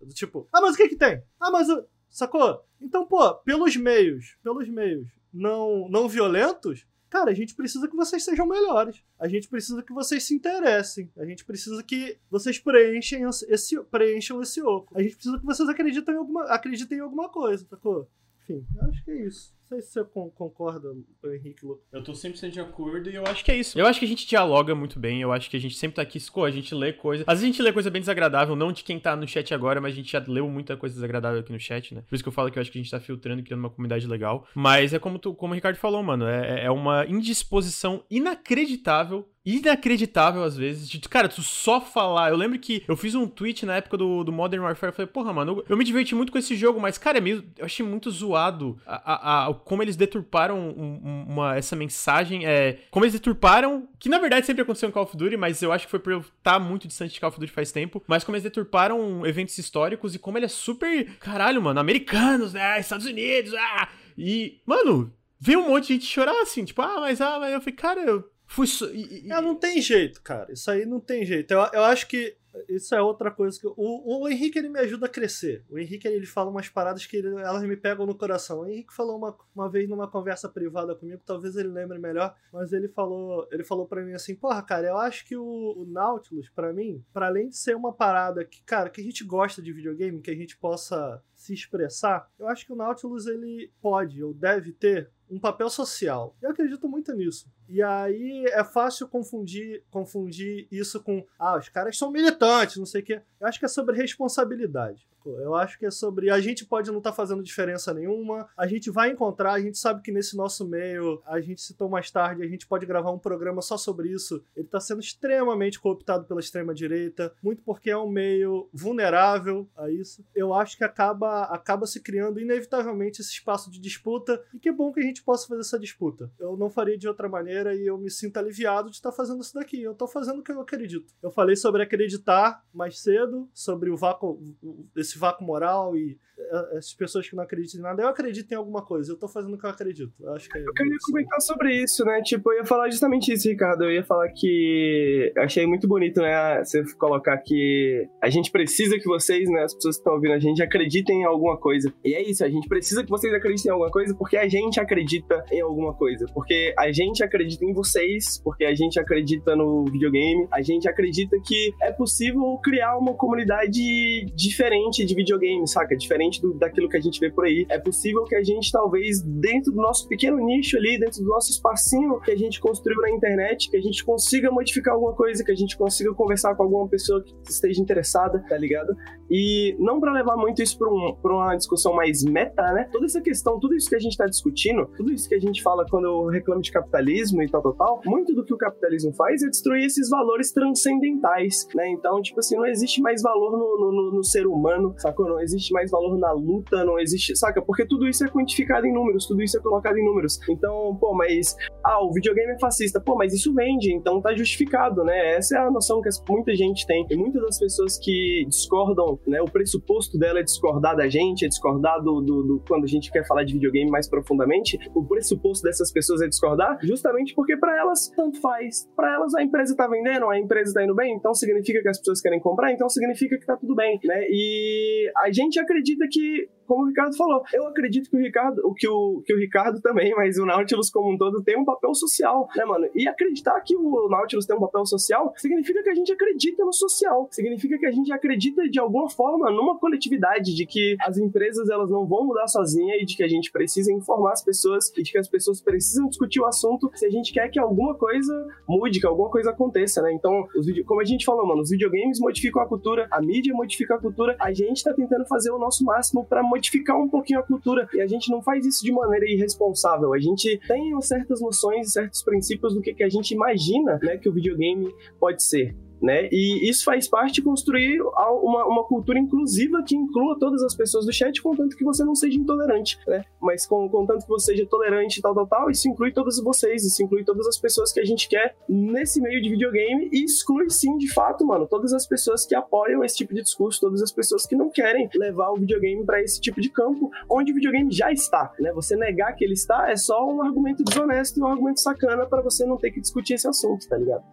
Tipo, ah, mas o que que tem? Ah, mas. Sacou? Então, pô, pelos meios, pelos meios não, não violentos, cara, a gente precisa que vocês sejam melhores. A gente precisa que vocês se interessem. A gente precisa que vocês preenchem esse, preencham esse oco. A gente precisa que vocês acreditem em alguma, acreditem em alguma coisa, sacou? Enfim, acho que é isso. Não sei se você concorda, Henrique. Eu tô 100% de acordo e eu acho que é isso. Eu acho que a gente dialoga muito bem, eu acho que a gente sempre tá aqui, a gente lê coisa. Às vezes a gente lê coisa bem desagradável, não de quem tá no chat agora, mas a gente já leu muita coisa desagradável aqui no chat, né? Por isso que eu falo que eu acho que a gente tá filtrando, criando uma comunidade legal. Mas é como, tu, como o Ricardo falou, mano, é, é uma indisposição inacreditável inacreditável às vezes. De, cara, tu só falar. Eu lembro que eu fiz um tweet na época do, do Modern Warfare. Eu falei, porra, mano, eu, eu me diverti muito com esse jogo, mas, cara, é meio, eu achei muito zoado a, a, a como eles deturparam um, uma, essa mensagem. É, como eles deturparam, que na verdade sempre aconteceu em Call of Duty, mas eu acho que foi por eu estar tá muito distante de Call of Duty faz tempo. Mas como eles deturparam eventos históricos e como ele é super. Caralho, mano, americanos, né? Estados Unidos, ah! E, mano, veio um monte de gente chorar assim, tipo, ah, mas ah, mas eu falei, cara, eu Fui. So... E, e... É, não tem jeito, cara. Isso aí não tem jeito. Eu, eu acho que Isso é outra coisa que. O, o Henrique ele me ajuda a crescer. O Henrique ele fala umas paradas que ele, elas me pegam no coração. O Henrique falou uma, uma vez numa conversa privada comigo, talvez ele lembre melhor, mas ele falou ele falou para mim assim: Porra, cara, eu acho que o, o Nautilus, para mim, para além de ser uma parada que, cara, que a gente gosta de videogame, que a gente possa se expressar, eu acho que o Nautilus ele pode ou deve ter um papel social. Eu acredito muito nisso. E aí é fácil confundir, confundir isso com ah, os caras são militantes, não sei o quê. Eu acho que é sobre responsabilidade. Eu acho que é sobre. A gente pode não estar tá fazendo diferença nenhuma, a gente vai encontrar, a gente sabe que nesse nosso meio, a gente citou mais tarde, a gente pode gravar um programa só sobre isso. Ele está sendo extremamente cooptado pela extrema-direita, muito porque é um meio vulnerável a isso. Eu acho que acaba, acaba se criando inevitavelmente esse espaço de disputa, e que bom que a gente possa fazer essa disputa. Eu não faria de outra maneira maneira e eu me sinto aliviado de estar fazendo isso daqui. Eu estou fazendo o que eu acredito. Eu falei sobre acreditar mais cedo, sobre o vácuo, esse vácuo moral e eh, as pessoas que não acreditam em nada. Eu acredito em alguma coisa. Eu estou fazendo o que eu acredito. Eu acho que é eu queria comentar sobre isso, né? Tipo, eu ia falar justamente isso, Ricardo. Eu ia falar que achei muito bonito, né? Você colocar que a gente precisa que vocês, né? As pessoas que estão ouvindo a gente acreditem em alguma coisa. E é isso, a gente precisa que vocês acreditem em alguma coisa porque a gente acredita em alguma coisa. Porque a gente acredita acredita em vocês, porque a gente acredita no videogame, a gente acredita que é possível criar uma comunidade diferente de videogame, saca? Diferente do, daquilo que a gente vê por aí. É possível que a gente, talvez, dentro do nosso pequeno nicho ali, dentro do nosso espacinho que a gente construiu na internet, que a gente consiga modificar alguma coisa, que a gente consiga conversar com alguma pessoa que esteja interessada, tá ligado? E não para levar muito isso para um, uma discussão mais meta, né? Toda essa questão, tudo isso que a gente tá discutindo, tudo isso que a gente fala quando eu reclamo de capitalismo, capitalismo e tal, tal, tal, muito do que o capitalismo faz é destruir esses valores transcendentais, né? Então, tipo assim, não existe mais valor no, no, no ser humano, sacou? Não existe mais valor na luta, não existe, saca? Porque tudo isso é quantificado em números, tudo isso é colocado em números. Então, pô, mas, ah, o videogame é fascista, pô, mas isso vende, então tá justificado, né? Essa é a noção que muita gente tem. E muitas das pessoas que discordam, né? O pressuposto dela é discordar da gente, é discordar do, do, do quando a gente quer falar de videogame mais profundamente, o pressuposto dessas pessoas é discordar justamente porque para elas tanto faz. Para elas a empresa tá vendendo, a empresa tá indo bem, então significa que as pessoas querem comprar, então significa que tá tudo bem, né? E a gente acredita que como o Ricardo falou. Eu acredito que o Ricardo, o que o, que o Ricardo também, mas o Nautilus como um todo tem um papel social, né, mano? E acreditar que o Nautilus tem um papel social significa que a gente acredita no social, significa que a gente acredita de alguma forma numa coletividade, de que as empresas elas não vão mudar sozinha e de que a gente precisa informar as pessoas e de que as pessoas precisam discutir o assunto se a gente quer que alguma coisa mude, que alguma coisa aconteça, né? Então, video... como a gente falou, mano, os videogames modificam a cultura, a mídia modifica a cultura, a gente tá tentando fazer o nosso máximo para modificar um pouquinho a cultura. E a gente não faz isso de maneira irresponsável. A gente tem certas noções, certos princípios do que, que a gente imagina né, que o videogame pode ser né? E isso faz parte de construir uma, uma cultura inclusiva que inclua todas as pessoas do chat, contanto que você não seja intolerante, né? Mas com, contanto que você seja tolerante, tal, tal, tal, isso inclui todos vocês, isso inclui todas as pessoas que a gente quer nesse meio de videogame e exclui sim, de fato, mano, todas as pessoas que apoiam esse tipo de discurso, todas as pessoas que não querem levar o videogame para esse tipo de campo onde o videogame já está, né? Você negar que ele está é só um argumento desonesto e um argumento sacana para você não ter que discutir esse assunto, tá ligado?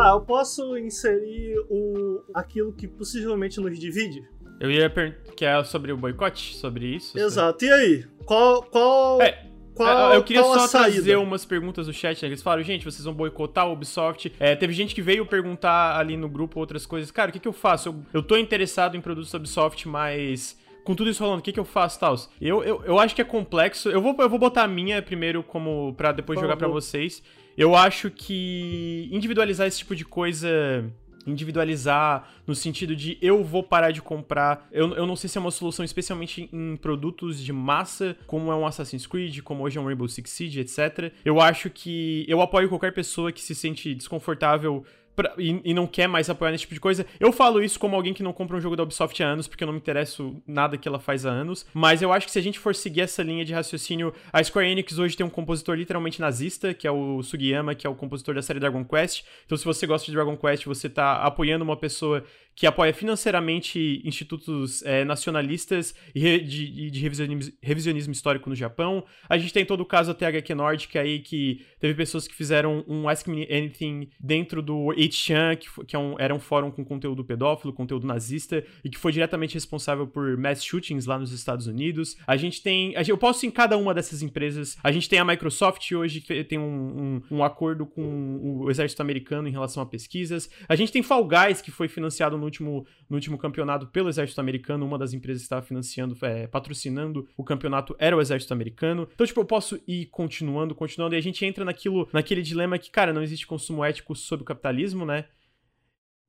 Tá, eu posso inserir o, aquilo que possivelmente nos divide? Eu ia perguntar que é sobre o boicote, sobre isso. Exato. E aí? Qual. qual... É. Qual, eu queria só trazer umas perguntas do chat, né? Eles falaram, gente, vocês vão boicotar o Ubisoft. É, teve gente que veio perguntar ali no grupo outras coisas. Cara, o que, que eu faço? Eu, eu tô interessado em produtos Ubisoft, mas com tudo isso rolando, o que, que eu faço, Taos? Eu, eu, eu acho que é complexo. Eu vou, eu vou botar a minha primeiro como para depois jogar para vocês. Eu acho que individualizar esse tipo de coisa individualizar no sentido de eu vou parar de comprar. Eu, eu não sei se é uma solução especialmente em produtos de massa, como é um Assassin's Creed, como hoje é um Rainbow Six Siege, etc. Eu acho que eu apoio qualquer pessoa que se sente desconfortável Pra, e, e, não quer mais apoiar nesse tipo de coisa. Eu falo isso como alguém que não compra um jogo da Ubisoft há anos, porque eu não me interesso nada que ela faz há anos. Mas eu acho que se a gente for seguir essa linha de raciocínio, a Square Enix hoje tem um compositor literalmente nazista, que é o Sugiyama, que é o compositor da série Dragon Quest. Então, se você gosta de Dragon Quest, você tá apoiando uma pessoa que apoia financeiramente institutos é, nacionalistas e de, de revisionismo, revisionismo, histórico no Japão. A gente tem todo o caso da THQ Nordic aí, que teve pessoas que fizeram um Ask Me Anything dentro do 8chan, que, que é um, era um fórum com conteúdo pedófilo, conteúdo nazista, e que foi diretamente responsável por mass shootings lá nos Estados Unidos. A gente tem... Eu posso em cada uma dessas empresas. A gente tem a Microsoft hoje, que tem um, um, um acordo com o exército americano em relação a pesquisas. A gente tem Fall Guys, que foi financiado no último, no último campeonato pelo Exército Americano, uma das empresas que estava financiando, é, patrocinando o campeonato era o Exército Americano. Então, tipo, eu posso ir continuando, continuando, e a gente entra naquilo, naquele dilema que, cara, não existe consumo ético sob o capitalismo, né?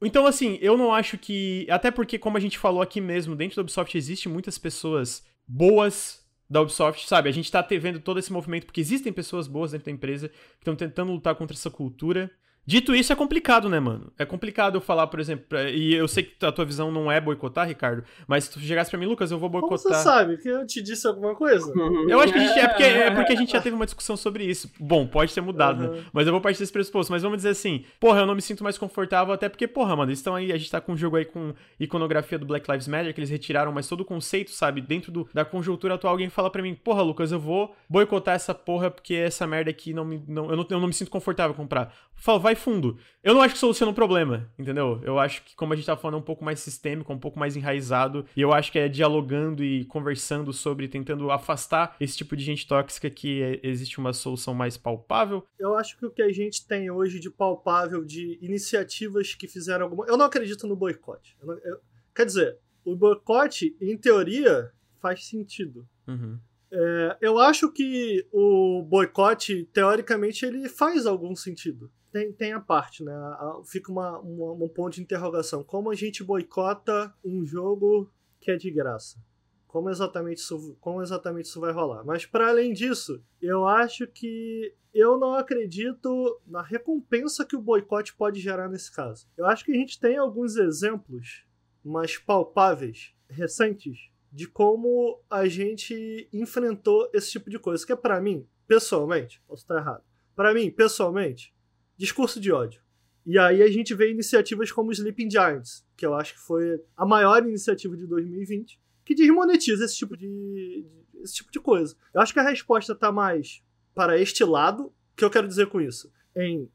Então, assim, eu não acho que. Até porque, como a gente falou aqui mesmo, dentro da Ubisoft existe muitas pessoas boas da Ubisoft, sabe? A gente tá vendo todo esse movimento porque existem pessoas boas dentro da empresa que estão tentando lutar contra essa cultura. Dito isso, é complicado, né, mano? É complicado eu falar, por exemplo, e eu sei que a tua visão não é boicotar, Ricardo, mas se tu chegasse pra mim, Lucas, eu vou boicotar. Como você sabe? Que eu te disse alguma coisa? Eu acho que a gente, é, porque, é porque a gente já teve uma discussão sobre isso. Bom, pode ter mudado, uhum. né? Mas eu vou partir desse pressuposto. Mas vamos dizer assim, porra, eu não me sinto mais confortável, até porque, porra, mano, eles estão aí, a gente tá com um jogo aí com iconografia do Black Lives Matter, que eles retiraram, mas todo o conceito, sabe, dentro do, da conjuntura atual, alguém fala pra mim, porra, Lucas, eu vou boicotar essa porra porque essa merda aqui não me. Não, eu, não, eu não me sinto confortável comprar. Eu falo, vai fundo. Eu não acho que soluciona o problema, entendeu? Eu acho que, como a gente tá falando, é um pouco mais sistêmico, um pouco mais enraizado. E eu acho que é dialogando e conversando sobre, tentando afastar esse tipo de gente tóxica que é, existe uma solução mais palpável. Eu acho que o que a gente tem hoje de palpável, de iniciativas que fizeram alguma. Eu não acredito no boicote. Eu não... eu... Quer dizer, o boicote, em teoria, faz sentido. Uhum. É, eu acho que o boicote, teoricamente, ele faz algum sentido tem, tem a parte, né? Fica uma, uma, um ponto de interrogação. Como a gente boicota um jogo que é de graça? Como exatamente isso, como exatamente isso vai rolar? Mas para além disso, eu acho que eu não acredito na recompensa que o boicote pode gerar nesse caso. Eu acho que a gente tem alguns exemplos mais palpáveis, recentes, de como a gente enfrentou esse tipo de coisa. Que é para mim, pessoalmente, posso estar errado. Para mim, pessoalmente, discurso de ódio. E aí a gente vê iniciativas como Sleeping Giants, que eu acho que foi a maior iniciativa de 2020, que desmonetiza esse tipo de, esse tipo de coisa. Eu acho que a resposta está mais para este lado. O que eu quero dizer com isso? Em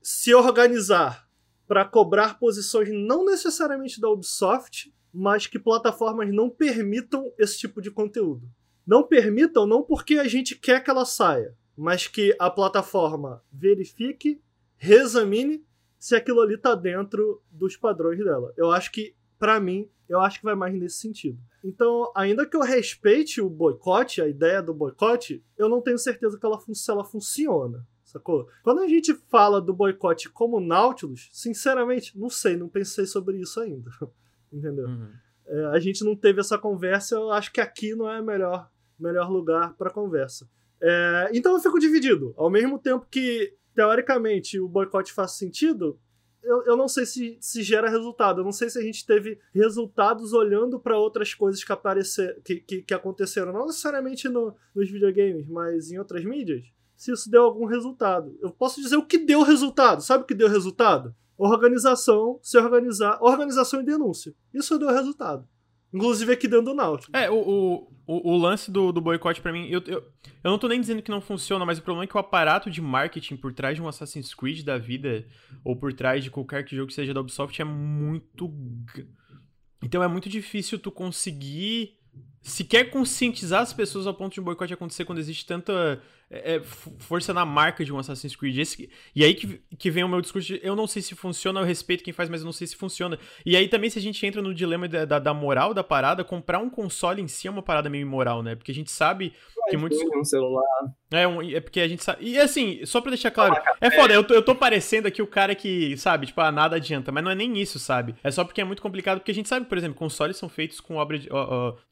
se organizar para cobrar posições não necessariamente da Ubisoft, mas que plataformas não permitam esse tipo de conteúdo. Não permitam não porque a gente quer que ela saia, mas que a plataforma verifique reexamine se aquilo ali tá dentro dos padrões dela. Eu acho que, para mim, eu acho que vai mais nesse sentido. Então, ainda que eu respeite o boicote, a ideia do boicote, eu não tenho certeza que ela, se ela funciona, sacou? Quando a gente fala do boicote como Nautilus, sinceramente, não sei, não pensei sobre isso ainda. Entendeu? Uhum. É, a gente não teve essa conversa, eu acho que aqui não é o melhor, melhor lugar para conversa. É, então eu fico dividido. Ao mesmo tempo que teoricamente o boicote faz sentido, eu, eu não sei se, se gera resultado. Eu não sei se a gente teve resultados olhando para outras coisas que, aparecer, que, que, que aconteceram, não necessariamente no, nos videogames, mas em outras mídias. Se isso deu algum resultado. Eu posso dizer o que deu resultado. Sabe o que deu resultado? Organização, se organizar, organização e denúncia. Isso deu resultado. Inclusive aqui dentro do Náutico. É, o, o, o lance do, do boicote para mim, eu, eu, eu não tô nem dizendo que não funciona, mas o problema é que o aparato de marketing por trás de um Assassin's Creed da vida, ou por trás de qualquer que jogo que seja da Ubisoft, é muito. Então é muito difícil tu conseguir sequer conscientizar as pessoas ao ponto de um boicote acontecer quando existe tanta é, é força na marca de um Assassin's Creed. Esse, e aí que, que vem o meu discurso de, eu não sei se funciona, eu respeito quem faz, mas eu não sei se funciona. E aí também se a gente entra no dilema da, da, da moral da parada, comprar um console em si é uma parada meio imoral, né? Porque a gente sabe que muitos... Um celular. É, um, é porque a gente sabe... E assim, só pra deixar claro, ah, é foda, eu tô, eu tô parecendo aqui o cara que, sabe, tipo, ah, nada adianta, mas não é nem isso, sabe? É só porque é muito complicado, porque a gente sabe, por exemplo, consoles são feitos com obra de,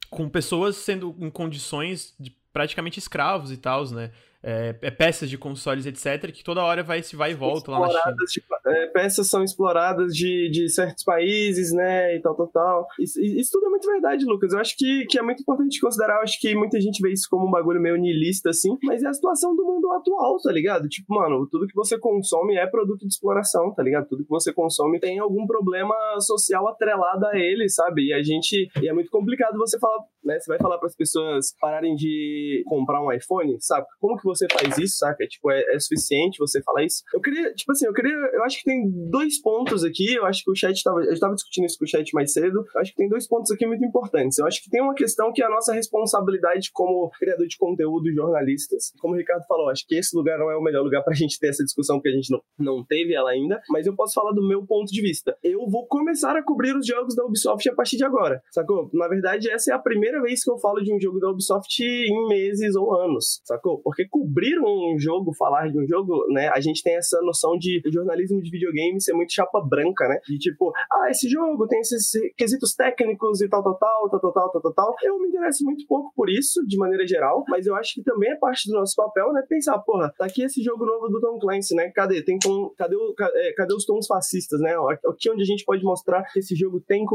com pessoas sendo em condições de praticamente escravos e tal, né? É, é peças de consoles, etc., que toda hora vai se vai e volta lá na China. De, é, peças são exploradas de, de certos países, né, e tal, tal, tal. Isso, isso, tudo é muito verdade, Lucas. Eu acho que, que é muito importante considerar, eu acho que muita gente vê isso como um bagulho meio niilista, assim, mas é a situação do mundo atual, tá ligado? Tipo, mano, tudo que você consome é produto de exploração, tá ligado? Tudo que você consome tem algum problema social atrelado a ele, sabe? E a gente. E é muito complicado você falar, né? Você vai falar para as pessoas pararem de comprar um iPhone, sabe? Como que você faz isso, saca? Tipo, é, é suficiente você falar isso? Eu queria, tipo assim, eu queria. Eu acho que tem dois pontos aqui. Eu acho que o chat tava. Eu estava discutindo isso com o chat mais cedo. Eu acho que tem dois pontos aqui muito importantes. Eu acho que tem uma questão que é a nossa responsabilidade como criador de conteúdo, jornalistas. Como o Ricardo falou, acho que esse lugar não é o melhor lugar pra gente ter essa discussão, porque a gente não, não teve ela ainda. Mas eu posso falar do meu ponto de vista. Eu vou começar a cobrir os jogos da Ubisoft a partir de agora, sacou? Na verdade, essa é a primeira vez que eu falo de um jogo da Ubisoft em meses ou anos, sacou? Porque cobrir descobrir um jogo, falar de um jogo, né? A gente tem essa noção de jornalismo de videogame ser muito chapa branca, né? De tipo, ah, esse jogo tem esses quesitos técnicos e tal, tal, tal, tal, tal, tal, tal, tal. Eu me interesso muito pouco por isso, de maneira geral, mas eu acho que também é parte do nosso papel, né? Pensar, porra, tá aqui esse jogo novo do Tom Clancy, né? Cadê? Tem com? cadê, o, cadê, é, cadê os tons fascistas, né? Aqui onde a gente pode mostrar que esse jogo tem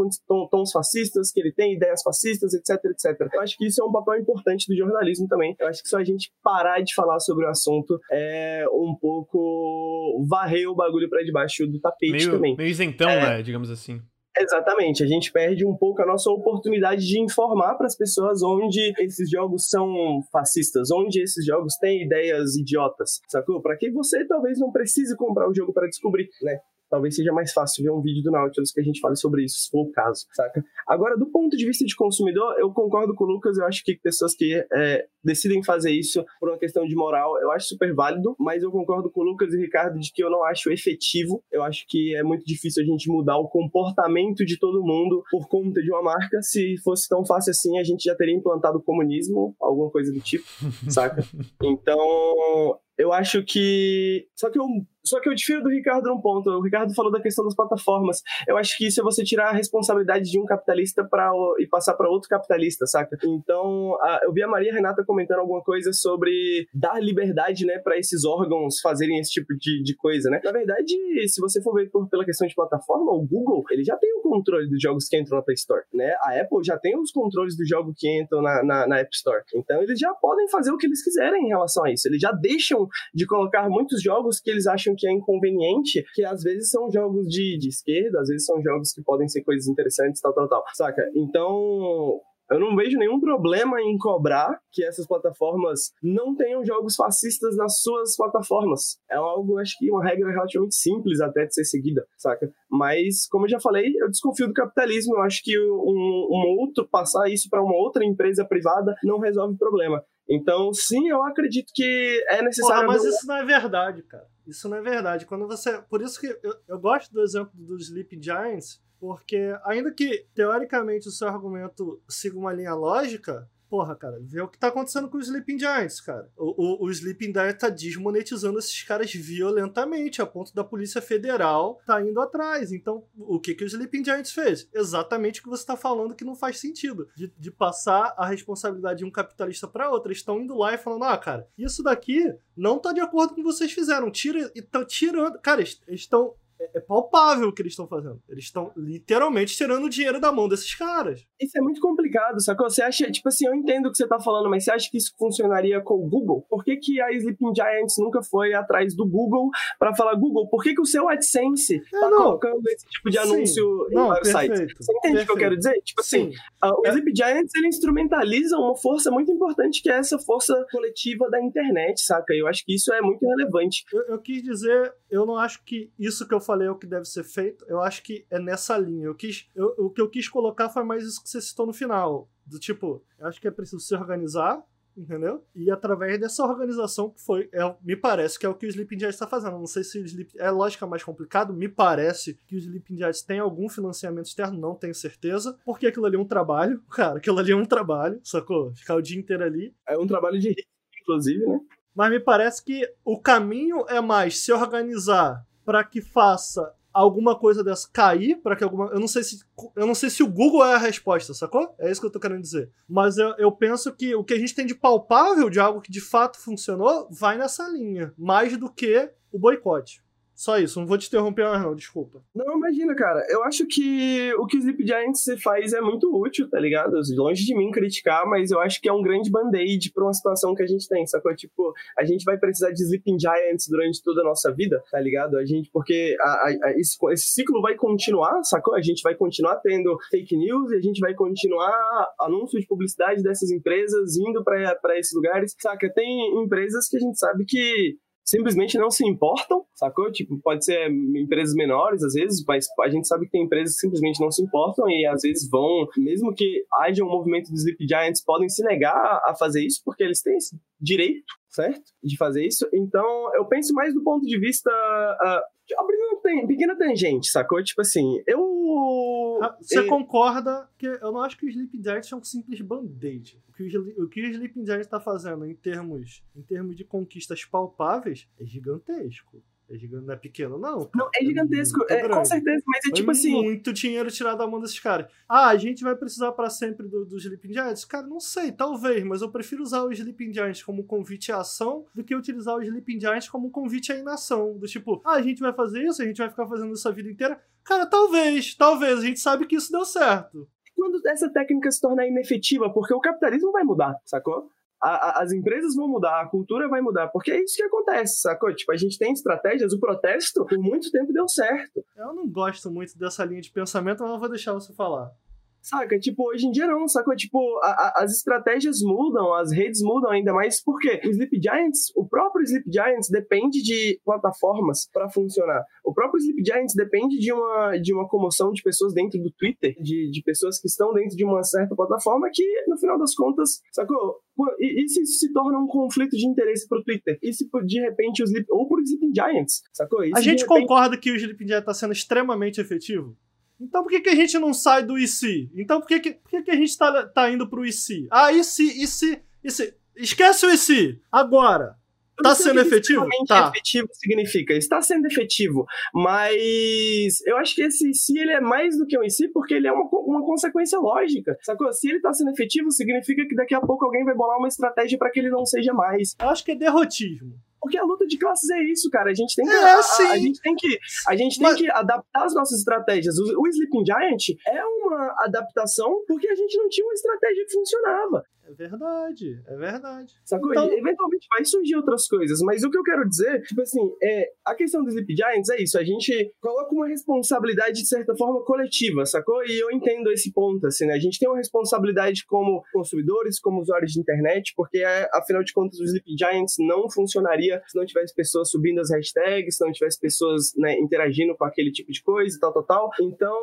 tons fascistas, que ele tem ideias fascistas, etc, etc. Eu acho que isso é um papel importante do jornalismo também. Eu acho que só a gente parar de de falar sobre o assunto é um pouco varrer o bagulho para debaixo do tapete meio, também. Meio isentão, é, né, digamos assim. Exatamente, a gente perde um pouco a nossa oportunidade de informar para as pessoas onde esses jogos são fascistas, onde esses jogos têm ideias idiotas, sacou? Para que você talvez não precise comprar o jogo para descobrir, né? Talvez seja mais fácil ver um vídeo do Nautilus que a gente fale sobre isso, se for o caso, saca? Agora, do ponto de vista de consumidor, eu concordo com o Lucas, eu acho que pessoas que é, decidem fazer isso por uma questão de moral, eu acho super válido, mas eu concordo com o Lucas e o Ricardo de que eu não acho efetivo, eu acho que é muito difícil a gente mudar o comportamento de todo mundo por conta de uma marca, se fosse tão fácil assim, a gente já teria implantado o comunismo, alguma coisa do tipo, saca? Então, eu acho que. Só que eu só que eu difiro do Ricardo num ponto. O Ricardo falou da questão das plataformas. Eu acho que isso é você tirar a responsabilidade de um capitalista pra, e passar para outro capitalista, saca? Então, a, eu vi a Maria Renata comentando alguma coisa sobre dar liberdade, né, para esses órgãos fazerem esse tipo de, de coisa, né? Na verdade, se você for ver por, pela questão de plataforma, o Google, ele já tem o controle dos jogos que entram na Play Store, né? A Apple já tem os controles dos jogos que entram na, na, na App Store. Então, eles já podem fazer o que eles quiserem em relação a isso. Eles já deixam de colocar muitos jogos que eles acham que é inconveniente, que às vezes são jogos de, de esquerda, às vezes são jogos que podem ser coisas interessantes, tal, tal, tal. Saca? Então, eu não vejo nenhum problema em cobrar que essas plataformas não tenham jogos fascistas nas suas plataformas. É algo, acho que uma regra relativamente simples até de ser seguida, saca? Mas, como eu já falei, eu desconfio do capitalismo. Eu acho que um, um outro, passar isso para uma outra empresa privada não resolve o problema. Então, sim, eu acredito que é necessário. Porra, mas isso não é verdade, cara. Isso não é verdade. Quando você. Por isso que eu, eu gosto do exemplo dos Sleep Giants, porque ainda que teoricamente o seu argumento siga uma linha lógica, Porra, cara, vê o que tá acontecendo com o Sleeping Giants, cara. O, o, o Sleeping Giants tá desmonetizando esses caras violentamente, a ponto da Polícia Federal tá indo atrás. Então, o que que o Sleeping Giants fez? Exatamente o que você tá falando que não faz sentido. De, de passar a responsabilidade de um capitalista para outro. Eles estão indo lá e falando, ah, cara, isso daqui não tá de acordo com o que vocês fizeram. Tira, e tá tirando. Cara, eles estão é, é palpável o que eles estão fazendo. Eles estão literalmente tirando o dinheiro da mão desses caras. Isso é muito complicado, sacou? Você acha, tipo assim, eu entendo o que você tá falando, mas você acha que isso funcionaria com o Google? Por que, que a Sleeping Giants nunca foi atrás do Google para falar, Google, por que, que o seu AdSense é, tá não. colocando esse tipo de anúncio Sim. em não, vários perfeito. sites? Você entende perfeito. o que eu quero dizer? Tipo assim, Sim. assim, uh, o é. Sleeping Giants, ele instrumentaliza uma força muito importante, que é essa força coletiva da internet, saca? Eu acho que isso é muito relevante. Eu, eu quis dizer, eu não acho que isso que eu falei é o que deve ser feito. Eu acho que é nessa linha. Eu quis, eu, o que eu quis colocar foi mais isso que você citou no final. Do tipo, eu acho que é preciso se organizar, entendeu? E através dessa organização que foi, é, me parece que é o que o Sleeping Giants está fazendo. Não sei se o Sleep, é lógica mais complicado, me parece que o Sleeping Giants tem algum financiamento externo, não tenho certeza, porque aquilo ali é um trabalho, cara, aquilo ali é um trabalho, sacou? Ficar o dia inteiro ali. É um trabalho de inclusive, né? Mas me parece que o caminho é mais se organizar para que faça alguma coisa dessa cair para que alguma. Eu não sei se. Eu não sei se o Google é a resposta, sacou? É isso que eu tô querendo dizer. Mas eu, eu penso que o que a gente tem de palpável de algo que de fato funcionou vai nessa linha. Mais do que o boicote. Só isso, não vou te interromper mais não, desculpa. Não, imagina, cara. Eu acho que o que o Sleep Giants faz é muito útil, tá ligado? Longe de mim criticar, mas eu acho que é um grande band-aid pra uma situação que a gente tem, sacou? Tipo, a gente vai precisar de Sleeping Giants durante toda a nossa vida, tá ligado? A gente, porque a, a, esse, esse, ciclo vai continuar, sacou? A gente vai continuar tendo fake news e a gente vai continuar anúncio de publicidade dessas empresas indo para esses lugares, saca? Tem empresas que a gente sabe que simplesmente não se importam, sacou? Tipo, pode ser empresas menores às vezes, mas a gente sabe que tem empresas que simplesmente não se importam e às vezes vão, mesmo que haja um movimento dos Sleep Giants, podem se negar a fazer isso porque eles têm esse direito, certo? De fazer isso. Então, eu penso mais do ponto de vista. Uh, abrindo uma pequena tangente, sacou? Tipo assim, eu. Ah, você concorda que eu não acho que os Sleep Giants são um simples band-aid que o, o que o Sleeping Giants está fazendo em termos, em termos de conquistas palpáveis é gigantesco. É gigante, não é pequeno, não. Não, é gigantesco, é, com certeza, mas é tipo assim. muito dinheiro tirado da mão desses caras. Ah, a gente vai precisar para sempre do, do Sleeping Giants? Cara, não sei, talvez, mas eu prefiro usar o Sleeping Giants como convite à ação do que utilizar o Sleeping Giants como convite à inação. Do tipo, ah, a gente vai fazer isso, a gente vai ficar fazendo isso a vida inteira. Cara, talvez, talvez, a gente sabe que isso deu certo quando essa técnica se tornar inefetiva, porque o capitalismo vai mudar, sacou? A, a, as empresas vão mudar, a cultura vai mudar, porque é isso que acontece, sacou? Tipo, a gente tem estratégias, o protesto por muito tempo deu certo. Eu não gosto muito dessa linha de pensamento, mas eu vou deixar você falar. Saca? Tipo, hoje em dia não, sacou? Tipo, a, a, as estratégias mudam, as redes mudam ainda mais, porque o Sleep Giants, o próprio Sleep Giants depende de plataformas para funcionar. O próprio Sleep Giants depende de uma, de uma comoção de pessoas dentro do Twitter, de, de pessoas que estão dentro de uma certa plataforma que, no final das contas, sacou? E, e se isso se torna um conflito de interesse pro Twitter? E se de repente os Sleep, ou pro Sleeping Giants, sacou? a gente repente... concorda que o Sleeping Giants tá sendo extremamente efetivo? Então por que, que a gente não sai do IC? Então por que, que, por que, que a gente tá, tá indo pro IC? Ah, IC, IC, IC. Esquece o IC. Agora. Tá sendo efetivo? Tá. efetivo significa, está sendo efetivo, mas eu acho que esse IC ele é mais do que um IC porque ele é uma, uma consequência lógica, sacou? Se ele está sendo efetivo, significa que daqui a pouco alguém vai bolar uma estratégia para que ele não seja mais. Eu acho que é derrotismo. Porque a luta de classes é isso, cara. A gente tem que, é, a, a, a, gente tem que, a gente tem Mas... que adaptar as nossas estratégias. O, o Sleeping Giant é uma adaptação porque a gente não tinha uma estratégia que funcionava. É verdade, é verdade. Sacou? Então... eventualmente vai surgir outras coisas, mas o que eu quero dizer, tipo assim, é a questão dos Sleep Giants é isso, a gente coloca uma responsabilidade de certa forma coletiva, sacou? E eu entendo esse ponto, assim, né? A gente tem uma responsabilidade como consumidores, como usuários de internet, porque é, afinal de contas o Sleep Giants não funcionaria se não tivesse pessoas subindo as hashtags, se não tivesse pessoas né, interagindo com aquele tipo de coisa e tal, tal, tal. Então,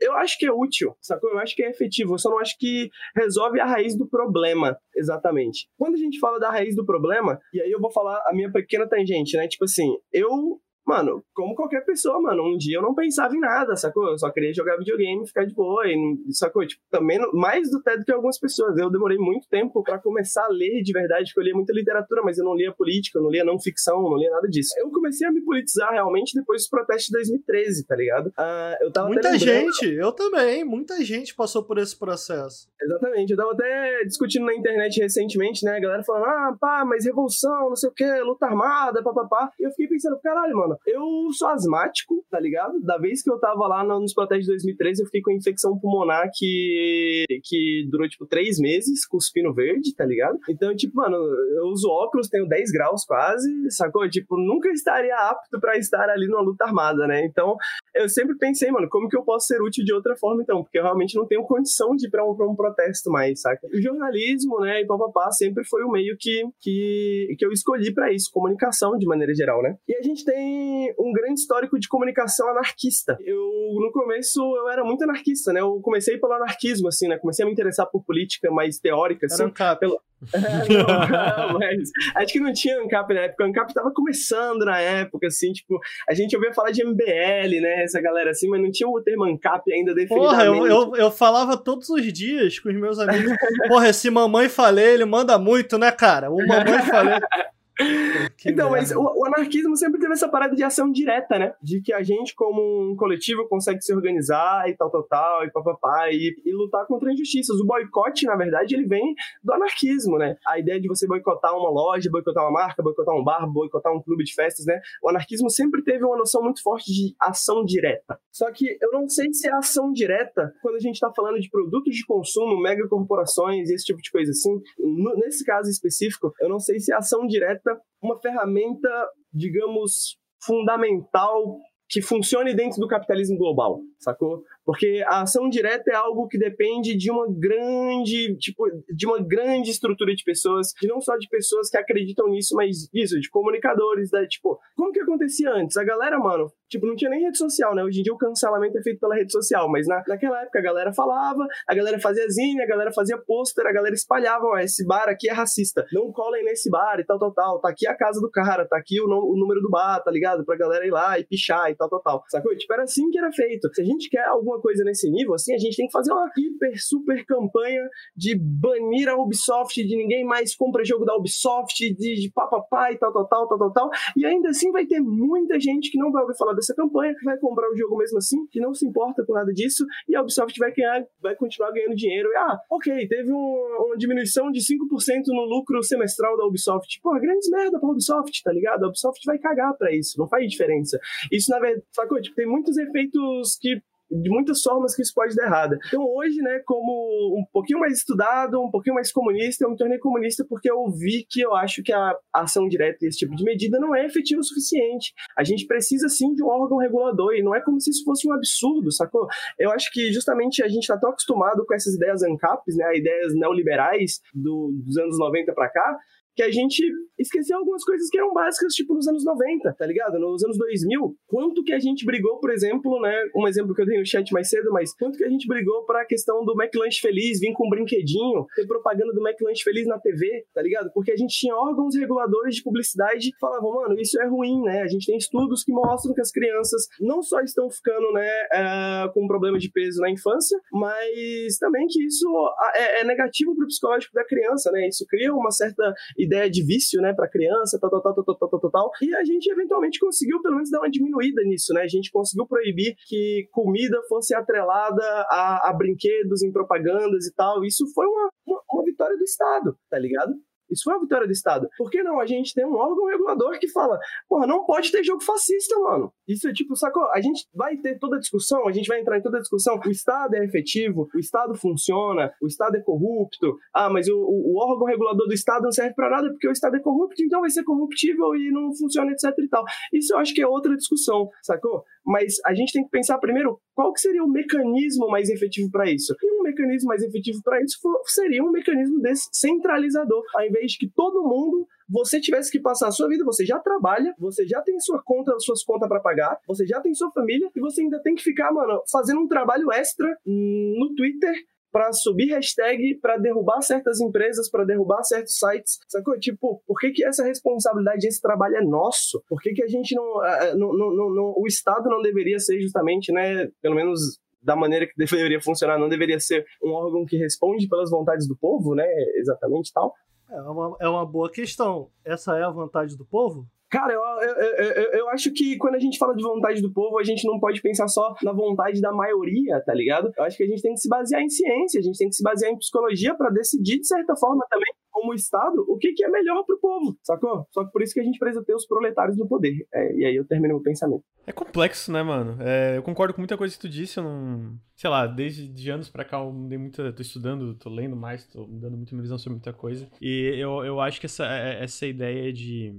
eu acho que é útil, sacou? Eu acho que é efetivo, eu só não acho que resolve a raiz do problema, exatamente. Quando a gente fala da raiz do problema, e aí eu vou falar a minha pequena tangente, né? Tipo assim, eu Mano, como qualquer pessoa, mano, um dia eu não pensava em nada, sacou? Eu só queria jogar videogame e ficar de boa, e, sacou? Tipo, também, mais do do que algumas pessoas. Eu demorei muito tempo para começar a ler de verdade, porque eu lia muita literatura, mas eu não lia política, eu não lia não ficção, não lia nada disso. Eu comecei a me politizar realmente depois dos protestos de 2013, tá ligado? Uh, eu tava muita gente, eu também, muita gente passou por esse processo. Exatamente, eu tava até discutindo na internet recentemente, né, a galera falando, ah, pá, mas revolução, não sei o que, luta armada, papapá. E eu fiquei pensando, caralho, mano, eu sou asmático, tá ligado? Da vez que eu tava lá nos protestos de 2013, eu fiquei com infecção pulmonar que, que durou, tipo, três meses, cuspindo verde, tá ligado? Então, tipo, mano, eu uso óculos, tenho 10 graus quase, sacou? Tipo, nunca estaria apto para estar ali numa luta armada, né? Então, eu sempre pensei, mano, como que eu posso ser útil de outra forma, então? Porque eu realmente não tenho condição de ir pra um, pra um protesto mais, saca? O jornalismo, né, e papapá, sempre foi o meio que, que, que eu escolhi para isso, comunicação de maneira geral, né? E a gente tem um grande histórico de comunicação anarquista. Eu, no começo, eu era muito anarquista, né? Eu comecei pelo anarquismo, assim, né? Comecei a me interessar por política mais teórica, assim. Era pelo... não, não, mas acho que não tinha ANCAP na época. A ANCAP tava começando na época, assim, tipo, a gente ouvia falar de MBL, né? Essa galera assim, mas não tinha o termo ANCAP ainda definido. Porra, eu, eu, eu, falava todos os dias com os meus amigos. Porra, esse mamãe falei, ele manda muito, né, cara? O mamãe falei. Que então, merda. mas o, o, anarquismo sempre teve essa parada de ação direta, né? De que a gente, como um coletivo, consegue se organizar e tal, tal, tal, e papapá, e, e lutar contra injustiças. O boicote, na verdade, ele vem do anarquismo, né? A ideia de você boicotar uma loja, boicotar uma marca, boicotar um bar, boicotar um clube de festas, né? O anarquismo sempre teve uma noção muito forte de ação direta. Só que eu não sei se é ação direta quando a gente tá falando de produtos de consumo, megacorporações e esse tipo de coisa assim. No, nesse caso específico, eu não sei se é ação direta uma ferramenta, digamos, fundamental que funcione dentro do capitalismo global, sacou? Porque a ação direta é algo que depende de uma grande, tipo, de uma grande estrutura de pessoas, e não só de pessoas que acreditam nisso, mas isso, de comunicadores, da, tipo, como que acontecia antes? A galera, mano, tipo, não tinha nem rede social, né? Hoje em dia o cancelamento é feito pela rede social, mas na, naquela época a galera falava, a galera fazia zine, a galera fazia pôster, a galera espalhava, ó, esse bar aqui é racista, não colem nesse bar e tal, tal, tal, tá aqui a casa do cara, tá aqui o, o número do bar, tá ligado? Pra galera ir lá e pichar e tal, tal, tal, sacou? Tipo, era assim que era feito. Se gente quer alguma coisa nesse nível, assim, a gente tem que fazer uma hiper, super campanha de banir a Ubisoft, de ninguém mais compra jogo da Ubisoft, de, de papapá e tal, tal, tal, tal, tal, tal. E ainda assim vai ter muita gente que não vai ouvir falar dessa campanha, que vai comprar o jogo mesmo assim, que não se importa com nada disso, e a Ubisoft vai ganhar, vai continuar ganhando dinheiro. E, ah, ok, teve um, uma diminuição de 5% no lucro semestral da Ubisoft. Pô, grandes merda pra Ubisoft, tá ligado? A Ubisoft vai cagar pra isso, não faz diferença. Isso, na verdade, sacou? Tipo, tem muitos efeitos que de muitas formas que isso pode dar errado. Então hoje, né, como um pouquinho mais estudado, um pouquinho mais comunista, eu me tornei comunista porque eu vi que eu acho que a ação direta e esse tipo de medida não é efetiva o suficiente. A gente precisa sim de um órgão regulador e não é como se isso fosse um absurdo, sacou? Eu acho que justamente a gente está tão acostumado com essas ideias ANCAPs, né, ideias neoliberais do, dos anos 90 para cá, que a gente esqueceu algumas coisas que eram básicas, tipo nos anos 90, tá ligado? Nos anos 2000, quanto que a gente brigou, por exemplo, né? Um exemplo que eu dei no chat mais cedo, mas quanto que a gente brigou pra questão do McLanche Feliz vir com um brinquedinho, ter propaganda do McLanche Feliz na TV, tá ligado? Porque a gente tinha órgãos reguladores de publicidade que falavam, mano, isso é ruim, né? A gente tem estudos que mostram que as crianças não só estão ficando, né, é, com problema de peso na infância, mas também que isso é, é negativo pro psicológico da criança, né? Isso cria uma certa ideia de vício, né, para criança, tal, tal, tal, tal, tal, tal, tal, E a gente eventualmente conseguiu pelo menos dar uma diminuída nisso, né? A gente conseguiu proibir que comida fosse atrelada a, a brinquedos em propagandas e tal. Isso foi uma, uma, uma vitória do Estado, tá ligado? Isso foi uma vitória do Estado. Por que não? A gente tem um órgão regulador que fala, porra, não pode ter jogo fascista, mano. Isso é tipo, sacou? A gente vai ter toda a discussão, a gente vai entrar em toda a discussão. O Estado é efetivo, o Estado funciona, o Estado é corrupto. Ah, mas o, o, órgão regulador do Estado não serve para nada porque o Estado é corrupto, então vai ser corruptível e não funciona, etc e tal. Isso eu acho que é outra discussão, sacou? Mas a gente tem que pensar primeiro qual que seria o mecanismo mais efetivo para isso. E um mecanismo mais efetivo para isso seria um mecanismo descentralizador, ao invés de que todo mundo você tivesse que passar a sua vida, você já trabalha, você já tem sua conta, suas contas para pagar, você já tem sua família e você ainda tem que ficar, mano, fazendo um trabalho extra no Twitter para subir hashtag, para derrubar certas empresas, para derrubar certos sites. Sacou? Tipo, por que, que essa responsabilidade, esse trabalho é nosso? Por que, que a gente não, não, não, não, não. O Estado não deveria ser justamente, né? Pelo menos da maneira que deveria funcionar, não deveria ser um órgão que responde pelas vontades do povo, né? Exatamente tal. É uma, é uma boa questão. Essa é a vontade do povo? Cara, eu, eu, eu, eu, acho que quando a gente fala de vontade do povo, a gente não pode pensar só na vontade da maioria, tá ligado? Eu acho que a gente tem que se basear em ciência, a gente tem que se basear em psicologia para decidir, de certa forma, também, como Estado, o que, que é melhor pro povo, sacou? Só que por isso que a gente precisa ter os proletários no poder. É, e aí eu termino o pensamento. É complexo, né, mano? É, eu concordo com muita coisa que tu disse, eu não. Sei lá, desde de anos pra cá eu dei muita. tô estudando, tô lendo mais, tô dando muita visão sobre muita coisa. E eu, eu acho que essa, é, essa ideia de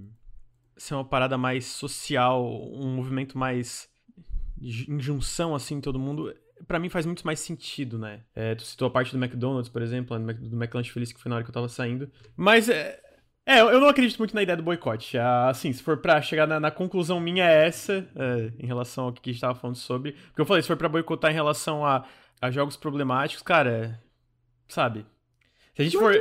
ser uma parada mais social, um movimento mais em junção, assim, todo mundo, para mim faz muito mais sentido, né? É, tu citou a parte do McDonald's, por exemplo, do McLanche Feliz, que foi na hora que eu tava saindo. Mas é. É, eu não acredito muito na ideia do boicote. Ah, assim, se for pra chegar na, na conclusão minha é essa, é, em relação ao que a gente tava falando sobre. Porque eu falei, se for pra boicotar em relação a, a jogos problemáticos, cara, sabe? Se a gente não for.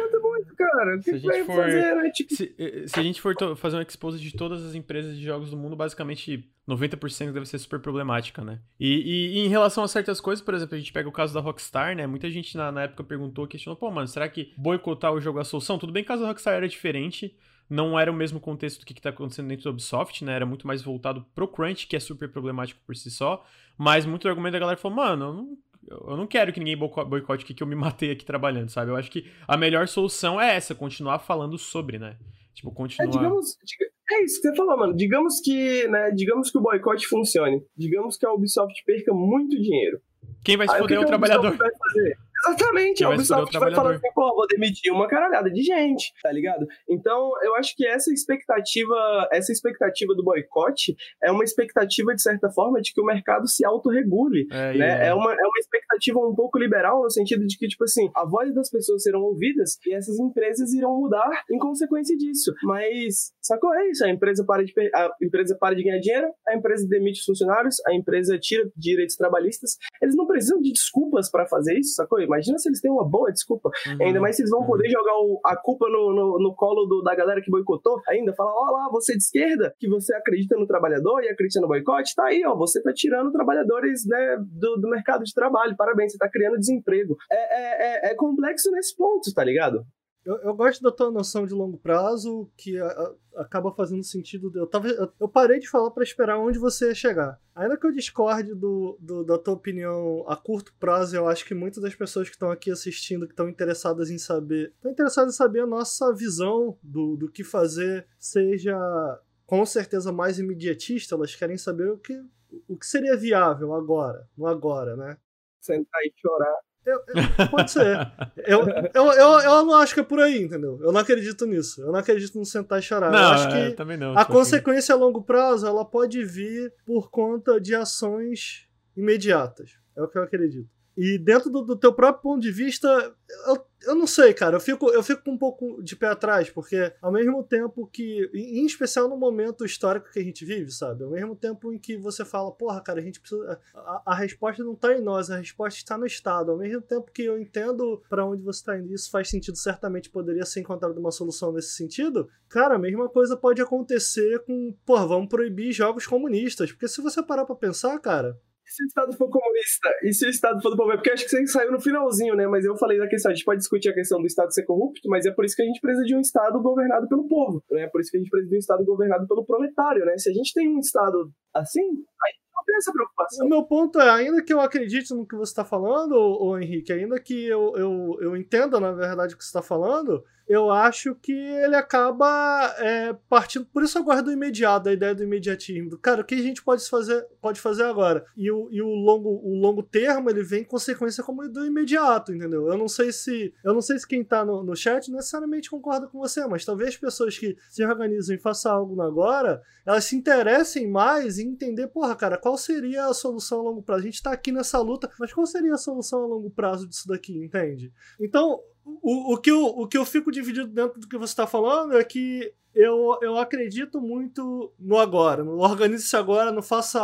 Cara. O que, Se a que gente vai for- fazer, né? Tipo, Se, eh, se a gente for fazer um expose de todas as empresas de jogos do mundo, basicamente 90% deve ser super problemática, né? E, e- e em relação a certas coisas, por exemplo, a gente pega o caso da Rockstar, né? Muita gente na, na época perguntou, questionou, pô, mano, será que boicotar o jogo é a solução? Tudo bem que o caso da Rockstar era diferente, não era o mesmo contexto do que, que tá acontecendo dentro do Ubisoft, né? Era muito mais voltado pro crunch, que é super problemático por si só, mas muito argumento da galera falou, mano, eu não quero que ninguém boico- boicote aqui que eu me matei aqui trabalhando, sabe? Eu acho que a melhor solução é essa, continuar falando sobre, né? Tipo, É, continuar. digamos, diga- é isso que você falou, mano. Digamos que, né, digamos que o boicote funcione. Digamos que a Ubisoft perca muito dinheiro. Quem vai se Aí, foder é que o que trabalhador. Vai fazer? Exatamente, é o Ubisoft vai falar assim, pô, vou demitir uma caralhada de gente, tá ligado? Então, eu acho que essa expectativa, essa expectativa do boicote é uma expectativa, de certa forma, de que o mercado se autorregule. É, Né? É, uma, é uma expectativa um pouco liberal, no sentido de que, tipo assim, a voz das pessoas serão ouvidas e essas empresas irão mudar em consequência disso. Mas, sacou? É isso. A empresa para de, a empresa para de ganhar dinheiro, a empresa demite os funcionários, a empresa tira direitos trabalhistas. Eles não precisam de desculpas para fazer isso, sacou? Imagina se eles têm uma boa desculpa. Uhum, Ainda mais se eles vão uhum. poder jogar o- a culpa no, no, no colo do- da galera que boicotou. Ainda falar, ó lá, você de esquerda, que você acredita no trabalhador e acredita no boicote, tá aí, ó, você tá tirando trabalhadores né, do, do mercado de trabalho. Parabéns, você tá criando desemprego. É, é, é, é complexo nesse ponto, tá ligado? Eu, eu gosto da tua noção de longo prazo, que a- a- acaba fazendo sentido. Eu, tava, eu, eu parei de falar para esperar onde você ia chegar. Ainda que eu discorde do, do- da tua opinião a curto prazo, eu acho que muitas das pessoas que estão aqui assistindo, que estão interessadas em saber, estão interessadas em saber a nossa visão do, do que fazer, seja com certeza mais imediatista, elas querem saber o que, o que seria viável agora, no agora, né? Sentar e chorar. Eu- eu- pode ser. Eu, eu, eu, eu não acho que é por aí, entendeu? Eu não acredito nisso. Eu não acredito no sentar e chorar. Não, eu acho é, que também não. a tipo assim. consequência a longo prazo ela pode vir por conta de ações imediatas. É o que eu acredito. E dentro do, do teu próprio ponto de vista, eu, eu não sei, cara. Eu fico, eu fico um pouco de pé atrás, porque ao mesmo tempo que. Em especial no momento histórico que a gente vive, sabe? Ao mesmo tempo em que você fala, porra, cara, a gente precisa. A, a resposta não tá em nós, a resposta está no Estado. Ao mesmo tempo que eu entendo para onde você tá indo, isso faz sentido, certamente poderia ser encontrada uma solução nesse sentido. Cara, a mesma coisa pode acontecer com, porra, vamos proibir jogos comunistas. Porque se você parar pra pensar, cara, se o Estado for comunista? E se o Estado for do povo? É Porque acho que você saiu no finalzinho, né? Mas eu falei da questão, a gente pode discutir a questão do Estado ser corrupto, mas é por isso que a gente precisa de um Estado governado pelo povo, né? É por isso que a gente precisa de um Estado governado pelo proletário, né? Se a gente tem um Estado assim, aí não tem essa preocupação. O meu ponto é, ainda que eu acredite no que você está falando, ô Henrique, ainda que eu, eu, eu entenda, na verdade, o que você está falando, eu acho que ele acaba é, partindo. Por isso eu gosto do imediato, da ideia do imediatismo. Cara, o que a gente pode fazer, pode fazer agora? E, o, e o, longo, o longo termo, ele vem em consequência como do imediato, entendeu? Eu não sei se. Eu não sei se quem tá no, no chat necessariamente concorda com você, mas talvez pessoas que se organizam e façam algo agora, elas se interessem mais em entender, porra, cara, qual seria a solução a longo prazo? A gente tá aqui nessa luta, mas qual seria a solução a longo prazo disso daqui, entende? Então, o, o, que, eu, o que eu fico dividido dentro do que você tá falando é que eu, eu acredito muito no agora, no organize-se agora, não faça.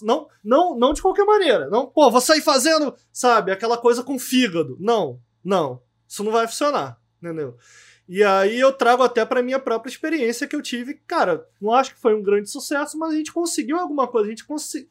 Não, não, não de qualquer maneira. Não, pô, vou sair fazendo, sabe, aquela coisa com fígado. Não, não. Isso não vai funcionar, entendeu? E aí eu trago até pra minha própria experiência que eu tive. Cara, não acho que foi um grande sucesso, mas a gente conseguiu alguma coisa. A gente,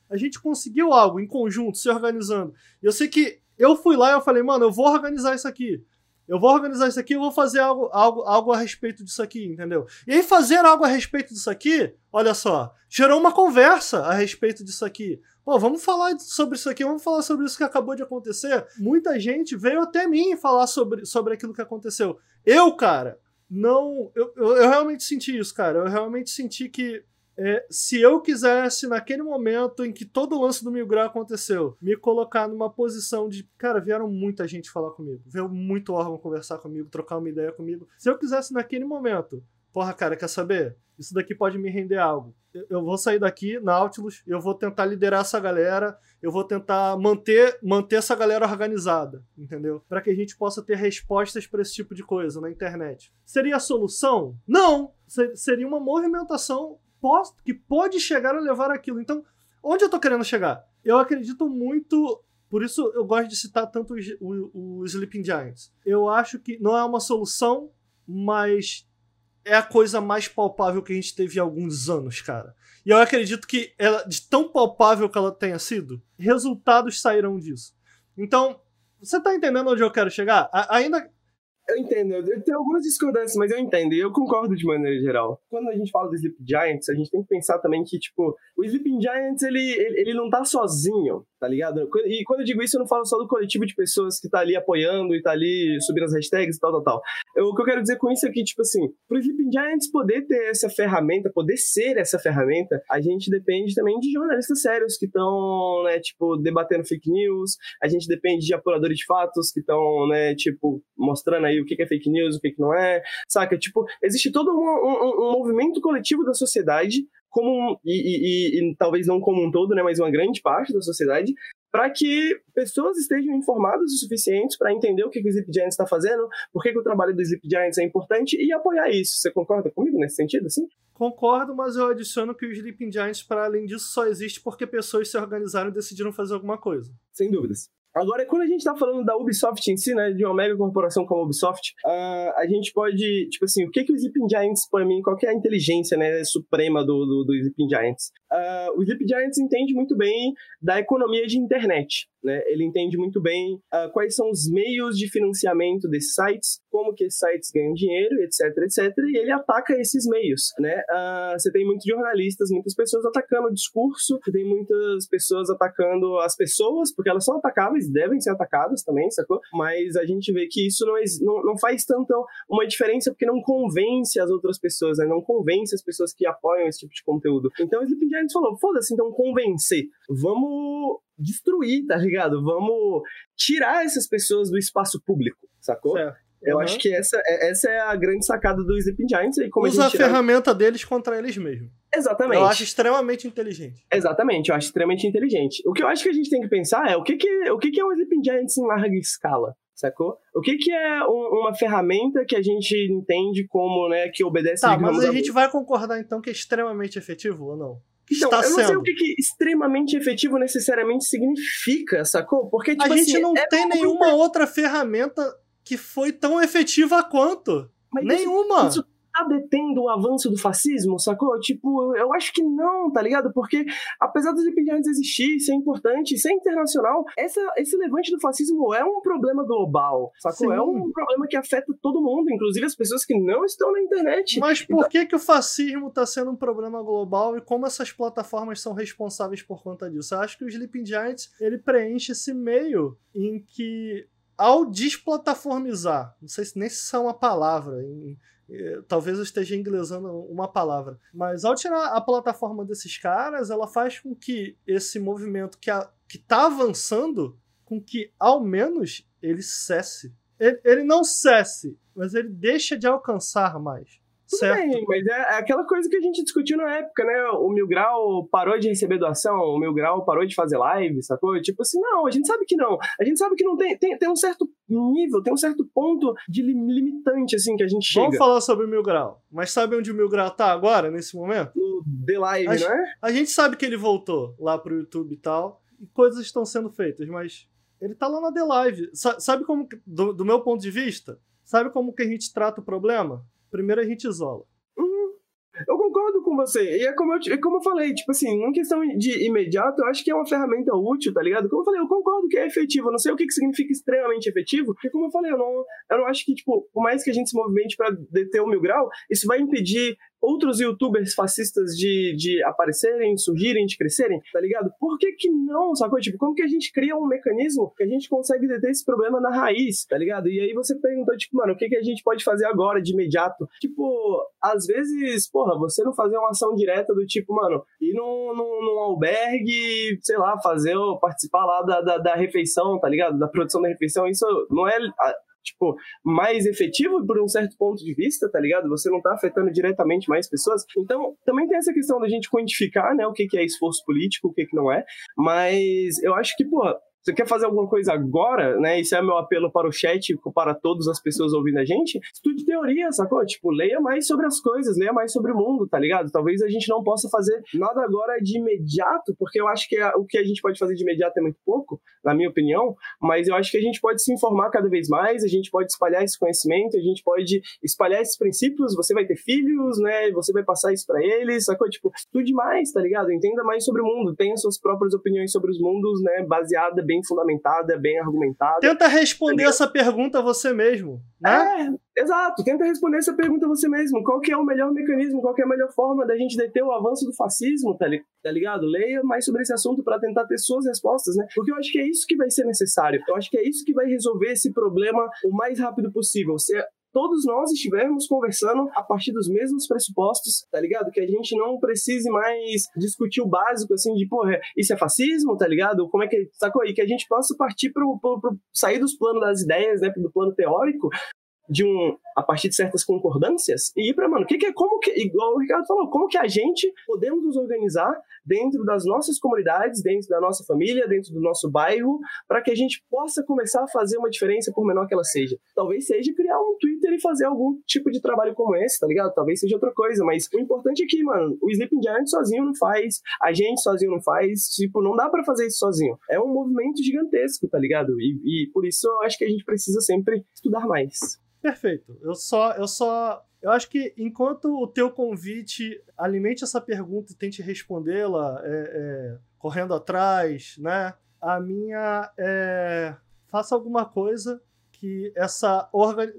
a gente conseguiu algo em conjunto, se organizando. E eu sei que eu fui lá e eu falei, mano, eu vou organizar isso aqui. Eu vou organizar isso aqui, eu vou fazer algo, algo, algo a respeito disso aqui, entendeu? E aí, fazer algo a respeito disso aqui, olha só, gerou uma conversa a respeito disso aqui. Pô, vamos falar sobre isso aqui, vamos falar sobre isso que acabou de acontecer. Muita gente veio até mim falar sobre, sobre aquilo que aconteceu. Eu, cara, não. Eu, eu, eu realmente senti isso, cara. Eu realmente senti que é, se eu quisesse, naquele momento em que todo o lance do Mil Grau aconteceu, me colocar numa posição de. Cara, vieram muita gente falar comigo, veio muito órgão conversar comigo, trocar uma ideia comigo. Se eu quisesse, naquele momento, porra, cara, quer saber? Isso daqui pode me render algo. Eu, vou sair daqui, Nautilus, eu vou tentar liderar essa galera, eu vou tentar manter, manter essa galera organizada, entendeu? Para que a gente possa ter respostas para esse tipo de coisa na internet. Seria a solução? Não! Seria uma movimentação que pode chegar a levar aquilo. Então, onde eu tô querendo chegar? Eu acredito muito. Por isso eu gosto de citar tanto o, o, o Sleeping Giants. Eu acho que não é uma solução, mas é a coisa mais palpável que a gente teve há alguns anos, cara. E eu acredito que ela, de tão palpável que ela tenha sido, resultados sairão disso. Então, você tá entendendo onde eu quero chegar? A, ainda eu entendo, eu tenho algumas discordâncias, mas eu entendo e eu concordo de maneira geral. Quando a gente fala do Sleep Giants, a gente tem que pensar também que, tipo, o Sleeping Giants, ele, ele, ele não tá sozinho, tá ligado? E quando eu digo isso, eu não falo só do coletivo de pessoas que tá ali apoiando e tá ali subindo as hashtags e tal, tal, tal. Eu, o que eu quero dizer com isso é que, tipo assim, pro Sleeping Giants poder ter essa ferramenta, poder ser essa ferramenta, a gente depende também de jornalistas sérios que estão, né, tipo, debatendo fake news, a gente depende de apuradores de fatos que estão, né, tipo, mostrando aí o que é fake news, o que não é, saca? Tipo, existe todo um, um, um movimento coletivo da sociedade, como e, e, e, talvez não como um todo, né, mas uma grande parte da sociedade, para que pessoas estejam informadas o suficiente para entender o que, que o Sleep Giants está fazendo, por que, que o trabalho do Sleep Giants é importante e apoiar isso. Você concorda comigo nesse sentido, assim? Concordo, mas eu adiciono que o Sleeping Giants, para além disso, só existe porque pessoas se organizaram e decidiram fazer alguma coisa. Sem dúvidas. Agora, quando a gente tá falando da Ubisoft em si, né, de uma mega corporação como a Ubisoft, uh, a gente pode, tipo assim, o que que o Sleeping Giants, para mim, qual que é a inteligência, né, suprema do, do, do Sleeping Giants? Uh, o Sleeping Giants entende muito bem da economia de internet, né, ele entende muito bem uh, quais são os meios de financiamento desses sites, como que esses sites ganham dinheiro, etc, etc, e ele ataca esses meios, né, você tem muitos jornalistas, muitas pessoas atacando o discurso, você tem muitas pessoas atacando as pessoas, porque elas são atacáveis, devem ser atacadas também, sacou? Mas a gente vê que isso não, não, não faz tanto uma diferença porque não convence as outras pessoas, né? Não convence as pessoas que apoiam esse tipo de conteúdo. Então o Sleeping Falou, foda-se, então convencer. Vamos destruir, tá ligado? Vamos tirar essas pessoas do espaço público, sacou? Certo. Eu uhum. acho que essa, é, essa é a grande sacada do Sleeping Giants. E como Usa a, gente... a ferramenta deles contra eles mesmos. Exatamente. Eu acho extremamente inteligente. Exatamente, eu acho extremamente inteligente. O que eu acho que a gente tem que pensar é o que, que, o que, que é um Sleeping Giants em larga escala, sacou? O que, que é um, uma ferramenta que a gente entende como, né, que obedece... Tá, mas a, a gente vai concordar então que é extremamente efetivo ou não? Então, Está eu não sendo. sei o que, que, extremamente efetivo necessariamente significa, sacou? Porque, tipo, a gente assim, não é tem nenhuma outra ferramenta que foi tão efetiva quanto. Mas Nenhuma! Isso, isso tá detendo o avanço do fascismo, sacou? Tipo, eu acho que não, tá ligado? Porque apesar dos impedimentos existir, ser importante, ser internacional, essa, esse levante do fascismo é um problema global, sacou? Sim. É um problema que afeta todo mundo, inclusive as pessoas que não estão na internet. Mas por então... que, que o fascismo tá sendo um problema global e como essas plataformas são responsáveis por conta disso? Eu acho que o Sleeping Giants, ele preenche esse meio em que ao desplataformizar, não sei se nem se é uma palavra, em, talvez eu esteja inglesando uma palavra, mas ao tirar a plataforma desses caras, ela faz com que esse movimento que, a, que tá avançando, com que ao menos ele cesse. Ele, ele não cesse, mas ele deixa de alcançar mais. Tudo certo. bem, mas é, é, aquela coisa que a gente discutiu na época, né? O Mil Grau parou de receber doação, o Mil Grau parou de fazer live, sacou? Tipo assim, não, a gente sabe que não. A gente sabe que não tem, tem, tem um certo nível, tem um certo ponto de limitante, assim, que a gente chega. Vamos falar sobre o Mil Grau. Mas sabe onde o Mil Grau tá agora, nesse momento? No The Live, a, né? A gente sabe que ele voltou lá pro YouTube e tal, e coisas estão sendo feitas, mas ele tá lá na The Live. Sa sabe como, do, do meu ponto de vista, sabe como que a gente trata o problema? Primeiro a gente isola. Uhum. Concordo com você. E é como eu, como eu falei, tipo assim, em questão de imediato, eu acho que é uma ferramenta útil, tá ligado? Como eu falei, eu concordo que é efetivo. Eu não sei o que, que significa extremamente efetivo, porque como eu falei, eu não, eu não acho que, tipo, por mais que a gente se movimente para deter o mil grau, isso vai impedir outros youtubers fascistas de, de aparecerem, surgirem, de crescerem, tá ligado? Por que que não, sacou? Tipo, como que a gente cria um mecanismo que a gente consegue deter esse problema na raiz, tá ligado? E aí você perguntou, tipo, mano, o que que a gente pode fazer agora, de imediato? Tipo, às vezes, porra, você não fazer uma ação direta do tipo, mano, ir num, num, num albergue, sei lá, fazer, participar lá da, da, da refeição, tá ligado? Da produção da refeição, isso não é tipo, mais efetivo por um certo ponto de vista, tá ligado? Você não tá afetando diretamente mais pessoas. Então, também tem essa questão da gente quantificar, né, o que, que é esforço político, o que, que não é. Mas eu acho que, pô, Você quer fazer alguma coisa agora, né? Isso é meu apelo para o chat, para todas as pessoas ouvindo a gente. Estude teoria, sacou? Tipo, leia mais sobre as coisas, leia mais sobre o mundo, tá ligado? Talvez a gente não possa fazer nada agora de imediato, porque eu acho que o que a gente pode fazer de imediato é muito pouco, na minha opinião, mas eu acho que a gente pode se informar cada vez mais, a gente pode espalhar esse conhecimento, a gente pode espalhar esses princípios, você vai ter filhos, né? Você vai passar isso para eles, sacou? Tipo, estude mais, tá ligado? Entenda mais sobre o mundo, tenha suas próprias opiniões sobre os mundos, né? Baseada, bem fundamentada, bem argumentada. Tenta responder tá essa pergunta você mesmo, né? É, exato. Tenta responder essa pergunta você mesmo. Qual que é o melhor mecanismo, qual que é a melhor forma da gente deter o avanço do fascismo, tá, li tá ligado? Leia mais sobre esse assunto para tentar ter suas respostas, né? Porque eu acho que é isso que vai ser necessário. Eu acho que é isso que vai resolver esse problema o mais rápido possível. Se todos nós estivermos conversando a partir dos mesmos pressupostos, tá ligado? Que a gente não precise mais discutir o básico, assim, de, porra, isso é fascismo, tá ligado? Como é que. Sacou? E que a gente possa partir pro, pro, pro sair dos planos das ideias, né? Do plano teórico, de um a partir de certas concordâncias e ir para mano, que, que é como que igual o Ricardo falou, como que a gente podemos nos organizar dentro das nossas comunidades, dentro da nossa família, dentro do nosso bairro, para que a gente possa começar a fazer uma diferença por menor que ela seja. Talvez seja criar um Twitter e fazer algum tipo de trabalho como esse, tá ligado? Talvez seja outra coisa, mas o importante é que, mano, o Sleeping Giant sozinho não faz, a gente sozinho não faz, tipo, não dá para fazer isso sozinho. É um movimento gigantesco, tá ligado? E, e por isso eu acho que a gente precisa sempre estudar mais. Perfeito. Eu só, eu só, eu acho que enquanto o teu convite alimente essa pergunta e tente respondê-la, é, é, correndo atrás, né? A minha é faça alguma coisa que essa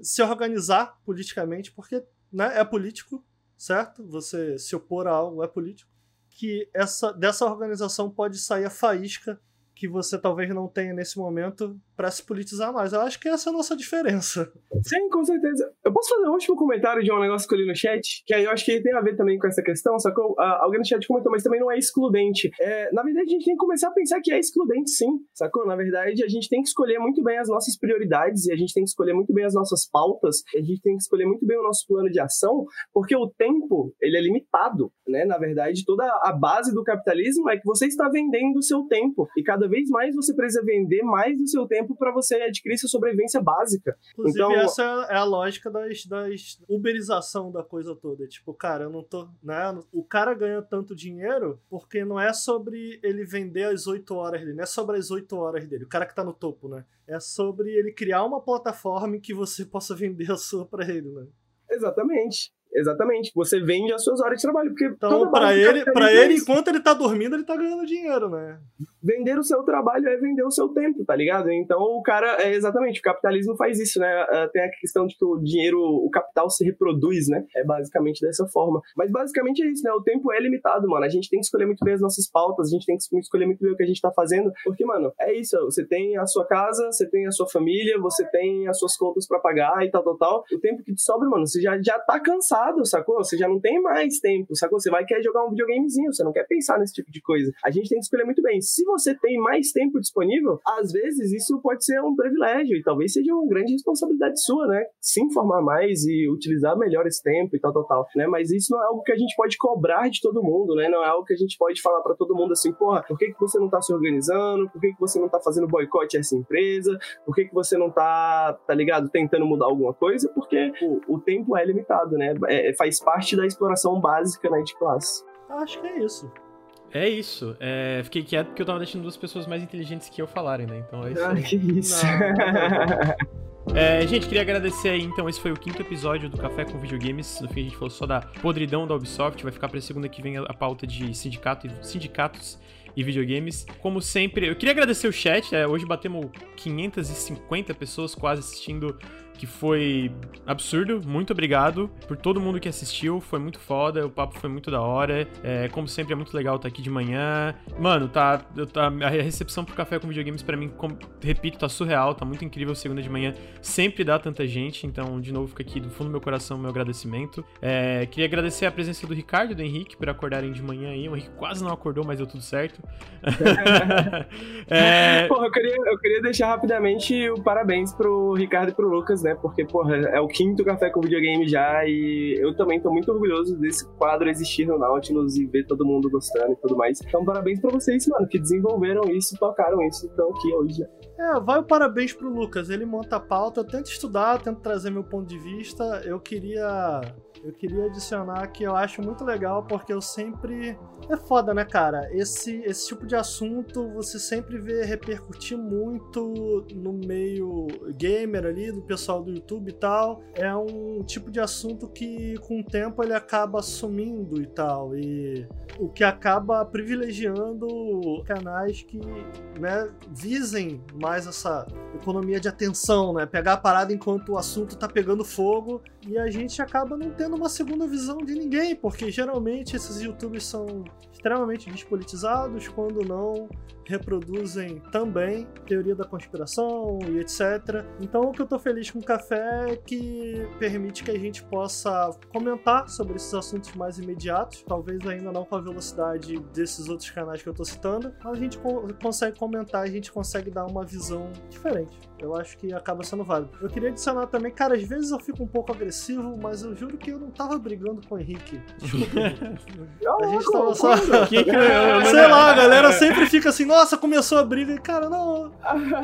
se organizar politicamente, porque né, é político, certo? Você se opor a algo é político. Que essa dessa organização pode sair a faísca que você talvez não tenha nesse momento para se politizar mais. Eu acho que essa é a nossa diferença. Sim, com certeza. Eu posso fazer um último comentário de um negócio que eu li no chat, que aí eu acho que tem a ver também com essa questão, só que uh, alguém no chat comentou, mas também não é excludente. É, na verdade, a gente tem que começar a pensar que é excludente, sim, sacou? Na verdade, a gente tem que escolher muito bem as nossas prioridades e a gente tem que escolher muito bem as nossas pautas, a gente tem que escolher muito bem o nosso plano de ação, porque o tempo, ele é limitado, né? Na verdade, toda a base do capitalismo é que você está vendendo o seu tempo e cada vez mais você precisa vender mais do seu tempo para você adquirir sua sobrevivência básica. Inclusive, então, essa é a lógica das, das uberização da coisa toda. Tipo, cara, eu não tô. Né? O cara ganha tanto dinheiro porque não é sobre ele vender as 8 horas dele, não é sobre as 8 horas dele, o cara que tá no topo, né? É sobre ele criar uma plataforma em que você possa vender a sua para ele, né? Exatamente. Exatamente. Você vende as suas horas de trabalho. Porque então, para ele, para ele, enquanto ele tá dormindo, ele tá ganhando dinheiro, né? Vender o seu trabalho é vender o seu tempo, tá ligado? Então o cara, é exatamente, o capitalismo faz isso, né? Ah, tem a questão de que o dinheiro, o capital se reproduz, né? É basicamente dessa forma. Mas basicamente é isso, né? O tempo é limitado, mano. A gente tem que escolher muito bem as nossas pautas, a gente tem que escolher muito bem o que a gente tá fazendo. Porque, mano, é isso. Você tem a sua casa, você tem a sua família, você tem as suas contas para pagar e tal, tal, tal. O tempo que te sobra, mano, você já, já tá cansado, sacou? Você já não tem mais tempo, sacou? Você vai querer jogar um videogamezinho, você não quer pensar nesse tipo de coisa. A gente tem que escolher muito bem. Se você tem mais tempo disponível, às vezes isso pode ser um privilégio e talvez seja uma grande responsabilidade sua, né? Se informar mais e utilizar melhor esse tempo e tal, tal, tal, né? Mas isso não é algo que a gente pode cobrar de todo mundo, né? Não é algo que a gente pode falar para todo mundo assim, porra, por que, que você não tá se organizando? Por que, que você não tá fazendo boicote a essa empresa? Por que, que você não tá, tá ligado, tentando mudar alguma coisa? Porque o, o tempo é limitado, né? É, faz parte da exploração básica né, de classe. Acho que é isso. É isso. É, fiquei quieto porque eu tava deixando duas pessoas mais inteligentes que eu falarem, né? Então é isso. Ah, que isso. É, gente, queria agradecer aí, então, esse foi o quinto episódio do Café com Videogames. No fim, a gente falou só da podridão da Ubisoft. Vai ficar pra segunda que vem a pauta de sindicato e, sindicatos e videogames. Como sempre, eu queria agradecer o chat. É, hoje batemos 550 pessoas quase assistindo que foi absurdo. Muito obrigado por todo mundo que assistiu. Foi muito foda, o papo foi muito da hora. É, como sempre, é muito legal estar aqui de manhã. Mano, tá, tá a recepção pro Café com Videogames para mim, como, repito, tá surreal, tá muito incrível. Segunda de manhã sempre dá tanta gente. Então, de novo, fica aqui do fundo do meu coração meu agradecimento. É, queria agradecer a presença do Ricardo e do Henrique por acordarem de manhã aí. O Henrique quase não acordou, mas deu tudo certo. é... Porra, eu queria, eu queria deixar rapidamente o parabéns pro Ricardo e pro Lucas, né? Né? Porque, porra, é o quinto café com videogame já e eu também tô muito orgulhoso desse quadro existir no Nautilus e ver todo mundo gostando e tudo mais. Então, parabéns pra vocês, mano, que desenvolveram isso, tocaram isso, estão aqui hoje? É, vai o parabéns pro Lucas. Ele monta a pauta, eu tento estudar, tento trazer meu ponto de vista. Eu queria eu queria adicionar que eu acho muito legal porque eu sempre. É foda, né, cara? Esse, esse tipo de assunto você sempre vê repercutir muito no meio gamer ali, do pessoal do YouTube e tal. É um tipo de assunto que com o tempo ele acaba sumindo e tal. E o que acaba privilegiando canais que né, visem mais essa economia de atenção, né? Pegar a parada enquanto o assunto tá pegando fogo e a gente acaba não tendo uma segunda visão de ninguém, porque geralmente esses youtubers são extremamente despolitizados, quando não reproduzem também teoria da conspiração e etc. Então o que eu tô feliz com o café é que permite que a gente possa comentar sobre esses assuntos mais imediatos, talvez ainda não com a velocidade desses outros canais que eu tô citando, mas a gente co consegue comentar, a gente consegue dar uma visão diferente. Eu acho que acaba sendo válido. Eu queria adicionar também, cara, às vezes eu fico um pouco agressivo, mas eu juro que eu não tava brigando com o Henrique. Desculpa. a gente tava só. Que que eu, Sei lá, a galera sempre fica assim, nossa, começou a briga. E, cara, não.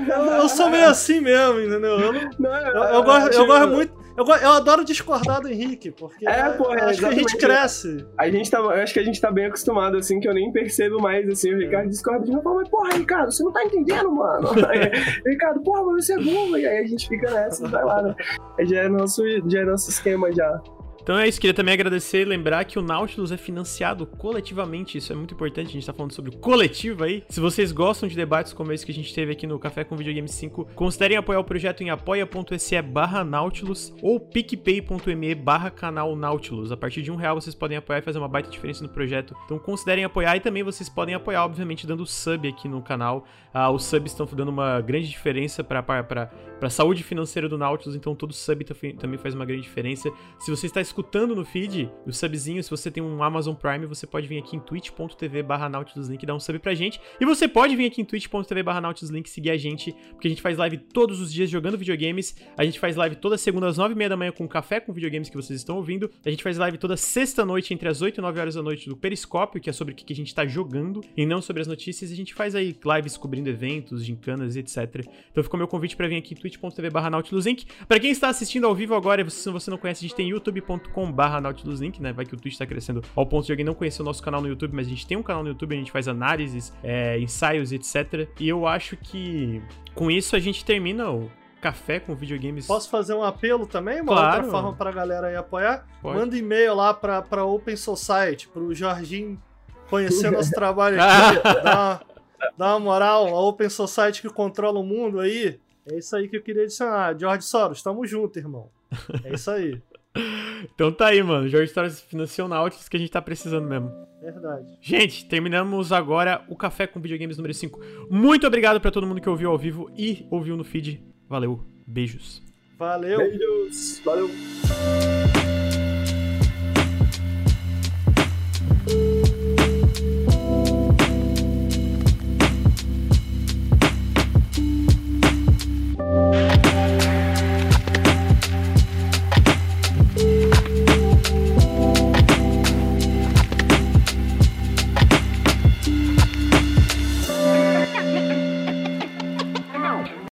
Eu, eu sou meio assim mesmo, entendeu? Eu, não, não, eu, eu, gosto, eu gosto muito. Eu, eu adoro discordar do Henrique, porque é, pô, é, acho que a gente cresce. A gente tá, eu acho que a gente tá bem acostumado, assim, que eu nem percebo mais, assim, o Ricardo discorda de mim, mas porra, Ricardo, você não tá entendendo, mano. Aí, Ricardo, porra, mas você é burro, e aí a gente fica nessa, vai lá, né? Já é nosso, já é nosso esquema já. Então é isso, queria também agradecer e lembrar que o Nautilus é financiado coletivamente, isso é muito importante, a gente tá falando sobre o coletivo aí. Se vocês gostam de debates como esse que a gente teve aqui no Café com Videogame 5, considerem apoiar o projeto em apoia.se barra Nautilus ou picpay.me barra canal Nautilus. A partir de um real vocês podem apoiar e fazer uma baita diferença no projeto. Então considerem apoiar e também vocês podem apoiar, obviamente, dando sub aqui no canal. Ah, os subs estão dando uma grande diferença para a saúde financeira do Nautilus, então todo sub também faz uma grande diferença. Se você está escutando no feed, o subzinho, se você tem um Amazon Prime, você pode vir aqui em twitch.tv barra nautiluslink e dar um sub pra gente. E você pode vir aqui em twitch.tv barra nautiluslink seguir a gente, porque a gente faz live todos os dias jogando videogames. A gente faz live toda segunda às nove e meia da manhã com café com videogames que vocês estão ouvindo. A gente faz live toda sexta-noite entre as 8 e 9 horas da noite do Periscópio, que é sobre o que a gente tá jogando, e não sobre as notícias. A gente faz aí lives cobrindo eventos, gincanas e etc. Então ficou meu convite para vir aqui em twitch.tv barra nautiluslink. Pra quem está assistindo ao vivo agora, se você não conhece, a gente tem youtube.com Link, né? Vai que o Twitch tá crescendo ao ponto de alguém não conhecer o nosso canal no YouTube, mas a gente tem um canal no YouTube, a gente faz análises, é, ensaios, etc. E eu acho que com isso a gente termina o café com videogames. Posso fazer um apelo também? Uma claro. outra forma pra galera aí apoiar? Pode. Manda e-mail lá pra, pra Open Society, pro Jorginho conhecer nosso trabalho aqui. dá, uma, dá uma moral, a Open Society que controla o mundo aí. É isso aí que eu queria adicionar. George Soros, tamo junto, irmão. É isso aí. Então tá aí, mano. Jorge Stories financiou Nautilus que a gente tá precisando mesmo. Verdade. Gente, terminamos agora o Café com Videogames número 5. Muito obrigado pra todo mundo que ouviu ao vivo e ouviu no feed. Valeu. Beijos. Valeu. Beijos. Valeu.